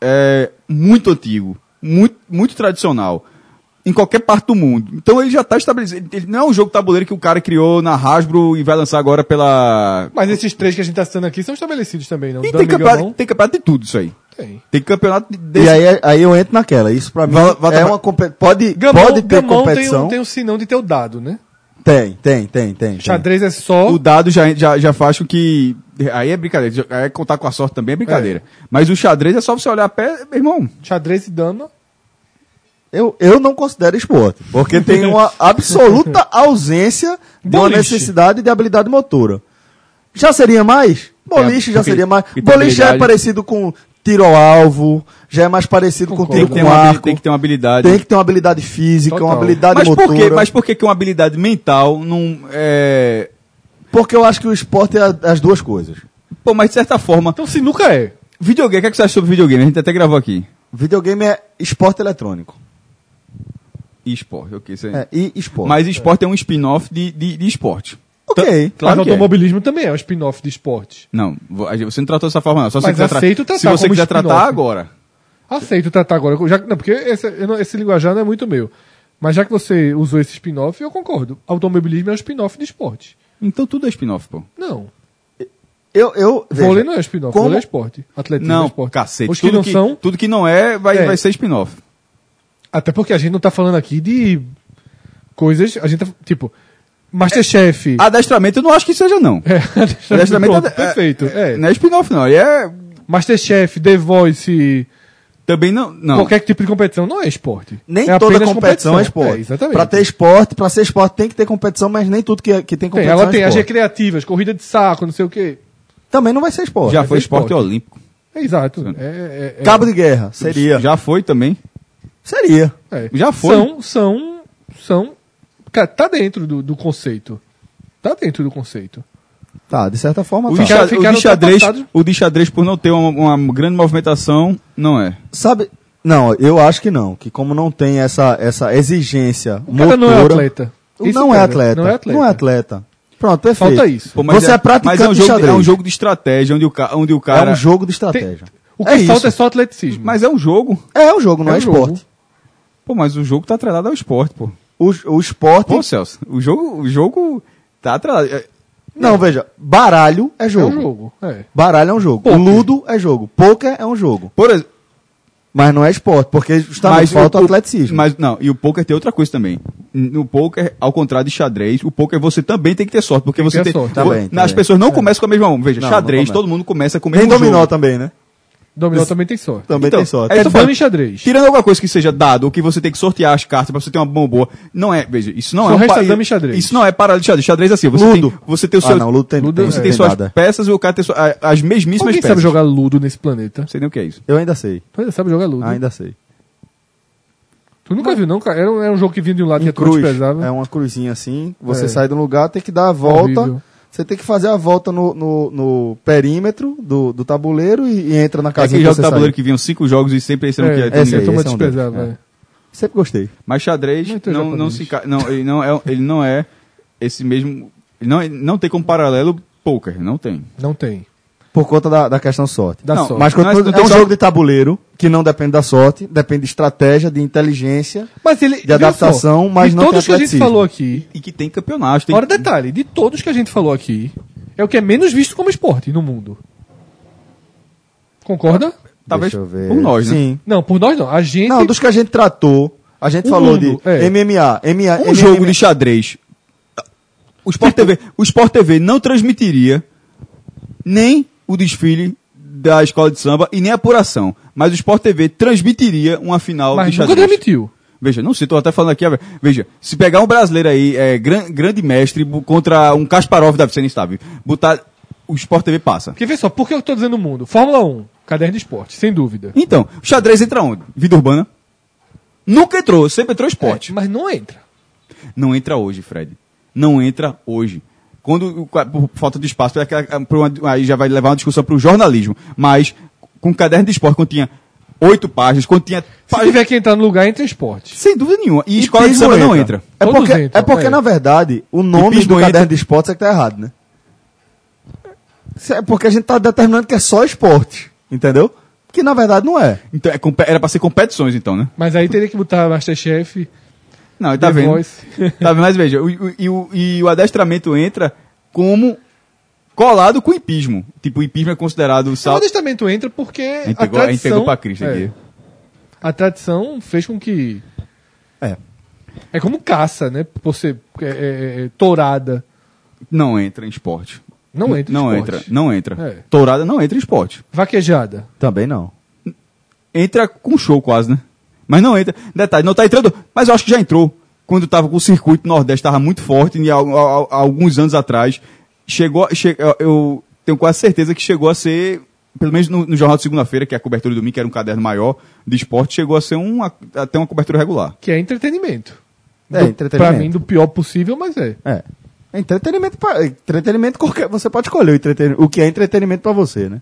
é, muito antigo, muito, muito tradicional. Em qualquer parte do mundo. Então ele já está estabelecido. Ele não é um jogo tabuleiro que o cara criou na Hasbro e vai lançar agora pela. Mas esses três que a gente tá citando aqui são estabelecidos também, não? E tem campeonato, tem campeonato de tudo isso aí. Tem. Tem campeonato de- E aí, aí eu entro naquela. Isso pra mim Vai- vai é uma compe- pode, Gamão, pode ter gamão tem, competição. um, tem um sinão de ter o dado, né? Tem, tem, tem, tem. tem. Xadrez é só. O dado já, já, já faz com que. Aí é brincadeira. Aí é contar com a sorte também é brincadeira. Mas o xadrez é só você olhar a pé, meu irmão. Xadrez e dama. Eu, eu não considero esporte, porque tem uma <laughs> absoluta ausência de uma necessidade de habilidade motora. Já seria mais? Boliche já porque- seria mais. Boliche já é parecido com tiro ao alvo, já é mais parecido com tiro Tem que, ter com uma, arco. tem que ter uma habilidade. Tem que ter uma habilidade física, uma Total. habilidade mas, por motora. quê? mas por que que uma habilidade mental não. É... Porque eu acho que o esporte é as duas coisas. Pô, mas de certa forma. Então sinuca é. Videogame, o que, é que você acha sobre videogame? A gente até gravou aqui. Videogame é esporte eletrônico. E esporte, ok. Isso aí. É, e esporte. Mas esporte é um spin-off de, de, de esporte. ok. Claro Mas que é. automobilismo também é um spin-off de esporte. Não, você não tratou dessa forma, não. Só se Mas você aceito tratar Se você como quiser tratar agora. Aceito tratar agora. Já, não, porque esse, eu não- esse linguajar não é muito meu. Mas já que você usou esse spin-off, eu concordo. Automobilismo é um spin-off de esporte. Então tudo é spin-off, pô. Não. Eu, eu, veja, Vôlei não é spin-off, como- vôlei é esporte. Atletismo é Não, esporte. cacete. Os que tudo, não que, são, tudo que não é, vai, É. vai ser spin-off. Até porque a gente não tá falando aqui de coisas, a gente tá, tipo, Masterchef. Adestramento eu não acho que seja, não. É, <laughs> Adestramento pronto, é- perfeito. É. Não é spin-off, não. Ele é. Masterchef, The Voice, Também não. não. qualquer tipo de competição não é esporte. Nem é toda apenas competição, é esporte. É, exatamente. Pra ter esporte, pra ser esporte tem que ter competição, mas nem tudo que, que tem tem, competição ela é tem as esporte. recreativas, corrida de saco, não sei o quê. Também não vai ser esporte. Já é foi esporte, esporte. olímpico. É exato. É, é, é, Cabo de guerra, seria. Já foi também. Seria. é. já foi. São, são, são, cara, tá dentro do, do conceito. Tá dentro do conceito. Tá, de certa forma O tá. o de xadrez, o de xadrez, por não ter uma, uma grande movimentação, não é. Sabe? Não, eu acho que não. Que como não tem essa, essa exigência O cara não é motora- atleta. Isso Não é atleta. Não é atleta. Não é atleta. Pronto, perfeito. Falta isso. Pô, Você é, praticante mas é um, de jogo, de- xadrez. é um jogo de estratégia, onde o, ca- onde o cara. É um jogo de estratégia. O que É falta isso. é só atleticismo. Mas é um jogo. É um jogo, não É é, um jogo. Pô, mas o jogo tá atrelado ao esporte, pô. O, o esporte. Pô, Celso, o jogo, o jogo tá atrelado. É- Não, veja. Baralho é é jogo. um jogo. É. Baralho é um jogo. Poker. Ludo é jogo. Poker é um jogo. Por exemplo. Mas não é esporte, porque justamente falta o atleticismo. Mas não, e o poker tem outra coisa também. No poker, ao contrário de xadrez, o poker você também tem que ter sorte, porque Tem você tem. sorte. Também, As também. pessoas não começam com a mesma mão. Veja, Não, xadrez, não todo mundo começa com o Nem mesmo dominó jogo. também, né? Dominó também tem sorte. Também Então, tem sorte. é É dano falo. em xadrez. Tirando alguma coisa que seja dado, ou que você tem que sortear as cartas pra você ter uma mão boa, não é, veja, isso não Só é um resta pa- dama e xadrez. Isso não é parada de xadrez. Xadrez é assim, você Ludo. tem, você tem o Ah, seu, não, Ludo tem, Ludo tem, você é tem suas nada. peças e o cara tem sua- a- as mesmíssimas Alguém peças. sabe jogar ludo nesse planeta? Não sei nem o que é isso. Eu ainda sei. Tu ainda sabe jogar ludo? Ainda sei. Tu nunca viu, não? cara? Era um, era um jogo que vinha de um lado que Um tua cruz. É uma cruzinha assim. Você É. sai de um lugar, tem que dar a volta. Horrível. Você tem que fazer a volta no, no, no perímetro do, do tabuleiro e, e entra na É casinha aquele que de tabuleiro saiu. que vinham cinco jogos e sempre esse não É, quer. esse aí, turma esse é um deles, é. Sempre gostei. Mas xadrez Muito não, não se não, ele não é ele não é esse mesmo ele não, ele não tem como paralelo poker, não tem. Não tem. Por conta da, da questão sorte. Da Não, sorte. Mas quando não é tem um jogo de tabuleiro que não depende da sorte, depende de estratégia, de inteligência. Mas ele, De adaptação, só, mas de não tem todos que a gente falou aqui, E que tem campeonato, tem Agora, detalhe, de todos que a gente falou aqui, é o que é menos visto como esporte no mundo. Concorda? talvez Deixa eu ver. por nós, né? Sim. Não, por nós não. A gente. Não, dos que a gente tratou, a gente O falou mundo, de é. MMA, MMA, Um jogo de xadrez. O Sport TV, o Sport TV não transmitiria nem o desfile da escola de samba e nem a apuração, mas o Sport TV transmitiria uma final mas de nunca xadrez. transmitiu. Veja, não sei, tô até falando aqui, veja, se pegar um brasileiro aí, é, gran- grande mestre, contra um Kasparov da Vicente Estável, botar, o Sport TV passa. Porque vê só, por que eu tô dizendo o mundo? Fórmula 1, caderno de esporte, sem dúvida. Então, o xadrez entra onde? Vida urbana? Nunca entrou, sempre entrou esporte. É, mas não entra. Não entra hoje, Fred. Não entra hoje. Quando, o- por falta de espaço, é aí já vai levar uma discussão para o jornalismo. Mas, com caderno de esporte, quando tinha oito páginas, quando tinha. Se tiver que entrar no lugar, entra esporte. Sem dúvida nenhuma. E, escola de samba não entra. É Todos porque, entram, é porque é. na verdade, o nome do entra. caderno de esportes é que tá errado, né? É porque a gente tá determinando que é só esporte, entendeu? Que na verdade não é. Então, é era para ser competições, então, né? Mas aí teria que botar Masterchef, Não, tá The vendo? Voice. <laughs> Tá vendo? Mas veja, o, o- e, o, e o adestramento entra como colado com o hipismo. Tipo, o hipismo é considerado o O salto. adestramento entra porque A gente a pegou, a gente tradição... pegou pra Cristo é, aqui. A tradição fez com que... É. É como caça, né? Por ser é, é, é, tourada. Não entra em esporte. Não entra em Não esporte. entra, não entra. É. Tourada não entra em esporte. Vaquejada. Também não. Entra com show quase, né? Mas não entra. Detalhe, não tá entrando. Mas eu acho que já entrou. Quando tava com o circuito Nordeste, tava muito forte, e há, há- há alguns anos atrás. Chegou. che- eu- tenho quase certeza que chegou a ser. Pelo menos no, no Jornal de Segunda-feira, que é a cobertura do domingo, que era um caderno maior de esporte, chegou a ser uma, até uma cobertura regular. Que é entretenimento. É, Do- entretenimento. Pra mim, do pior possível, mas é. É. É Entretenimento, pra, entretenimento qualquer, você pode escolher o, entretenimento, o que é entretenimento pra você, né?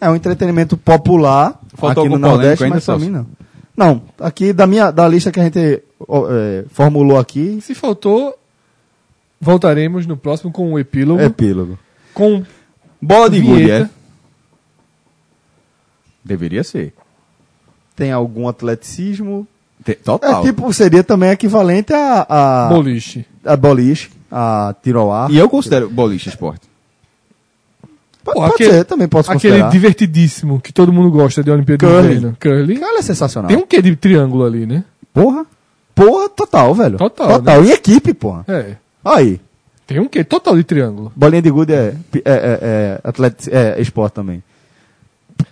É um entretenimento popular Faltou aqui no Nordeste, mas pra Celso? mim não. Não, aqui da minha da lista que a gente é, formulou aqui, Se faltou, voltaremos no próximo com o epílogo. epílogo. Com Bola de gude, é? Deveria ser. Tem algum atleticismo? Te- É Total. tipo, seria também equivalente a, a, boliche. a boliche, a tiro ao ar. E eu considero boliche esporte. Pode, Pô, pode ser, também posso Aquele considerar. divertidíssimo que todo mundo gosta de Olimpíada Curly. de Inverno. Curly. Cara, é sensacional. Tem um quê de triângulo ali, né? Porra. Porra, total, velho. Total, Total. E equipe, porra. É. Aí. Tem um quê total de triângulo. Bolinha de gude é, é, é, é, atleta, é esporte também.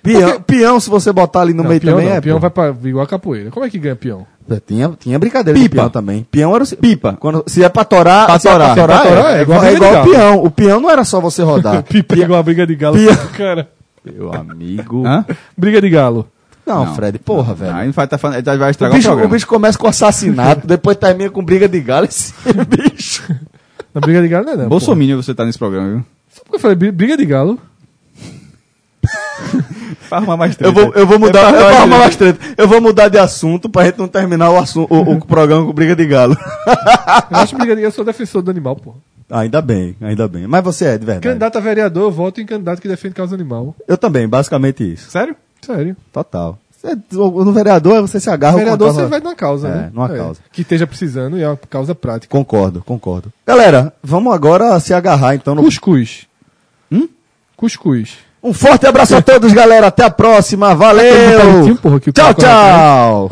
Peão, peão, se você botar ali no Não, meio peão também não, é. peão pô. vai pra igual a capoeira. Como é que ganha peão? Tinha, tinha brincadeira Pipa. de peão também. Peão era o. Pipa. Quando, se é pra torar, Pra é torar. pra torar, Pra torar, é, é igual igual, é igual o peão. O peão não era só você rodar. <laughs> Pipa igual a briga de galo. Peão. <laughs> Cara, Meu amigo. Hã? briga de galo. Não, Não. Fred, porra, velho. Aí vai, tá falando, vai O estragar o, bicho, o programa. bicho começa com assassinato, depois termina com briga de galo. Esse <laughs> bicho. Na briga de galo não é não. Bolsominion você tá nesse programa, viu? pô. Só porque eu falei bri- briga de galo. Pra arrumar mais Eu treta. vou, eu vou mudar. É pra eu, vou arrumar mais treta. eu vou mudar de assunto pra gente não terminar o, assunto, o, o programa com briga de galo. Eu acho briga de galo, eu sou defensor do animal, pô. ainda bem, ainda bem. Mas você é, de verdade. Candidato a vereador, eu voto em candidato que defende causa animal. Eu também, basicamente isso. Sério? Sério. Total. Você- no vereador, você se agarra vereador contra- você vai numa causa, É, né? numa causa. Que esteja precisando e é uma causa prática. Concordo, concordo. Galera, vamos agora se agarrar então no. Cuscuz. Hum? Cuscuz. Um forte abraço a todos, galera. Até a próxima. Aquele Valeu. porra, Tchau, né? tchau.